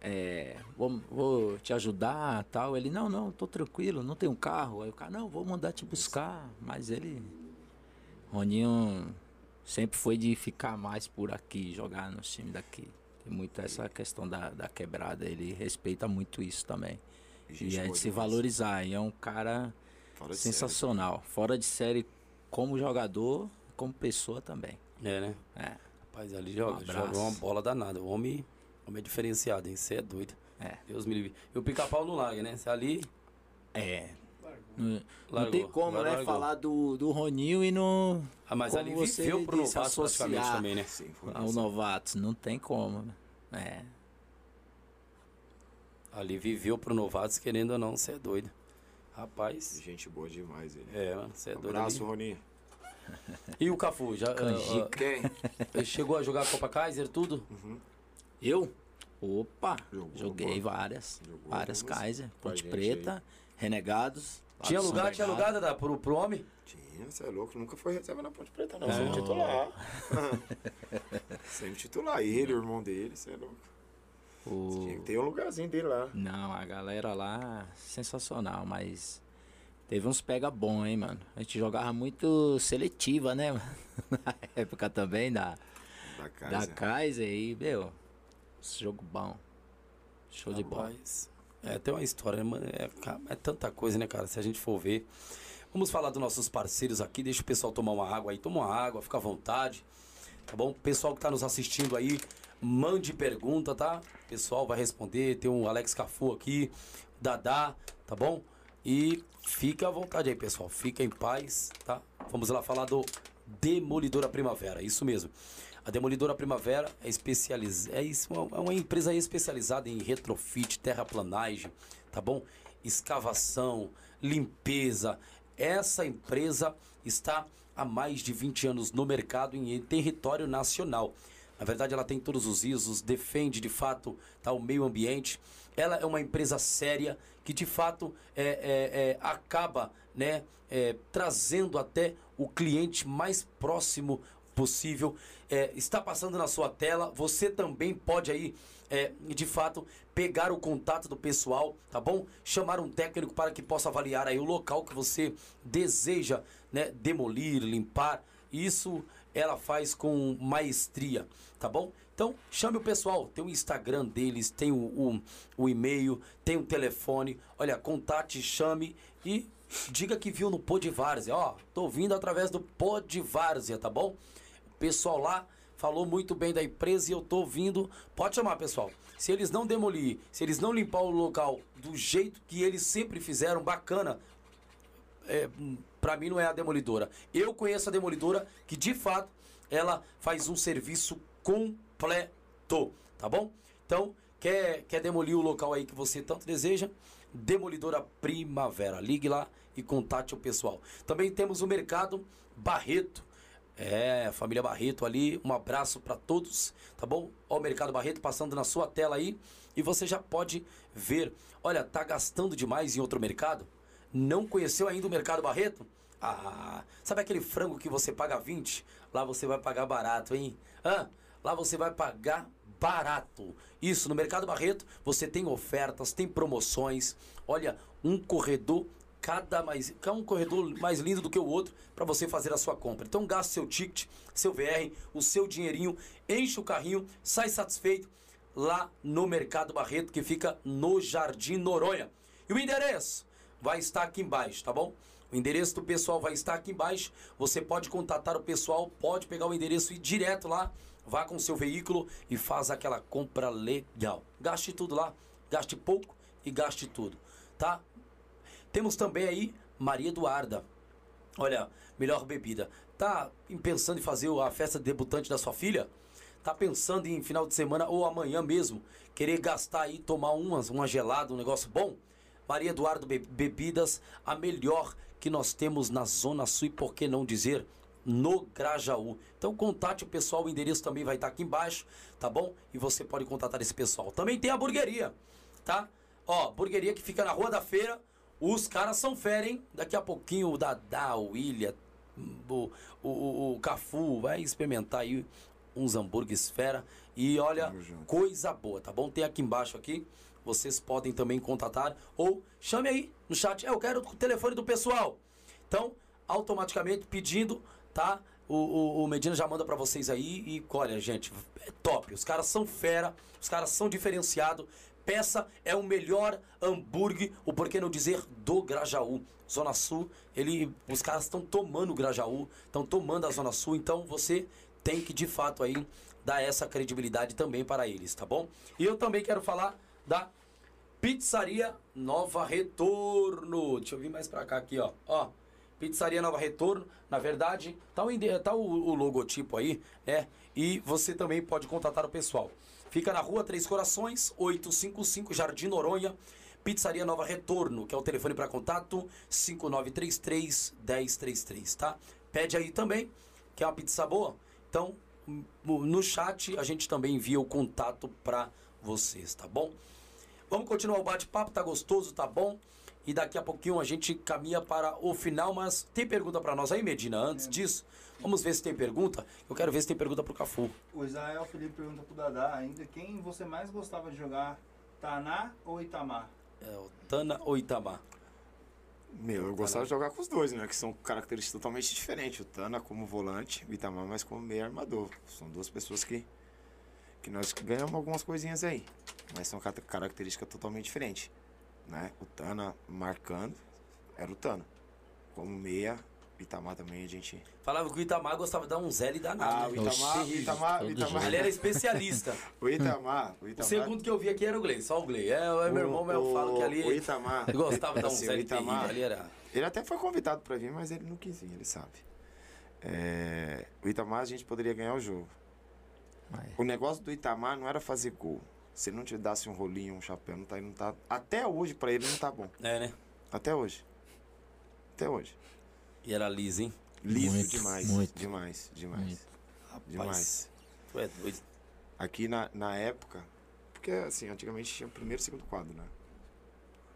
é, vou, vou te ajudar tal. Ele, não, não, tô tranquilo, não tenho carro. Aí o cara, não, vou mandar te buscar. Mas ele. Roninho sempre foi de ficar mais por aqui, jogar nos times daqui. Tem muito essa questão da, da quebrada, ele respeita muito isso também. Gente e é de se valorizar. E é um cara Fora de série. sensacional. Fora de série como jogador, como pessoa também. É, né? É. Rapaz, ali joga, Um joga uma bola danada. O homem, homem é diferenciado, hein? Você é doido. É. Deus me livre. E o pica-pau não larga, né? Você ali. É. Não, não Largou, tem como, agora né, largou. falar do, do Roninho e não. Ah, mas Como ali você viveu pro novato praticamente também, né? Sim, foi ao novato. Não tem como. né? É. Ali viveu pro novatos, querendo ou não, você é doido. Rapaz. Gente boa demais ele. É, mano, você é doido. Abraço, ali. Roninho. E o Cafu, já Canjica. Quem? ah, ah, chegou a jogar a Copa Kaiser, tudo? Eu? Opa! Jogou, joguei várias. Jogou várias algumas Kaiser. Ponte Preta, Renegados. lá Tinha lugar, tinha lugar da, pro, pro homem? Tinha, você é louco. Nunca foi reserva na Ponte Preta, não. É. Sempre titular. Sempre titular. Ele, o irmão dele, você é louco. O- Tinha que ter um lugarzinho dele lá. Não, a galera lá, sensacional, mas teve uns pega bom, hein, mano. A gente jogava muito seletiva, né, mano? Na época também da, Da casa. da Kaiser e, meu, jogo bom. Show de bola. Rapaz, É, tem uma história? É, é tanta coisa, né, cara? Se a gente for ver. Vamos falar dos nossos parceiros aqui. Deixa o pessoal tomar uma água aí. Toma uma água, fica à vontade. Tá bom? Pessoal que tá nos assistindo aí, mande pergunta, tá? O pessoal vai responder. Tem o Alex Cafu aqui, Dadá, tá bom? E fica à vontade aí, pessoal. Fica em paz, tá? Vamos lá falar do Demolidora Primavera, isso mesmo. A Demolidora Primavera é, especializ... é, isso, é uma empresa especializada em retrofit, terraplanagem, tá bom? Escavação, limpeza. Essa empresa está há mais de 20 anos no mercado em território nacional. Na verdade, ela tem todos os ISOs, defende de fato tá, o meio ambiente. Ela é uma empresa séria que de fato é, é, é, acaba né, é, trazendo até o cliente mais próximo possível. É, está passando na sua tela. Você também pode aí, é, de fato, pegar o contato do pessoal, tá bom? Chamar um técnico para que possa avaliar aí o local que você deseja né, demolir, limpar. Isso ela faz com maestria, tá bom? Então, chame o pessoal. Tem o Instagram deles, tem o, o, o e-mail, tem o telefone. Olha, contate, chame e diga que viu no Pod Várzea. Ó, tô vindo através do Pod Várzea, tá bom? Pessoal lá falou muito bem da empresa e eu tô ouvindo. Pode chamar, pessoal. Se eles não demolir, se eles não limpar o local do jeito que eles sempre fizeram, bacana, é, para mim não é a demolidora. Eu conheço a demolidora que de fato ela faz um serviço completo, tá bom? Então, quer, quer demolir o local aí que você tanto deseja? Demolidora Primavera. Ligue lá e contate o pessoal. Também temos o Mercado Barreto. É, família Barreto ali, um abraço para todos, tá bom? Ó, o Mercado Barreto passando na sua tela aí e você já pode ver. Olha, tá gastando demais em outro mercado? Não conheceu ainda o Mercado Barreto? Ah, sabe aquele frango que você paga 20? Lá você vai pagar barato, hein? Ah, lá você vai pagar barato. Isso, no Mercado Barreto você tem ofertas, tem promoções. Olha, um corredor cada mais, cada um corredor mais lindo do que o outro para você fazer a sua compra. Então gaste seu ticket, seu VR, o seu dinheirinho, enche o carrinho, sai satisfeito lá no Mercado Barreto que fica no Jardim Noronha. E o endereço vai estar aqui embaixo, tá bom? O endereço do pessoal vai estar aqui embaixo. Você pode contatar o pessoal, pode pegar o endereço e ir direto lá, vá com o seu veículo e faz aquela compra legal. Gaste tudo lá, gaste pouco e gaste tudo, tá? Temos também aí Maria Eduarda. Olha, melhor bebida. Tá pensando em fazer a festa de debutante da sua filha? Tá pensando em final de semana ou amanhã mesmo querer gastar aí, tomar umas, uma gelada, um negócio bom? Maria Eduardo Be Bebidas, a melhor que nós temos na Zona Sul e por que não dizer no Grajaú. Então contate o pessoal, o endereço também vai estar aqui embaixo, tá bom? E você pode contatar esse pessoal. Também tem a burgueria, tá? Ó, burgueria que fica na Rua da Feira, os caras são fera, hein? Daqui a pouquinho o Dadá, o William, o, o, o, Cafu vai experimentar aí uns hambúrgueres fera. E olha, coisa boa, tá bom? Tem aqui embaixo aqui. Vocês podem também contatar ou chame aí no chat. É, eu quero o telefone do pessoal. Então, automaticamente pedindo, tá? O, o, o Medina já manda para vocês aí e olha, gente, é top. Os caras são fera, os caras são diferenciados peça é o melhor hambúrguer, o porquê não dizer do Grajaú. Zona Sul, ele, os caras estão tomando o Grajaú, estão tomando a Zona Sul, então você tem que de fato aí dar essa credibilidade também para eles, tá bom? E eu também quero falar da Pizzaria Nova Retorno. Deixa eu vir mais para cá aqui, ó. Ó, Pizzaria Nova Retorno, na verdade, tá o, tá o, o logotipo aí, né? E você também pode contatar o pessoal. Fica na rua Três Corações, 855 Jardim Noronha. Pizzaria Nova Retorno, que é o telefone para contato 5933 1033, tá? Pede aí também, que é uma pizza boa. Então, no chat a gente também envia o contato para vocês, tá bom? Vamos continuar o bate-papo, tá gostoso, tá bom? E daqui a pouquinho a gente caminha para o final, mas tem pergunta para nós aí, Medina? Antes é. disso, vamos ver se tem pergunta. Eu quero ver se tem pergunta pro Cafu. O Israel Felipe pergunta pro Dadá ainda quem você mais gostava de jogar, Taná ou Itamar? É, o Tana ou Itamar? Meu, eu gostava de jogar com os dois, né? Que são características totalmente diferentes. O Tana como volante, o Itamar mais como meio armador. São duas pessoas que, que nós ganhamos algumas coisinhas aí. Mas são características totalmente diferentes né? O Tana marcando, era o Tana. Como meia, Itamar também a gente. Falava que o Itamar gostava de dar um L danado. Ah, o Itamar, o Itamar, Itamar. Ele era especialista. o, Itamar, o Itamar. O segundo que eu vi aqui era o Glei, só o Glei. É, é meu irmão, mas eu falo que ali. O Itamar. Ele gostava de dar um assim, Itamar, ali era. Ele até foi convidado para vir, mas ele não quis vir, ele sabe. É, o Itamar a gente poderia ganhar o jogo. O negócio do Itamar não era fazer gol. Se ele não te dasse um rolinho, um chapéu, não tá, não tá. Até hoje, pra ele, não tá bom. É, né? Até hoje. Até hoje. E era liso, hein? Liso muito, demais. Muito. Demais, demais. Muito. Rapaz, demais. Tu é doido. Aqui na, na época, porque assim, antigamente tinha o primeiro e segundo quadro, né?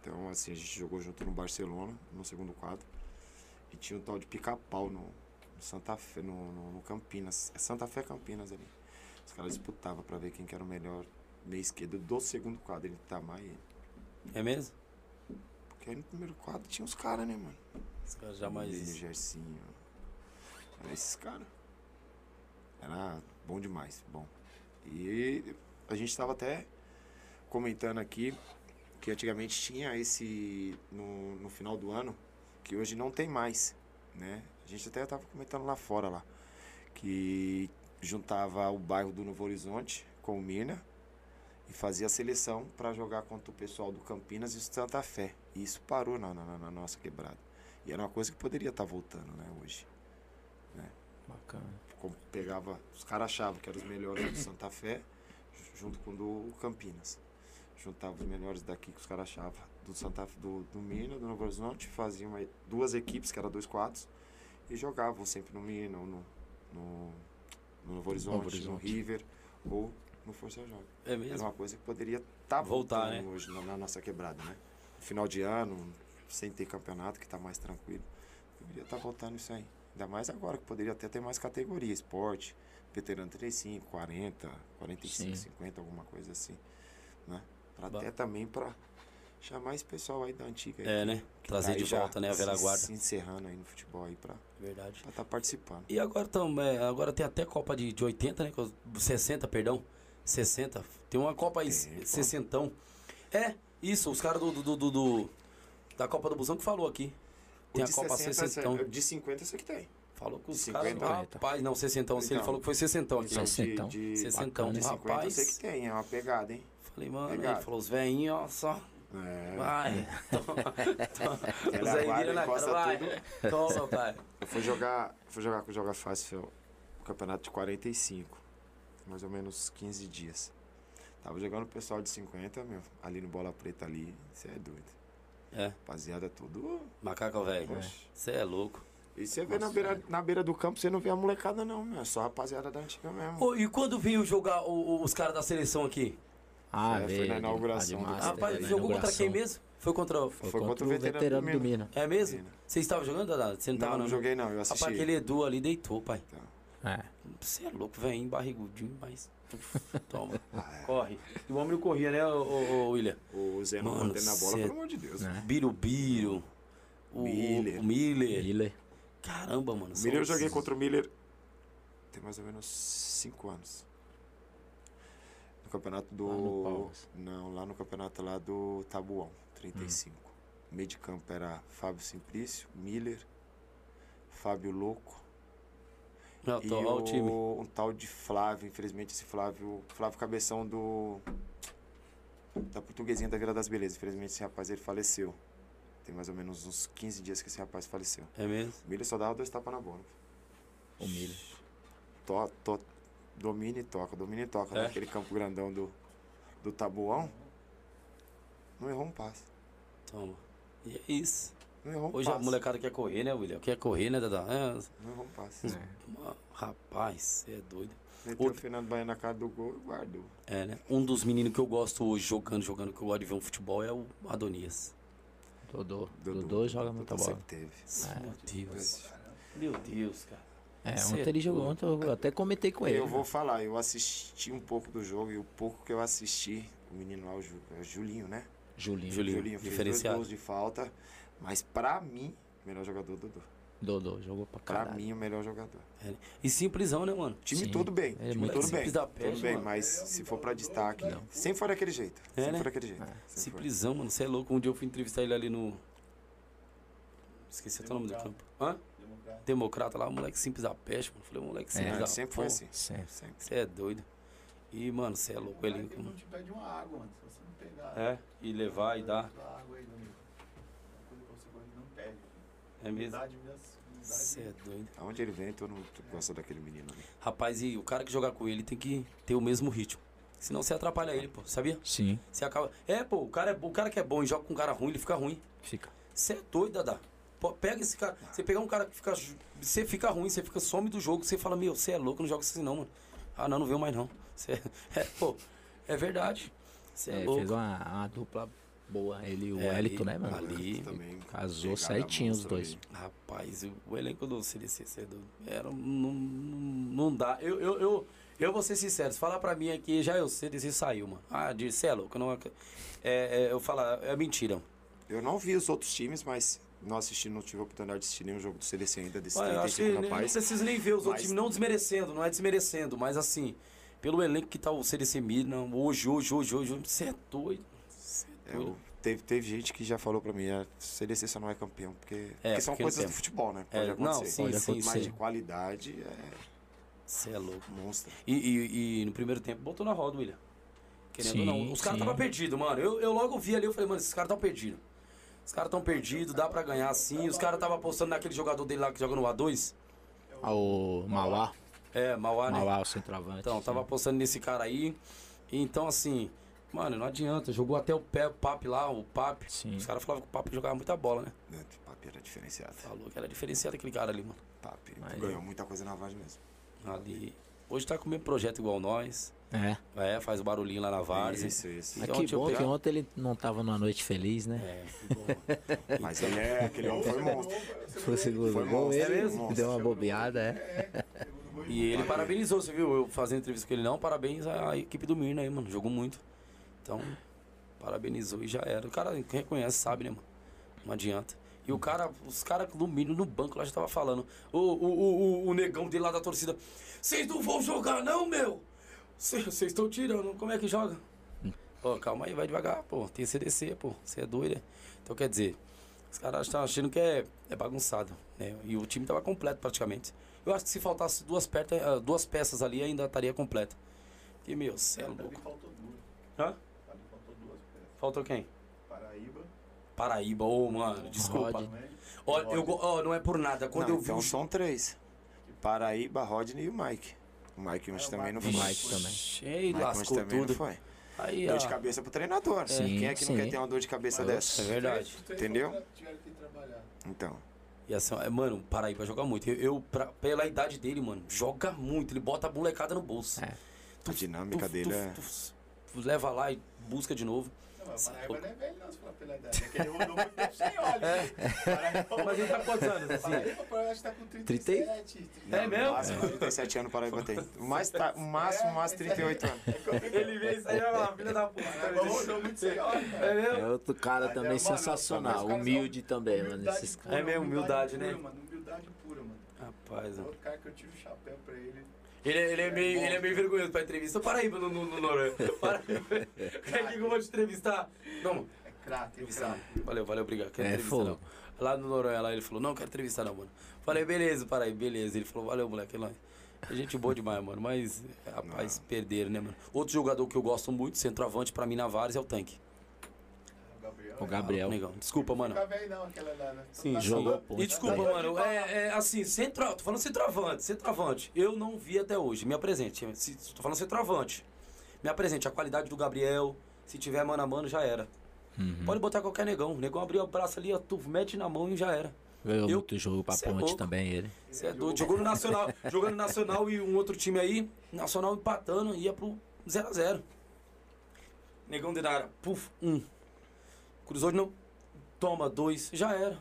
Então, assim, a gente jogou junto no Barcelona, no segundo quadro. E tinha um tal de pica-pau no, no, Santa Fé, no, no, no Campinas. É Santa Fé Campinas ali. Os caras disputavam pra ver quem que era o melhor meia esquerda do segundo quadro, ele tá mais ele. É mesmo? Porque aí no primeiro quadro tinha os caras, né, mano? Os caras jamais. Ele, Gersinho. Era esses caras. Era bom demais, bom. E a gente tava até comentando aqui que antigamente tinha esse no, no final do ano, que hoje não tem mais, né? A gente até tava comentando lá fora lá, que juntava o bairro do Novo Horizonte com o Mirna e fazia a seleção para jogar contra o pessoal do Campinas e o Santa Fé. E isso parou na, na, na nossa quebrada. E era uma coisa que poderia estar voltando, né, hoje. Bacana. Como pegava, os caras achavam que eram os melhores do Santa Fé, junto com o do Campinas. Juntava os melhores daqui que os caras achavam do Santa do, do Mina, do Novo Horizonte, faziam duas equipes, que eram dois quadros, e jogavam sempre no Mina, ou no, no, no Novo Horizonte, no Horizonte. River, ou no Força Jovem. É Era mesmo? uma coisa que poderia estar Voltar, voltando né? hoje na, na nossa quebrada, né? No final de ano, sem ter campeonato, que está mais tranquilo. Deveria estar voltando isso aí. Ainda mais agora, que poderia até ter mais categoria, esporte, veterano 35, 40, 45, Sim. 50, alguma coisa assim. Né? Pra Ba- até também para chamar esse pessoal aí da antiga. É, né? que Trazer aí de volta, né? A velha se- guarda. Se encerrando aí no futebol aí pra Verdade. estar participando. E agora, tam, é, agora tem até Copa de, de 80, né? que os- 60, perdão. 60. Tem uma Copa aí, Tem, pô. 60. É, isso, os caras do, do, do- do- da Copa do Busão que falou aqui. Tem a de Copa 60, 60. De 50 isso que tem. Falou com os 50, caras. Rapaz, não, 60. Se ele Então. falou que foi 60 aqui. Então, de- Sessentão. de, Sessentão, de 50 rapaz. eu sei que tem, é uma pegada, hein? Falei, mano, ele Legal. falou, os velhinhos, ó, só. É. Vai. Toma, toma. Ela Os aí guarda, vira na cara, vai. tudo. Toma, pai. Eu fui jogar, fui jogar com o Joga Fácil o campeonato de 45, mais ou menos 15 dias. Tava jogando o pessoal de 50, meu, ali no Bola Preta ali, você é doido. É, Rapaziada, tudo. macaco velho. Você é louco. E você vê na beira, na beira do campo, você não vê a molecada não, meu. É só a rapaziada da antiga mesmo. Ô, e quando veio jogar o- o- os caras da seleção aqui? Ah, É, foi veio na inauguração de do Rapaz, na jogou contra quem mesmo? Foi contra. o- Foi, Foi contra, o veterano, do Mina. É mesmo? Mina. Você estava jogando, Dada? Você não, Não, tava não joguei não, eu assisti. Rapaz, aquele Edu ali deitou, pai. É. Você é louco, velho, barrigudinho, mas. Toma. Ah, é. Corre. E o homem não corria, né, ô, ô, William? O Zé não Mano, mantendo na bola, cê- pelo amor de Deus. Né? Birubiru. O Miller. O, Miller. Miller. Caramba, mano. O Miller eu joguei contra o Miller tem mais ou menos 5 anos. No campeonato do. Lá no não, lá no campeonato lá do Tabuão, 35. O meio de campo era Fábio Simplício, Miller, Fábio Louco. Não, e tô, ó, o time. um tal de Flávio, infelizmente esse Flávio. Flávio Cabeção do. Da portuguesinha da Vila das Belezas. Infelizmente esse rapaz ele faleceu. Tem mais ou menos uns 15 dias que esse rapaz faleceu. É mesmo? O Miller só dava dois tapas na bola. O Miller. To, to, domina e toca, domina e toca. É? Naquele campo grandão do, do Tabuão. Não errou um passe. Toma. E é isso. Não um Hoje a passe. molecada quer correr, né, William? Quer correr, né, Dada? É, Não errou um passe. É. rapaz, você é doido. Meteu Outro- o Fernando Bahia na cara do gol e guardou. É, né? Um dos meninos que eu gosto hoje jogando, jogando, que eu gosto de ver um futebol é o Adonias. Dodô. Dodô joga muita Dodô bola. teve. Meu Deus. Meu Deus, cara. É, Cê ontem é ele jogou, ontem eu até comentei com ele. Eu vou falar, eu assisti um pouco do jogo e o pouco que eu assisti, o menino lá, o, Ju, é o Julinho, né? Julinho. Julinho. fez diferenciado. dois gols de falta, mas pra mim, melhor jogador Dodô. Dodô jogou pra Pra caralho. mim, o melhor jogador. É? E simplesão, né, mano? Time Sim. todo bem, É time muito todo simples bem, da peste, tudo bem, mano. mas se for pra destaque, sempre foi daquele jeito, É, sempre né? foi daquele jeito. É. Simplesão, mano. Você é louco. Um dia eu fui entrevistar ele ali no. Esqueci até o nome do campo. Hã? Democrata. Democrata lá, moleque simples da peste, mano. Falei, moleque simples É, da sempre foi assim, Sempre. sempre. Você é doido. E, mano, você é louco. Ele Ele. não te pede uma água, mano. Se você não pegar. É, e levar e dar. Água aí, amigo. Uma coisa que você gosta, não pede. É mesmo? Você é doido. Aonde ele vem, todo mundo gosta daquele menino ali. Rapaz, e o cara que jogar com ele tem que ter o mesmo ritmo. Senão você atrapalha ele, pô. Sabia? Sim, Você acaba. É, pô, o cara, é, o cara que é bom e joga com um cara ruim, ele fica ruim. fica. Você é doido, Dadá. Pô, pega esse cara. Você pegar um cara que fica. Você fica ruim, você fica some do jogo, você fala, meu, você é louco, não joga assim não, mano. Ah, não, não veio mais não. Você é, pô, é verdade. Você é, É, louco. fez uma, uma dupla boa, ele e o É, Wellington, ali- né, mano? ali- também. Casou certinho os dois. Rapaz, o, elenco do CDC você é. Era, não, não dá. Eu, eu, eu, eu vou ser sincero, se falar pra mim aqui, já eu CDC saiu, mano. Ah, de cê é louco, não. É, é, eu falar, é mentira. Eu não vi os outros times, mas não assisti, não tive a oportunidade de assistir nenhum jogo do CDC ainda desse Olha, eu acho que 35 nem- não rapaz. precisa nem ver os outros Mas- times, não desmerecendo, não é desmerecendo, mas assim, pelo elenco que tá o CDC Milan, hoje, hoje, hoje, hoje, você é doido. Você é É, doido. Eu- teve, teve gente que já falou pra mim, a CDC só não é campeão, porque, É, porque são porque coisas não do futebol, né? É, Pode não, acontecer. sim, Pode sim, Mas sim. de qualidade, é, Você é louco. Monstro. E, e- e no primeiro tempo botou na roda, William. Querendo Sim, ou não. Os caras estavam perdidos, mano. Eu, eu logo vi ali, eu falei, mano, esses caras estão perdidos. Os caras estão perdidos, dá pra ganhar sim. Os caras estavam apostando naquele jogador dele lá que joga no A2. Ah, O Mauá. É, Mauá, né? Mauá, o centroavante. Então, sim. tava apostando nesse cara aí. Então, assim, mano, não adianta. Jogou até o pé, o Papi lá, o Papi. Sim. Os caras falavam que o Papi jogava muita bola, né? O Papi era diferenciado. Falou que era diferenciado aquele cara ali, mano. Papi Mas- ganhou muita coisa na Vaz mesmo. Ali. Hoje tá com o mesmo projeto igual nós. É. É, faz o barulhinho lá na Várzea. Isso, isso. Então, Mas que deixa eu bom que ontem ele não tava numa noite feliz, né? É, que bom. Mas ele é, aquele homem foi monstro. Foi o segundo Foi gol, ele é mesmo? deu uma bobeada, é. E ele parabenizou, você viu? Eu fazendo entrevista com ele, não. Parabéns à equipe do Mirna aí, mano. Jogou muito. Então, parabenizou e já era. O cara reconhece, sabe, né, mano? Não adianta. E o cara, os caras do Mirna no banco lá já tava falando. O, o, o, o, negão dele lá da torcida. Vocês não vão jogar, não, meu! Vocês estão tirando, como é que joga? Pô, calma aí, vai devagar, pô. Tem CDC, pô. Você é doido, né? Então, quer dizer, os caras estão achando que é, é bagunçado, né? E o time tava completo praticamente. Eu acho que se faltasse duas, perta, ah, duas peças ali, ainda estaria completo. E, meu, cê é louco. faltou duas. Hã? Ali faltou duas peças. Faltou quem? Paraíba. Paraíba, ô, mano, desculpa. Rod. Ó, eu, ó, não é por nada. Quando Não, eu vi então o são três. Paraíba, Rodney e o Mike. O Mike Unch É, o também não foi. Mike também. Cheio, Mike lascou também não tudo. foi. Aí, Dor ó, de cabeça pro treinador. Sim, Quem é que não sim. quer ter uma dor de cabeça é dessa? verdade. Os três Entendeu? foram- Tiveram que trabalhar. Então. E assim, é, mano, o Paraíba joga muito. Eu, eu, pra- pela idade dele, mano, joga muito. Ele bota a molecada no bolso. É. A dinâmica dele é. tu leva lá e busca de novo. Não, mas Cê o é Paraíba não é velho, não, se falar pela idade. É que ele rodou muito tempo sem óleo. Paraíba- Mas ele tá quantos anos, assim? Paraíba, eu acho que tá com 30? 37. É mesmo? Máximo 37 anos Paraíba tem. O mais, tá, o máximo, o máximo 38 anos. Ele veio isso aí, ó, filha da puta. Paraíba rodou muito sem óleo. É mesmo? É outro cara Mas é, também mano, sensacional, caras humilde são- também, mano. Esses pura, É mesmo, humildade, né? pura, Mano, humildade pura, mano. Rapaz, ó. Outro cara que eu tiro o chapéu pra ele. Ele, ele, é meio, ele é meio vergonhoso pra entrevista. Paraíba no, no, no Noronha. Paraíba. Quer que eu vou te entrevistar? Não, É craque, é entrevistar. Valeu, valeu, obrigado. Quero É, entrevistar não. Lá no Noronha, lá ele falou, não, quero entrevistar não, mano. Falei, beleza, Paraíba, beleza. Ele falou, valeu, moleque. é nóis. É gente boa demais, mano. Mas, rapaz, perderam, né, mano? Outro jogador que eu gosto muito, centroavante pra mim na Várzea, é o Tanque. O Gabriel. Negão. Desculpa, mano. Não velho não, aquela lá, né? Sim, Tá jogou. E desculpa, Tá mano, é, é assim, centro, tô falando centroavante, centroavante. Eu não vi até hoje. Me apresente. Se, tô falando centroavante. Me apresente a qualidade do Gabriel. Se tiver mano a mano, já era. Uhum. Pode botar qualquer negão. O negão abriu o braço ali, ó, tu mete na mão e já era. Ganhou Eu- muito jogo pra é ponte louco. também, ele. Você é doido. Jogou no Nacional. jogando Nacional e um outro time aí. Nacional empatando, ia pro 0x0. Negão de área. Puf, um. Cruzou de novo. Toma, dois. Já era.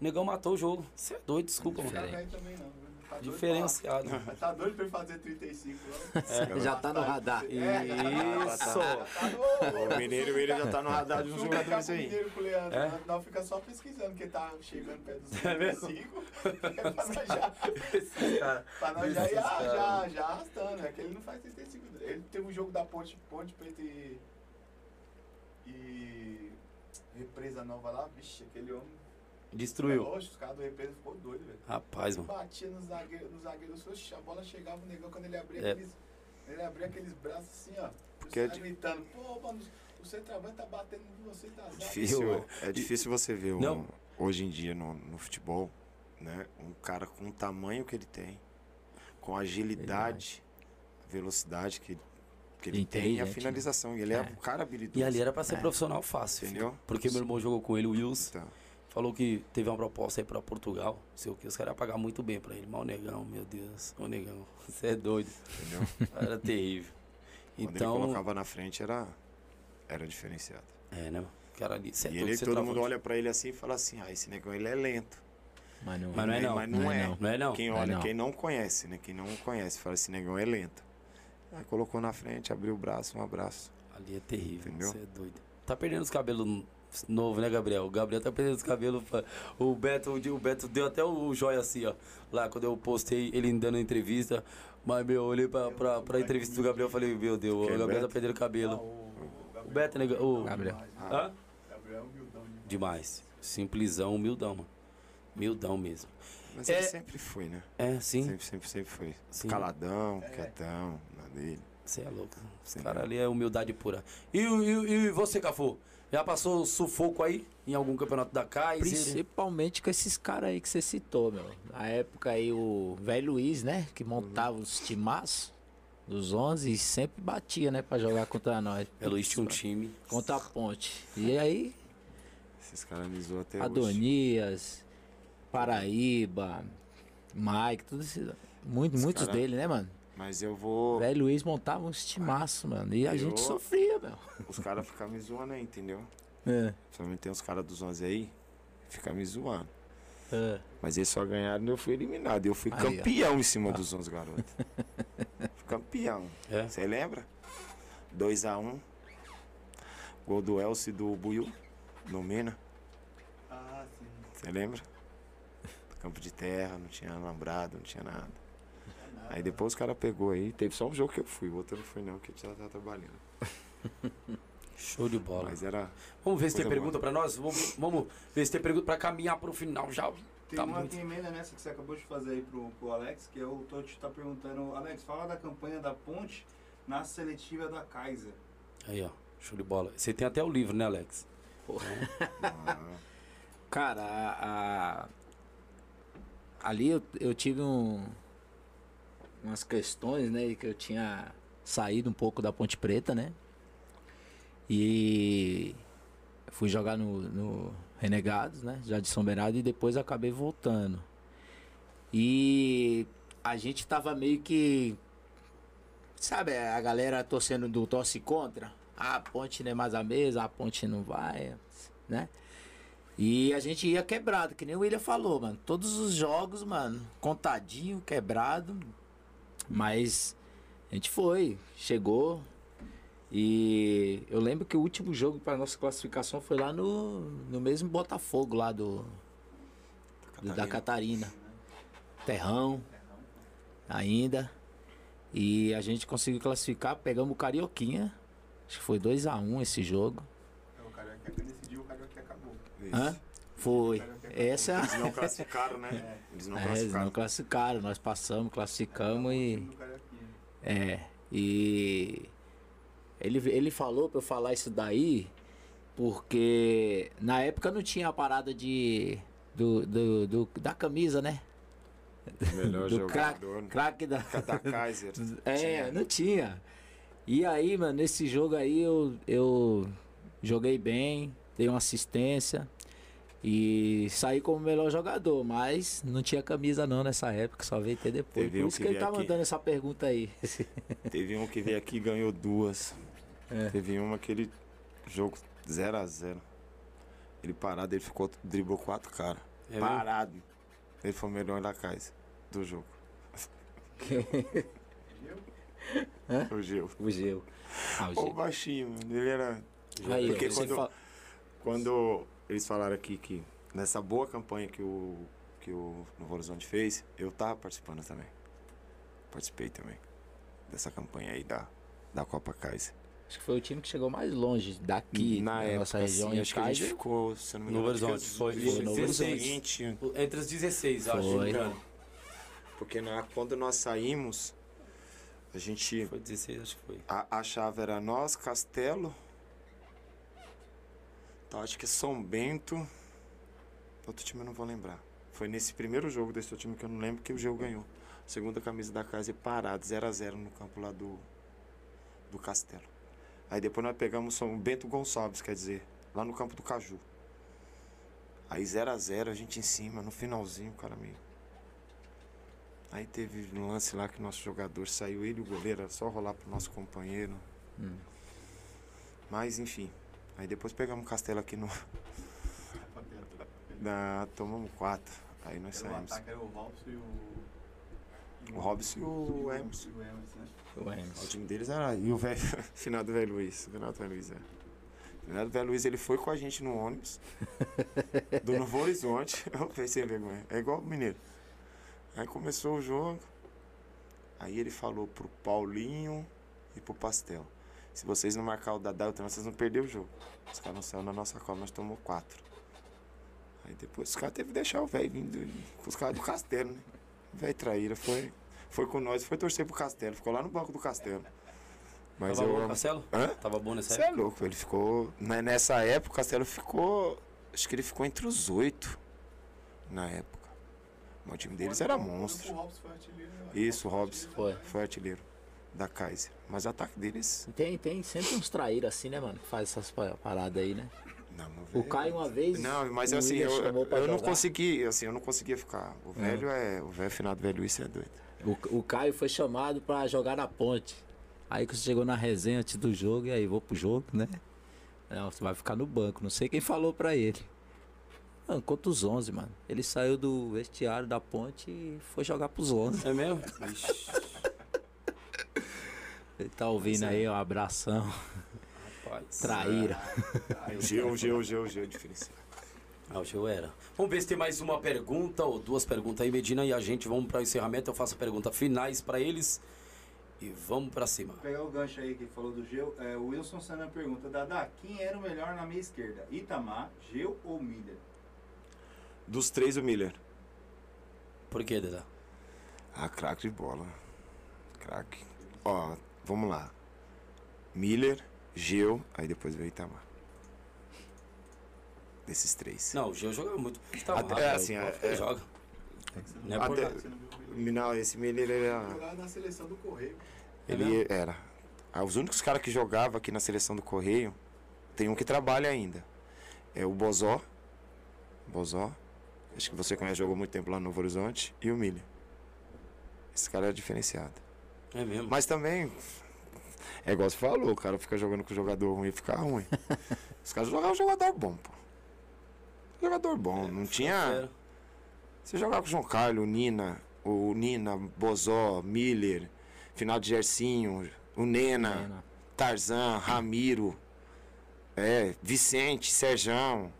Negão matou o jogo. Você é doido, desculpa, mano. velho também não. viu? Tá doido Diferenciado. pra- Mas tá doido pra ele fazer 35 anos. Já tá no radar. É, tá no- Isso. tá no- O Mineiro, ele já tá no radar de uns Não fica jogadores aí. mineiro com o Leandro, É? né? não fica só pesquisando que tá chegando perto dos É mesmo? 35. pra nós já, Esses cara. pra nós já, já, já, já arrastando. É que ele não faz 35. Ele teve um jogo da Ponte, Ponte Preta e. e. Represa Nova lá, vixe, aquele homem. Destruiu. Oxe, os caras do Represa ficou doido, velho. Rapaz, mano. Batia no zagueiro, no zagueiro, oxe, a bola chegava o negão quando ele abria É. aqueles. Ele abria aqueles braços assim, ó. Porque Os é gritando, pô, mano, o centroavante tá batendo em você, tá zaga." Difícil, é difícil você ver um- hoje em dia no, no futebol, né? Um cara com o tamanho que ele tem, com a agilidade, a velocidade que, que ele tem a finalização. E ele é, É. um cara habilidoso. E ali era pra ser É. profissional fácil. Entendeu? Porque meu irmão jogou com ele, o Wilson. Então, Falou que teve uma proposta aí pra Portugal. Não sei o que. Os caras iam pagar muito bem pra ele. Mas o negão, meu Deus. O negão. Você é doido. entendeu? Era terrível. Quando Então. ele colocava na frente era, era diferenciado. É, né? cara ali. É e ele, todo travou. mundo olha pra ele assim e fala assim, ah, esse negão ele é lento. Mas não, Mas não é não. Mas não, é. Não é não. Quem Não é olha, não. quem não conhece, né? Quem não conhece, fala esse negão é lento. Aí colocou na frente, abriu o braço, um abraço. Ali é terrível. Entendeu? Você é doido. Tá perdendo os cabelos novo, né, Gabriel? O Gabriel tá perdendo os cabelos. O Beto, o Beto deu até o joia assim, ó. Lá quando eu postei ele dando entrevista. Mas, meu, eu olhei pra, pra, pra entrevista do Gabriel e falei, meu Deus, Quem, o Gabriel tá perdendo Ah, cabelo. o, O Beto, né? O... Gabriel. Hã? Gabriel é humildão demais. Demais. Simplesão, humildão, mano. Humildão mesmo. Mas É- ele sempre foi, né? É, sim. Sempre, sempre, sempre foi. Sim. Caladão, quietão, na dele. Você é louco. Esse cara ali é humildade pura. E, e, e você, Cafu? Já passou sufoco aí em algum campeonato da Kaiser? Principalmente com esses caras aí que você citou, meu. Na época aí o velho Luiz, né? Que montava os timaços dos 11 e sempre batia, né? Pra jogar contra nós. É, Luiz tinha um time. Contra a ponte. E aí, Esses caras me zoam até hoje. Adonias, Paraíba, Mike, tudo isso. Muito, Os muitos cara- dele, né, mano? Mas eu vou. Velho Luiz montava uns timaços, mano. E a Eu- gente sofria, meu. Os caras ficam me zoando aí, entendeu? É, Principalmente tem uns caras dos 11 aí, fica me zoando. é. Mas eles só ganharam e eu fui eliminado. Eu fui Aí, ó. Ah. campeão em cima dos 11 garotos. campeão. É. Você lembra? 2x1. Gol do Elcio e do Buiu, no Mina. Ah, sim. Você lembra? Campo de terra, não tinha alambrado, não tinha nada. Aí depois os caras pegou aí. Teve só um jogo que eu fui, o outro não foi não, que eu já tava trabalhando. Show de bola. Mas era. Vamos ver se tem pergunta pra nós? Vamos, vamos ver se tem pergunta pra caminhar pro final já. Tem Tá uma muito. emenda nessa que você acabou de fazer aí pro, pro Alex, que é o Totti tá perguntando, Alex, fala da campanha da ponte na seletiva da Kaiser. Aí, ó. Show de bola. Você tem até o livro, né, Alex? Ah, Cara, a, a- ali eu, eu tive um, umas questões, né? Que eu tinha saído um pouco da Ponte Preta, né? E fui jogar no, no Renegados, né? Já de São Bernardo e depois acabei voltando. E a gente tava meio que. Sabe, a galera torcendo do torce contra. Ah, a ponte não é mais a mesma, a ponte não vai, né? E a gente ia quebrado, que nem o William falou, mano. Todos os jogos, mano, contadinho, quebrado. Mas a gente foi, chegou. E eu lembro que o último jogo para nossa classificação foi lá no, no mesmo Botafogo, lá do, do- da Catarina. Terrão, ainda. E a gente conseguiu classificar, pegamos o Carioquinha. Acho que foi 2x1 esse jogo. É o Carioca nesse dia o Carioca acabou. Hã? Foi. Essa é. Eles não classificaram, né? Eles não É, eles classificaram. não classificaram, nós passamos, classificamos e. do Carioquinha. É. E. Ele, ele falou pra eu falar isso daí, porque na época não tinha a parada de. Do, do, do- da camisa, né? Melhor do craque jogador. craque da. Da Kaiser. É, Tinha. não tinha. E aí, mano, nesse jogo aí eu, eu joguei bem, dei uma assistência e saí como melhor jogador, mas não tinha camisa não nessa época, só veio ter depois. Teve Por um isso que ele tá aqui. mandando essa pergunta aí. Teve um que veio aqui e ganhou duas. É. Teve uma que ele jogo 0x0. Ele parado, ele ficou, driblou quatro caras. É mesmo? parado. Ele foi o melhor da casa do jogo. O Gil. o Geu. Ah, o Ô, Geu. baixinho, mano. Ele era. Aí, Porque quando, fala- quando eles falaram aqui que nessa boa campanha que o, que o Novo Horizonte fez, eu tava participando também. Participei também dessa campanha aí da, da Copa Kaiser. Acho que foi o time que chegou mais longe daqui, Na da época, nossa região. em acho que a gente ficou, se eu não me Novo engano, Horizonte, acho foi, os- foi os Novo 16, Entre as 16, acho. Foi. me engano. Porque na, quando nós saímos, a gente. Foi 16, acho que foi. A, a chave era nós, Castelo. Tá, acho que é São Bento. Outro time eu não vou lembrar. Foi nesse primeiro jogo desse outro time que eu não lembro que o Geu ganhou. Segunda camisa da casa e parado, 0x0 no campo lá do, do Castelo. Aí depois nós pegamos São Bento Gonçalves, quer dizer, lá no campo do Caju. Aí 0x0, a gente em cima, no finalzinho, cara meio. Aí teve um lance lá que o nosso jogador saiu, ele e o goleiro, era só rolar pro nosso companheiro. Hum. Mas enfim. Aí depois pegamos o castelo aqui no. Na, tomamos quatro. Aí nós Era o saímos. ataque era o Robson e o. O Robson e o Emerson. O Emerson, né? O O time deles era. E o velho. Final do velho Luiz. Final do velho Luiz, é. Final do velho Luiz, ele foi com a gente no ônibus. do Novo Horizonte. Eu pensei, vergonha. É igual o mineiro. Aí começou o jogo. Aí ele falou pro Paulinho e pro Pastel. Se vocês não marcar o Dadá e o Trama, vocês vão perder o jogo. Os caras não saíram na nossa cola, nós tomamos quatro. Aí depois os caras teve que deixar o velho vindo com os caras do castelo, né? O velho traíra foi, foi com nós, foi torcer pro castelo, ficou lá no banco do castelo. Mas Tava eu. bom o Castelo? Hã? Tava bom nessa Você é época? louco, ele ficou. né, Nessa época, o Castelo ficou. Acho que ele ficou entre os oito. Na época. Mas o time deles era monstro. O Robson foi artilheiro. Isso, o Hobbs Foi. foi artilheiro da Kaiser. Mas o ataque deles. Tem, tem sempre uns traíras assim, né, mano? Que faz essas pa- paradas aí, né? Não, O velho- Caio uma vez. Não, mas o assim, eu, eu não consegui, assim, eu não conseguia ficar. O velho é. O velho finado velho isso é doido. O, o Caio foi chamado pra jogar na ponte. Aí que você chegou na resenha antes do jogo, e aí vou pro jogo, né? Não, você vai ficar no banco. Não sei quem falou pra ele. Mano, contra os 11, mano. Ele saiu do vestiário da ponte e foi jogar pros 11. É mesmo? Ixi, Ele tá ouvindo aí, ó, abração. rapaz. Traíra. O G, o G, o G, o G, o diferencial. Ah, o show era. Vamos ver se tem mais uma pergunta ou duas perguntas aí, Medina, e a gente vamos para o encerramento. Eu faço perguntas finais para eles e vamos para cima. Vou pegar o gancho aí que falou do Geu. É, o Wilson Sana pergunta: Dada, quem era o melhor na meia esquerda? Itamar, Geu ou Miller? Dos três, o Miller. Por quê, Dedá? Ah, craque de bola. Craque. Ó, vamos lá. Miller, Geu, aí depois veio Itamar. Desses três. Não, o Gil jogava muito. Tá Até- é assim, é- ele é- joga. Não é por Até- não esse Miller ele era. Jogava na seleção do Correio. É Ele mesmo? era. Ah, Os únicos caras que jogavam aqui na seleção do Correio, tem um que trabalha ainda. É o Bozó. Bozó. Acho que você conhece, jogou muito tempo lá no Novo Horizonte. E o Miller. Esse cara é diferenciado. É mesmo. Mas também. É igual você falou, o cara fica jogando com jogador ruim e fica ruim. Os caras jogavam jogador bom, pô. Jogador bom. Não tinha. Sério. Você jogava com o João Carlos, o Nina, o Nina, Bozó, Miller, final de Gercinho, o Nena, Tarzan, Ramiro, é, Vicente, Serjão,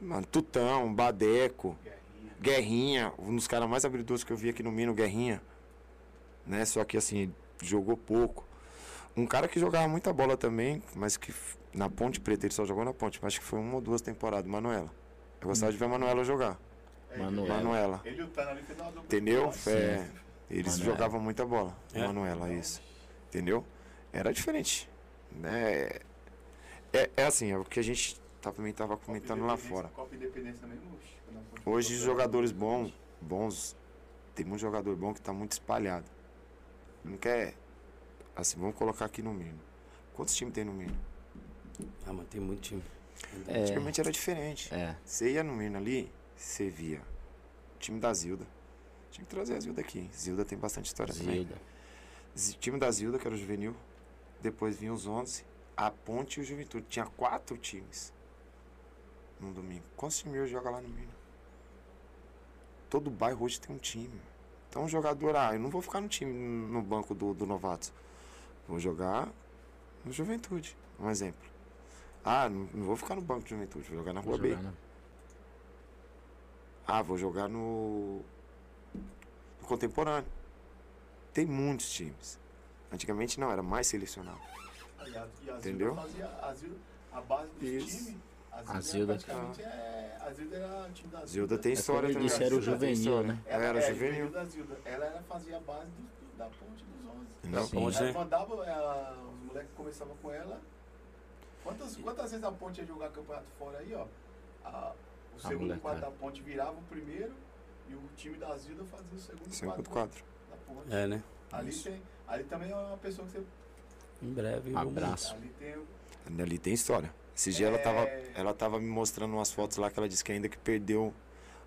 mano, Tutão, Badeco, Guerrinha, um dos caras mais habilidosos que eu vi aqui no Mino, Guerrinha. Né? Só que assim, jogou pouco. Um cara que jogava muita bola também, mas que na Ponte Preta, ele só jogou na Ponte, mas acho que foi uma ou duas temporadas, Manuela. Eu gostava de ver a Manuela jogar. Manuela. Manuela. Ele o Tana ali fez uma dupla. Entendeu? É, eles Manuela. jogavam muita bola. É? Manuela, isso. Entendeu? Era diferente. Né? É, é assim, é o que a gente tá- também tava Copa comentando lá fora. Copa Independência Hoje, jogadores bons, bons, tem muito jogador bom que tá muito espalhado. Não quer. Assim, vamos colocar aqui no mínimo. Quantos times tem no mínimo? Ah, mas tem muito time. É, Antigamente era diferente. é. Você ia no Mirna ali, você via o time da Zilda. Tinha que trazer a Zilda aqui. Zilda tem bastante história também. Zilda. Z- Time da Zilda, que era o juvenil. Depois vinha os 11. A Ponte e o Juventude. Tinha quatro times no domingo. Quantos times hoje joga lá no Mirna? Todo bairro hoje tem um time. Então o jogador, ah, eu não vou ficar no time no banco do, do novato. Vou jogar no Juventude. Um exemplo. Ah, não, não vou ficar no banco do Juventude, vou jogar na Rua B. Jogando. Ah, vou jogar no, no contemporâneo. Tem muitos times. Antigamente não, era mais selecionado. E a, e a Entendeu? Fazia a, a base dos Isso. A A Zilda- é. A Zilda era o time da Zilda. Zilda tem É história também. disse, era o juvenil, né? Ela Era é, juvenil. da Zilda. Ela era, fazia a base do- da ponte dos 11. Não, Sim. Ponte, Ela né? mandava, ela, os moleques começavam com ela. Quantas, quantas vezes a ponte ia jogar campeonato fora aí, ó? A- o segundo molecada. quadro da ponte virava o primeiro e o time da Zilda fazia o segundo, Segundo quadro, quadro. da ponte. É, né? Ali, tem, ali também é uma pessoa que você. Em breve. Abraço. Ali tem. Ali tem história. Esse dia ela É. tava, ela tava me mostrando umas fotos lá que ela disse que ainda que perdeu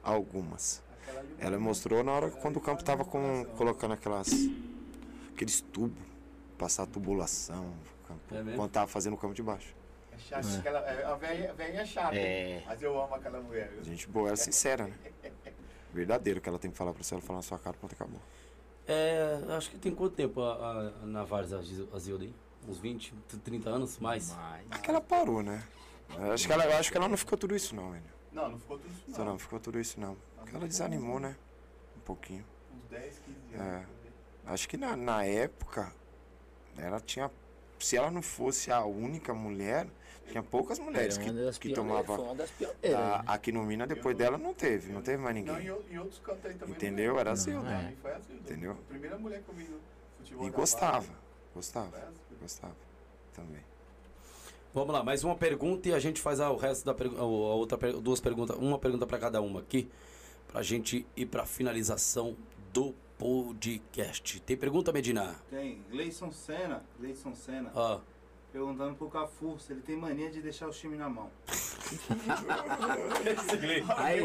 algumas. Ela mostrou na hora quando o campo tava com, colocando aquelas. aqueles tubos. Passar tubulação. campo- É quando tava fazendo o campo de baixo. É chato, aquela, é, a velha, a é chata. É. Mas eu amo aquela mulher. viu? Gente boa, era sincera, né? Verdadeiro que ela tem que falar pra você, ela falar na sua cara, pronto, acabou. É, acho que tem quanto tempo a, a, a Zilda aí? Uns 20, 30 anos? Mais? Mas- Acho que ela parou, né? Eu acho que ela, acho que ela não ficou tudo isso não, velho. Não, não ficou tudo isso. Não, Não. não ficou tudo isso não. Porque ela desanimou, né? Um pouquinho. Uns 10, 15 É. anos. Acho que na, na época ela tinha se ela não fosse a única mulher, tinha poucas mulheres que, que tomavam. Aqui no Mina, depois dela, não teve. Não teve mais Não, ninguém. em, o- em outros cantos aí também. Entendeu? Não Era a Não, Zilda. é. Foi a Zilda. Entendeu? A primeira mulher que eu vi no futebol E gostava. Gostava. A. Gostava. Também. Vamos lá, mais uma pergunta e a gente faz a- o resto da pergunta, a outra per- duas perguntas, uma pergunta para cada uma aqui, pra gente ir pra finalização do podcast. Tem pergunta, Medina? Tem. Gleison Senna. Gleison Senna. Ó, Perguntando pro Cafu se ele tem mania de deixar os times na mão. Aí,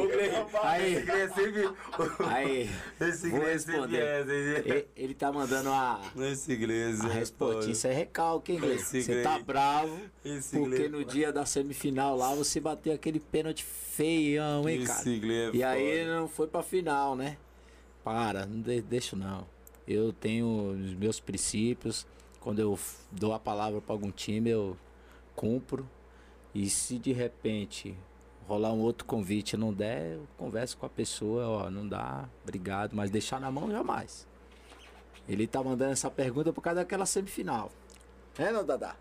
aí, aí, Esse responder. é, esse- e- ele tá mandando a, Esse inglês a é resposta. foda. Isso é recalque, hein, Gleice? Esse Você tá bravo Esse porque inglês- no dia da semifinal lá você bateu aquele pênalti feião, hein, cara? Esse inglês é E aí não foi pra final, né? Para, não de, deixa não. Eu tenho os meus princípios. Quando eu dou a palavra pra algum time, eu cumpro. E se de repente rolar um outro convite e não der, eu converso com a pessoa, ó, não dá, obrigado, mas deixar na mão jamais. Ele tá mandando essa pergunta por causa daquela semifinal. É, não, Dadá?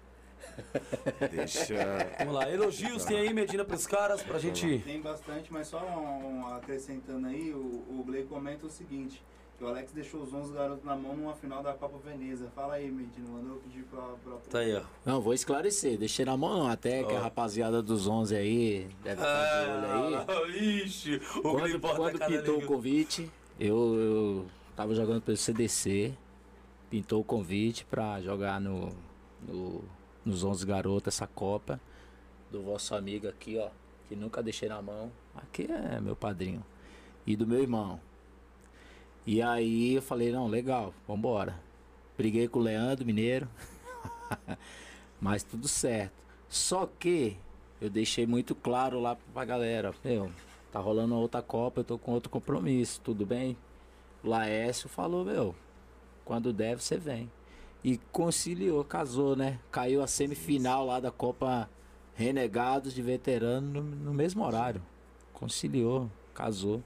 Deixa. vamos lá, elogios tem aí, Medina, pros caras, pra gente... Tem bastante, mas só um, um- acrescentando aí, o, o comenta o seguinte, que o Alex deixou os 11 garotos na mão numa final da Copa Veneza. Fala aí, Medina, mandou eu pedir pra... pra... Tá aí, ó. Não, vou esclarecer, deixei na mão não, até que a rapaziada dos 11 aí deve estar de olho aí. Ah, ixi, o Quando, quando pintou ali. o convite, eu, eu tava jogando pelo CDC, pintou o convite pra jogar no, no- nos 11 garotos essa Copa, do vosso amigo aqui, ó, que nunca deixei na mão. Aqui é meu padrinho. E do meu irmão. E aí eu falei, não, legal, vambora. Briguei com o Leandro Mineiro, mas tudo certo. Só que eu deixei muito claro lá pra galera, meu, tá rolando outra Copa, eu tô com outro compromisso, tudo bem? Laércio falou, meu, quando der você vem. E conciliou, casou, né? Caiu a semifinal lá da Copa Renegados de Veterano no, no mesmo horário. Conciliou, casou.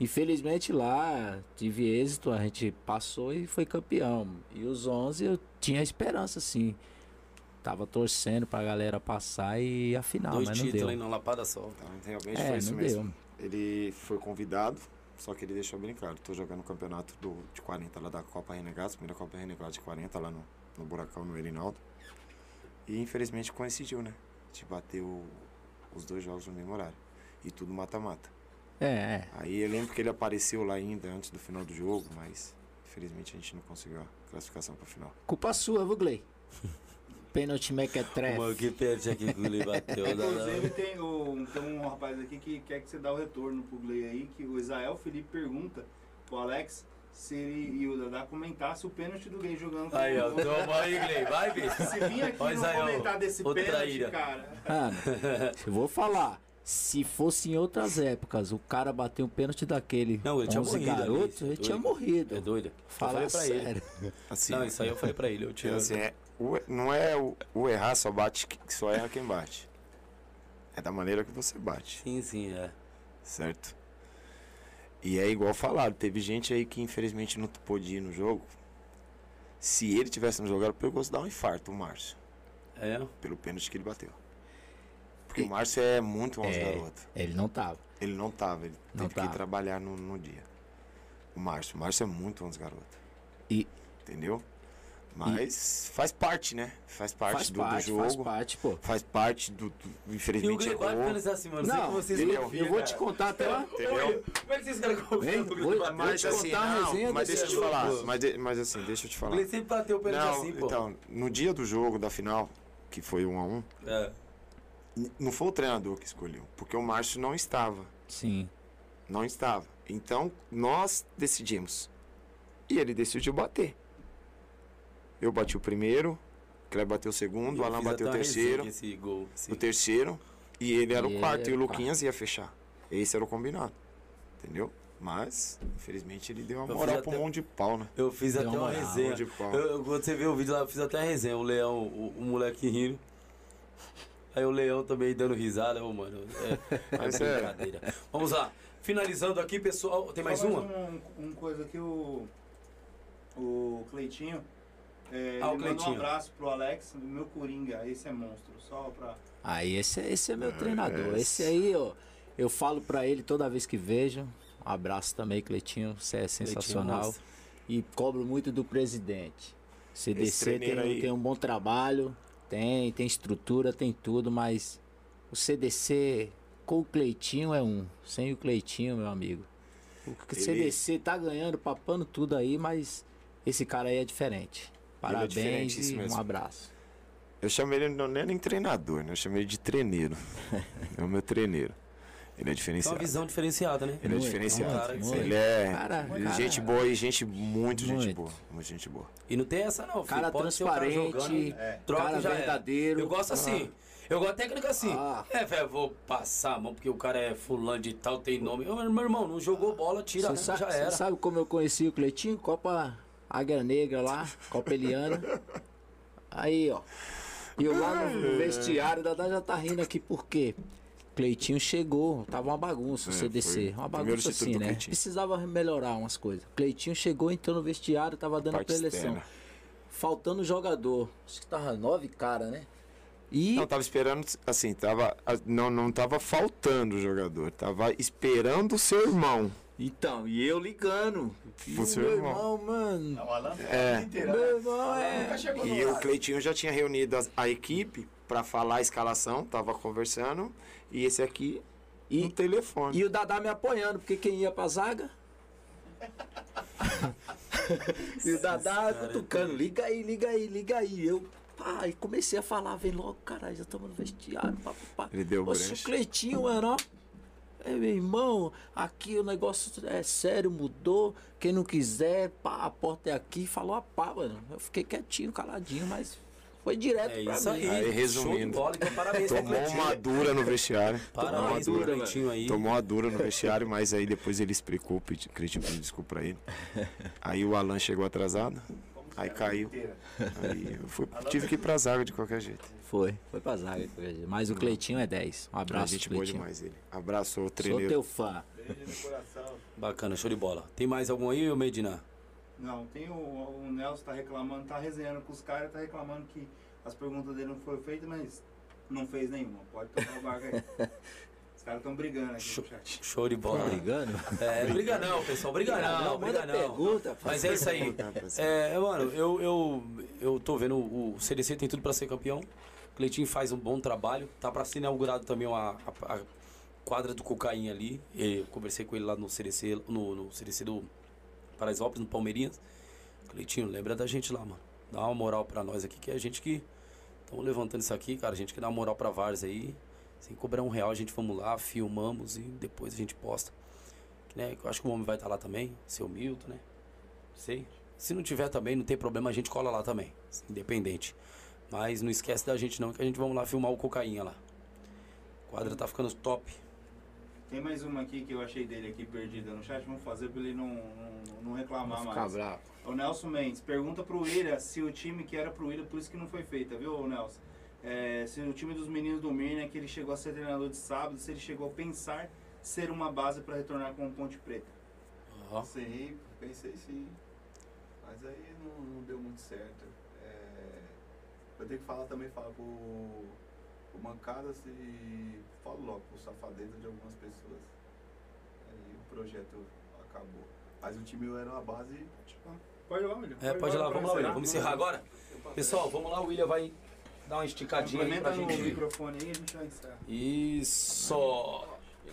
Infelizmente lá tive êxito, a gente passou e foi campeão. E os 11 eu tinha esperança, sim. Tava torcendo pra galera passar e a final, Dois mas não títulos deu. aí na lapada só. Então, realmente É, foi isso não mesmo. Ele foi convidado, só que ele deixou bem claro. Tô jogando o campeonato do, de 40 lá da Copa Renegados, primeira Copa Renegados de 40 lá no, no Buracão, no Erinaldo. E infelizmente coincidiu, né? A gente bateu os dois jogos no mesmo horário. E tudo mata-mata. É, é. Aí eu lembro que ele apareceu lá ainda antes do final do jogo, mas infelizmente a gente não conseguiu a classificação pra final. Culpa sua, viu, Gley? Pênalti mequetrefe. Mano, que perde aqui que o Glee bateu. dá- Inclusive tem, o, tem um rapaz aqui que quer que você dá o retorno pro Gley aí, que o Israel Felipe pergunta pro Alex se ele e o Dadá comentasse o pênalti do Gay jogando Aí, ó, o- toma aí, Gley, vai, bicho. Se vir aqui e não Israel, comentar desse pênalti, traíra. cara. Mano, eu vou falar. Se fosse em outras épocas, o cara bateu um pênalti daquele Não, ele tinha 11 morrido é ele tinha doido. morrido. É doido. Fala falei pra ele. sério. Assim, Não, isso aí eu falei pra ele. Eu tinha... assim, é, o- não é o, o errar só bate, que só erra quem bate. É da maneira que você bate. Sim, sim, é. certo? E é igual falaram, teve gente aí que infelizmente não pôde ir no jogo. Se ele tivesse no jogo, era perigoso dar um infarto, o Márcio, É. pelo pênalti que ele bateu. Porque o Márcio é muito 11 É. garoto. Ele não tava. Ele não tava, ele Não teve que tava. ir trabalhar no, no dia. O Márcio, o Márcio é muito 11 garoto. E- Entendeu? Mas faz parte, né? Faz parte, faz do, parte, do faz jogo. parte, pô. Faz parte do. do- E o infelizmente Glee vai errou. finalizar assim, mano. que Não, vocês eu, não eu vou te contar até lá. Entendeu? Como é que vocês caras Vem, confiam no bater? Mas te assim, contar a não, resenha mas deixa eu te jogo. falar. Mas, de- mas assim, deixa eu te O falar. Glee sempre bateu o pênalti assim, pô. então, no dia do jogo, da final, que foi um a um, É. não foi o treinador que escolheu, porque o Márcio não estava. Sim. Não estava. Então, nós decidimos. E ele decidiu bater. Eu bati o primeiro, o Kleber bateu o segundo, o Alan bateu o até terceiro, gol. O terceiro, e ele era E o quarto, e era o o Luquinhas ia fechar. Esse era o combinado. Entendeu? Mas, infelizmente, ele deu uma Eu moral fiz pro até- mão de pau, né? Eu fiz Deu até uma uma resenha. Eu, eu- quando você vê o vídeo lá, eu fiz até a resenha. O leão, o, o moleque rindo. Aí o leão também dando risada. Ô, mano, é, é é. brincadeira. Vamos lá. Finalizando aqui, pessoal. Tem mais Só uma? Um, um coisa aqui, o, o Cleitinho É, Ah, o ele manda um Cleitinho. abraço pro Alex, meu Coringa, esse é monstro. Só pra. Aí esse, esse é meu treinador. esse- Esse aí, ó, eu falo pra ele toda vez que vejo. Um abraço também, Cleitinho. Você é sensacional. monstro. E cobro muito do presidente. CDC tem, tem um bom trabalho, tem, tem estrutura, tem tudo, mas o CDC com o Cleitinho é um. Sem o Cleitinho, meu amigo. O Ele- CDC tá ganhando, papando tudo aí, mas esse cara aí é diferente. Parabéns diferente, isso e um abraço. Eu chamo ele, não é nem treinador, né? Eu chamo ele de treineiro. é o meu treineiro. Ele é Tem uma diferenciado. visão diferenciada, né? Ele é diferenciado. muito, muito. Ele é Cara, é cara- gente boa e gente muito, gente boa. Muito gente boa. E não tem essa não, filho. Cara Pode ser o cara transparente, jogando, troca cara e já era. verdadeiro. Eu gosto assim. Eu gosto de técnica assim. Ah. É, velho, vou passar a mão porque o cara é fulano de tal, tem nome. Eu, meu irmão, não jogou bola, tira, Você né? sabe, já você era. sabe como eu conheci o Cleitinho? Copa Águia Negra lá, Copa Eliana. Aí, ó. E eu lá no vestiário, Dadá já tá rindo aqui, por quê? Cleitinho chegou, tava uma bagunça o É, CDC. Uma bagunça assim, né? Precisava melhorar umas coisas. Cleitinho chegou, entrou no vestiário, tava dando Parte a preleção. externa. Faltando jogador. Acho que tava nove cara, né? E Não, tava esperando, assim, tava. Não, não tava faltando o jogador. Tava esperando o seu irmão. Então, e eu ligando. E o seu meu irmão. irmão, mano. Não, o Alan É. a inteira, Meu né? irmão é. Nunca chegou no E o. Cleitinho já tinha reunido as- a equipe pra falar a escalação, tava conversando. E esse aqui E- no telefone. E o Dadá me apoiando, porque quem ia pra zaga? e o Dadá cutucando, liga aí, liga aí, liga aí. Eu, pá, e comecei a falar, vem logo, caralho, já estamos no vestiário, pá, pá. Ele deu o Cleitinho, mano, ó. É, meu irmão, aqui o negócio é sério, mudou. Quem não quiser, pá, a porta é aqui. Falou a pá, mano. Eu fiquei quietinho, caladinho, mas foi direto É pra isso mim. aí. Aí, Show de resumindo. bola, então parabéns Tomou uma dura no vestiário. Tomou uma Parabéns dura. Cleitinho aí. Tomou uma dura no vestiário, mas aí depois ele explicou, pedi, Cleitinho pediu desculpa pra ele. Aí o Alan chegou atrasado, aí caiu. Aí eu fui- tive que ir pra zaga de qualquer jeito. Foi, foi pra zaga. Mas o Cleitinho é 10. Um A abraço, gente boa demais ele. Abraço, ô Sou teu fã. Beijo no coração. Bacana, show de bola. Tem mais algum aí, Medina? Não, tem o, o Nelson tá reclamando, tá resenhando com os caras, tá reclamando que as perguntas dele não foram feitas, mas não fez nenhuma. Pode tocar o barco aí. Os caras estão brigando aqui Show, no chat. show de bola. brigando? É, briga não, pessoal, briga não, briga manda não. pergunta. Mas é isso aí. É, mano, eu, eu, eu tô vendo o CDC tem tudo pra ser campeão. O Cleitinho faz um bom trabalho. Tá pra ser inaugurado também uma, a, a quadra do Cocaína ali. Eu conversei com ele lá no CDC, no, no CDC do Paraisópolis, no Palmeirinhas. Cleitinho, lembra da gente lá, mano. Dá uma moral pra nós aqui, que é a gente que estamos levantando isso aqui, cara. A gente que dá uma moral pra Vars aí. Sem cobrar um real, a gente vamos lá, filmamos e depois a gente posta. Né? Eu acho que o homem vai estar lá também, seu Milton, né? Sei. Se não tiver também, não tem problema, a gente cola lá também. Independente. Mas não esquece da gente não, que a gente vamos lá filmar o cocaína lá. A quadra tá ficando top. Tem mais uma aqui que eu achei dele aqui perdida no chat, vamos fazer pra ele não, não, não reclamar Ficar mais. bravo. O Nelson Mendes pergunta pro William se o time que era pro William, por isso que não foi feita, viu, Nelson? É, se o time dos meninos do Mirna, que ele chegou a ser treinador de sábado, se ele chegou a pensar ser uma base para retornar com o Ponte Preta. Ó. Sim, pensei sim. Mas aí não, não deu muito certo. É, eu tenho que falar também, falar pro Mancadas e falo logo pro safadeza de algumas pessoas. Aí o projeto acabou. Mas o time era uma base. Tipo, Pode ir lá, William. É, pode ir lá, vamos lá, William. Vamos encerrar agora? Pessoal, vamos lá, o William vai dar uma esticadinha aí pra Complementa no gente. microfone aí, a gente vai encerrar. Isso!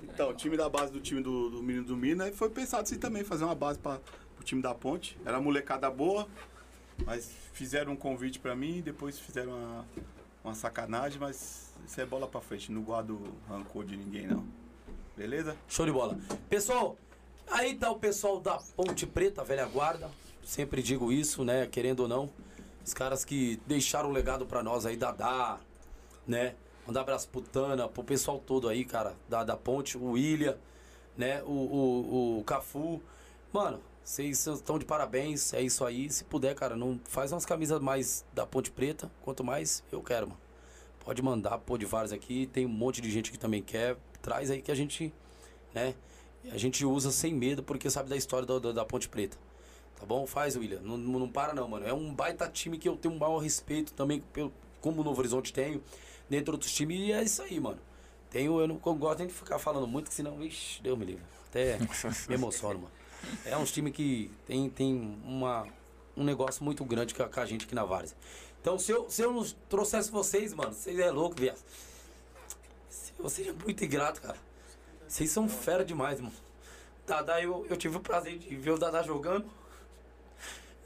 Então, o time da base do time do, do menino do Mina foi pensado assim também, fazer uma base para o time da Ponte. Era molecada boa, mas fizeram um convite para mim, depois fizeram uma, uma sacanagem, mas isso é bola para frente, não guardo rancor de ninguém não. Beleza? Show de bola. Pessoal, aí tá o pessoal da Ponte Preta, velha guarda. Sempre digo isso, né? Querendo ou não. Os caras que deixaram um legado pra nós aí, Dadá, né? Mandar abraço pro Tana, pro pessoal todo aí, cara, da, da Ponte, o William, né? O, o, o Cafu. Mano, vocês estão de parabéns, é isso aí. Se puder, cara, não faz umas camisas mais da Ponte Preta. Quanto mais, eu quero, mano. Pode mandar, pô, de vários aqui. Tem um monte de gente que também quer. Traz aí que a gente, né? A gente usa sem medo porque sabe da história da, Ponte Preta. Tá bom? Faz, William. Não, não para não, mano. É um baita time que eu tenho um maior respeito também, pelo, como o Novo Horizonte tenho, dentro de outros times, e é isso aí, mano. Tenho, eu não gosto nem de ficar falando muito, que senão, ixi, Deus me livre. Até me emociono, mano. É um time que tem, tem uma, um negócio muito grande com a, gente aqui na Várzea. Então, se eu, se eu trouxesse vocês, mano, vocês é louco, viado. Eu seria muito ingrato, cara. Vocês são fera demais, mano. Dada, eu, eu tive o prazer de ver o Dada jogando.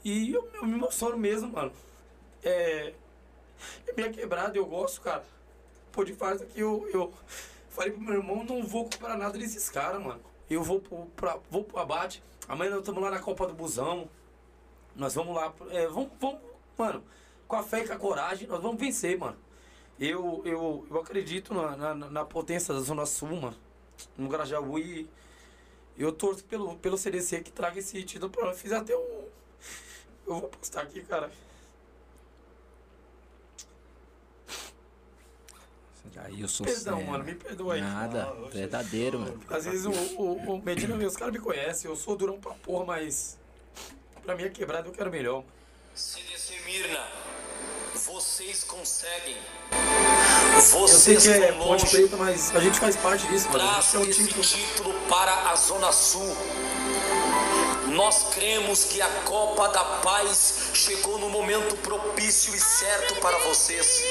E eu, eu me emociono mesmo, mano. É. É minha quebrada, eu gosto, cara. Pô, de farsa que eu, eu falei pro meu irmão, não vou comprar nada desses caras, mano. Eu vou pro, pra, vou pro abate. Amanhã nós estamos lá na Copa do Busão. Nós vamos lá. É, vamos, vamos, mano, com a fé e com a coragem, nós vamos vencer, mano. Eu, eu, eu acredito na, na, na potência da Zona Sul, mano. No Grajaú e eu torço pelo, pelo CDC que traga esse título pra nós. Fiz até um. Eu vou postar aqui, cara. Aí eu sou Perdão, sério. mano, me perdoa aí. Nada, verdadeiro, mano. Às vezes o, o, o Medina, os caras me conhecem, eu sou durão pra porra, mas pra mim é quebrado, eu quero melhor. CDC Mirna, vocês conseguem. Eu sei Vocês que é Ponte. Preta, mas a gente faz parte disso, mano. Traz Esse é um esse título. título para a Zona Sul. Nós cremos que a Copa da Paz chegou no momento propício e certo para vocês.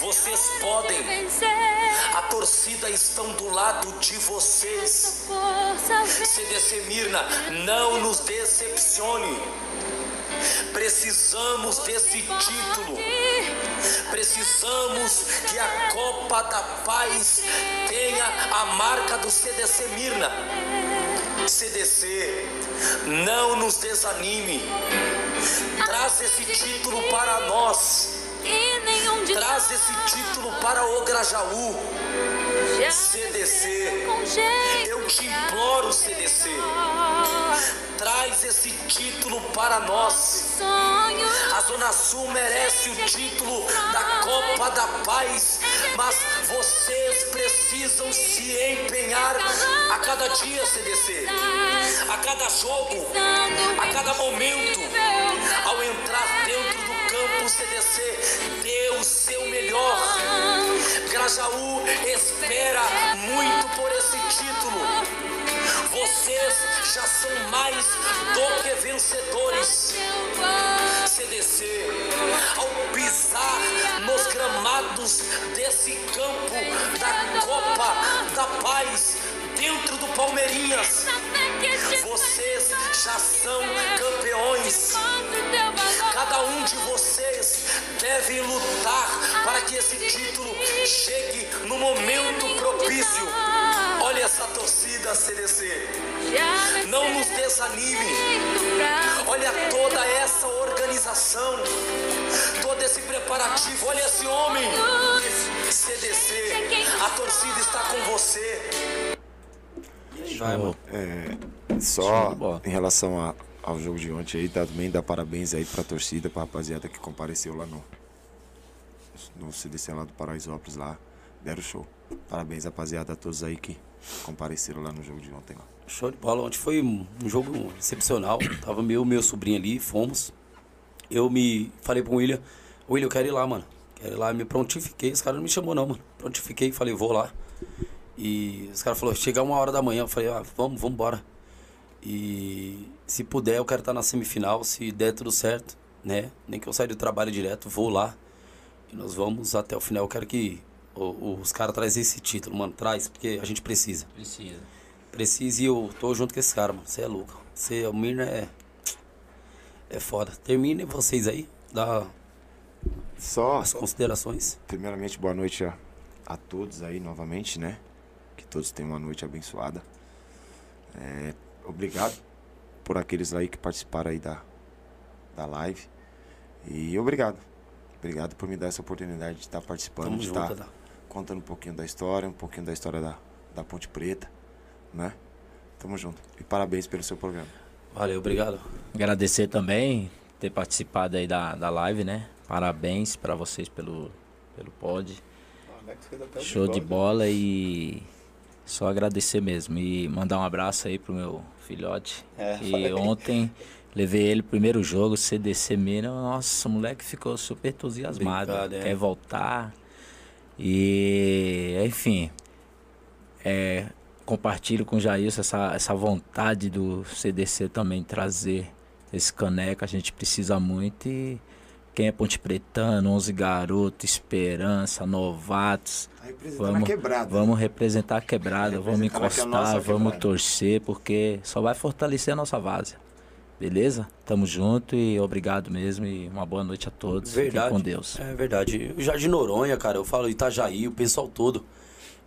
Vocês podem. A torcida estão do lado de vocês. CDC Mirna, não nos decepcione. Precisamos desse título. Precisamos que a Copa da Paz tenha a marca do CDC Mirna. CDC, não nos desanime. Traz esse título para nós. Traz esse título para o Grajaú. CDC, eu te imploro, CDC. Traz esse título para nós. A Zona Sul merece o título da Copa da Paz, mas vocês precisam se empenhar a cada dia, CDC, a cada jogo, a cada momento. Ao entrar dentro CDC, dê o seu melhor. Grajaú espera muito por esse título. Vocês já são mais do que vencedores. CDC, ao pisar nos gramados desse campo da Copa da Paz, dentro do Palmeirinhas, vocês já são campeões. Cada um de vocês deve lutar para que esse título chegue no momento propício. Olha essa torcida CDC. Não nos desanime. Olha toda essa organização, todo esse preparativo. Olha esse homem. CDC, a torcida está com você. Vai, mano. É, só em relação a- ao jogo de ontem aí, tá, também dá parabéns aí pra torcida, pra rapaziada que compareceu lá no, no CDC lá do Paraisópolis lá. Deram show. Parabéns, rapaziada, a todos aí que compareceram lá no jogo de ontem lá. Show de bola. Ontem foi um um jogo excepcional. Tava meu meu sobrinho ali, fomos. Eu me falei pro William, William, eu quero ir lá, mano. Quero ir lá, me prontifiquei. Os caras não me chamou não, mano. Prontifiquei, falei, vou lá. E os caras falaram, chegar uma hora da manhã. Eu falei, ah, vamos, vamos embora. E se puder, eu quero estar na semifinal. Se der tudo certo, né? Nem que eu saia do trabalho direto, vou lá. E nós vamos até o final. Eu quero que o- os caras trazem esse título, mano. Traz, porque a gente precisa. Precisa. Precisa e eu tô junto com esse cara, mano. Você é louco. Você, o Mirna é. É foda. Terminem vocês aí, dá Só, as considerações. primeiramente, boa noite a, a todos aí novamente, né? Todos tenham uma noite abençoada. É, obrigado por aqueles aí que participaram aí da, da live. E obrigado. Obrigado por me dar essa oportunidade de estar participando, Tamo de junto, estar contando um pouquinho da história, um pouquinho da história da, da Ponte Preta, né? Tamo junto. E parabéns pelo seu programa. Valeu, obrigado. Agradecer também ter participado aí da, da live, né? Parabéns pra vocês pelo, pelo pod. Até o Show de bola e só agradecer mesmo. E mandar um abraço aí pro meu filhote. É, E ontem Levei ele primeiro jogo, CDC Minas. Nossa, o moleque ficou super entusiasmado. Brincado, é. Quer voltar. E, enfim, é, compartilho com o Jailson essa, essa vontade do CDC também trazer esse caneco. A gente precisa muito. E quem é Ponte Pretano, 11 garotos, Esperança, novatos. Representando a Vamos, quebrada. vamos representar a quebrada, vamos Representar a encostar, vamos quebrada. torcer, porque só vai fortalecer a nossa várzea. Beleza? Tamo junto e obrigado mesmo e uma boa noite a todos. Fiquem Verdade. com Deus. É verdade. O Jardim Noronha, cara, eu falo Itajaí, o pessoal todo.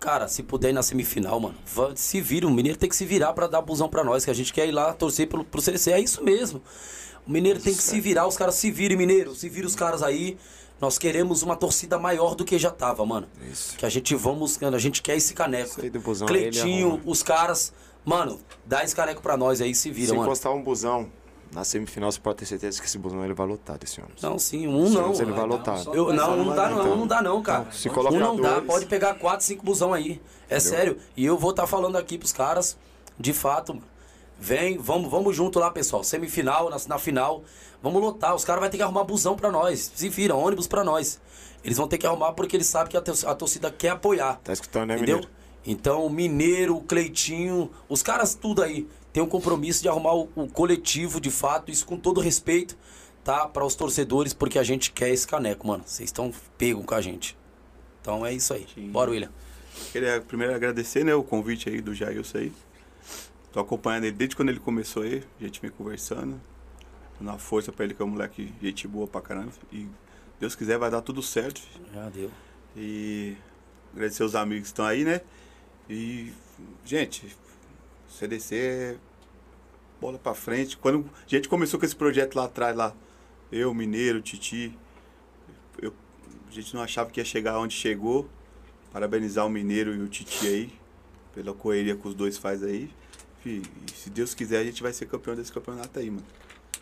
Cara, se puder ir na semifinal, mano, se vira. O Mineiro tem que se virar pra dar busão pra nós, que a gente quer ir lá torcer pro, pro CDC. É isso mesmo. O Mineiro tem que se virar, os caras se virem, Mineiro. Se vira os caras aí. Nós queremos uma torcida maior do que já tava, mano. Isso. Que a gente vamos, a gente quer esse caneco. Isso busão, ele Cleitinho, os caras. Mano, dá esse caneco pra nós aí, se vira, Se mano. encostar um busão na semifinal, você pode ter certeza que esse busão ele vai lotar desse ônibus. Não, sim, um Esse não. ele vai Não, lotar. só- Eu, não, não dá não, Então, não dá não, cara. se colocar um não dá, dois- pode pegar quatro, cinco busão aí. É sério. E eu vou estar falando aqui pros caras, de fato, mano. Vem, vamos, vamos junto lá, pessoal. Semifinal, na, na final, vamos lotar. Os caras vão ter que arrumar busão pra nós. Se viram, ônibus pra nós. Eles vão ter que arrumar porque eles sabem que a, a torcida quer apoiar. Tá escutando, né, Entendeu? Mineiro? Então, Mineiro, Cleitinho, os caras tudo aí tem um compromisso de arrumar o, o coletivo, de fato, isso com todo respeito, tá? Para os torcedores, porque a gente quer esse caneco, mano. Vocês estão pegos com a gente. Então é isso aí. Bora, William. Queria primeiro agradecer, né, o convite aí do Jailson aí. Tô acompanhando ele desde quando ele começou aí, a gente vem conversando. Dando uma força pra ele, que é um moleque gente boa pra caramba. E Deus quiser vai dar tudo certo. Já deu. E agradecer os amigos que estão aí, né? E, gente, CDC é bola pra frente. Quando a gente começou com esse projeto lá atrás, lá, eu, Mineiro, Titi, eu, a gente não achava que ia chegar onde chegou. Parabenizar o Mineiro e o Titi aí, pela correria que os dois faz aí. Fih, e se Deus quiser, a gente vai ser campeão desse campeonato aí, mano.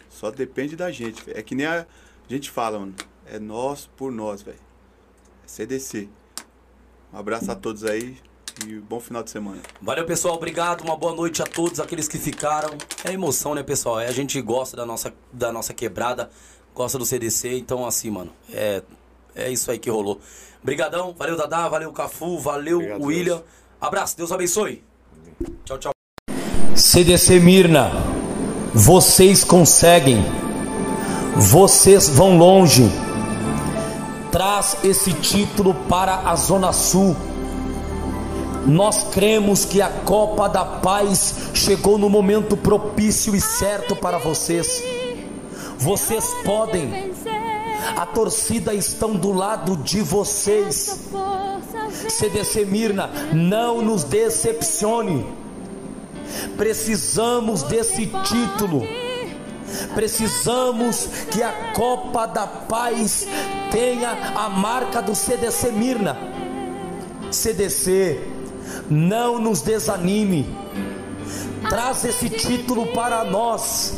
Só depende da gente. É que nem a gente fala, mano. É nós por nós, velho. É CDC. Um abraço a todos aí e bom final de semana. Valeu, pessoal. Obrigado. Uma boa noite a todos aqueles que ficaram. É emoção, né, pessoal? É, a gente gosta da nossa, da nossa quebrada, gosta do CDC. Então, assim, mano, é, é isso aí que rolou. Brigadão. Valeu, Dadá. Valeu, Cafu. Valeu, Obrigado, William. Deus. Abraço. Deus abençoe. Tchau, tchau. CDC Mirna, vocês conseguem, vocês vão longe. Traz esse título para a Zona Sul. Nós cremos que a Copa da Paz chegou no momento propício e certo para vocês. Vocês podem, a torcida estão do lado de vocês. CDC Mirna, não nos decepcione. Precisamos desse título. Precisamos que a Copa da Paz tenha a marca do CDC Mirna. CDC, não nos desanime. Traz esse título para nós.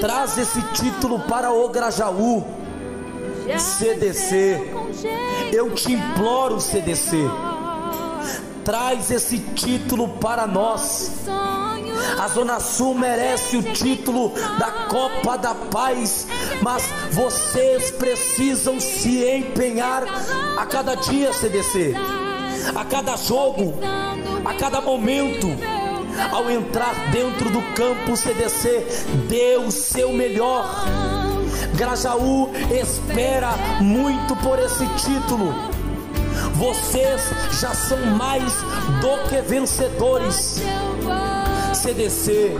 Traz esse título para o Grajaú. CDC, eu te imploro, CDC. Traz esse título para nós. A Zona Sul merece o título da Copa da Paz, mas vocês precisam se empenhar a cada dia, CDC, a cada jogo, a cada momento. Ao entrar dentro do campo, CDC, dê o seu melhor. Grajaú espera muito por esse título. Vocês já são mais do que vencedores. CDC,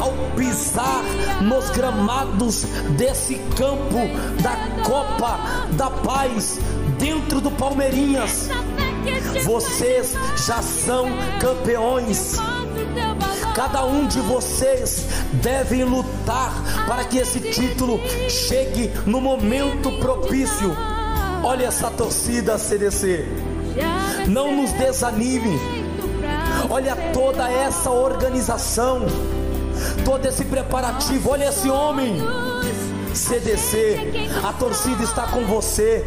ao pisar nos gramados desse campo da Copa da Paz, dentro do Palmeirinhas, vocês já são campeões. Cada um de vocês deve lutar para que esse título chegue no momento propício. Olha essa torcida CDC. Não nos desanime. Olha toda essa organização, todo esse preparativo. Olha esse homem. CDC, a torcida está com você.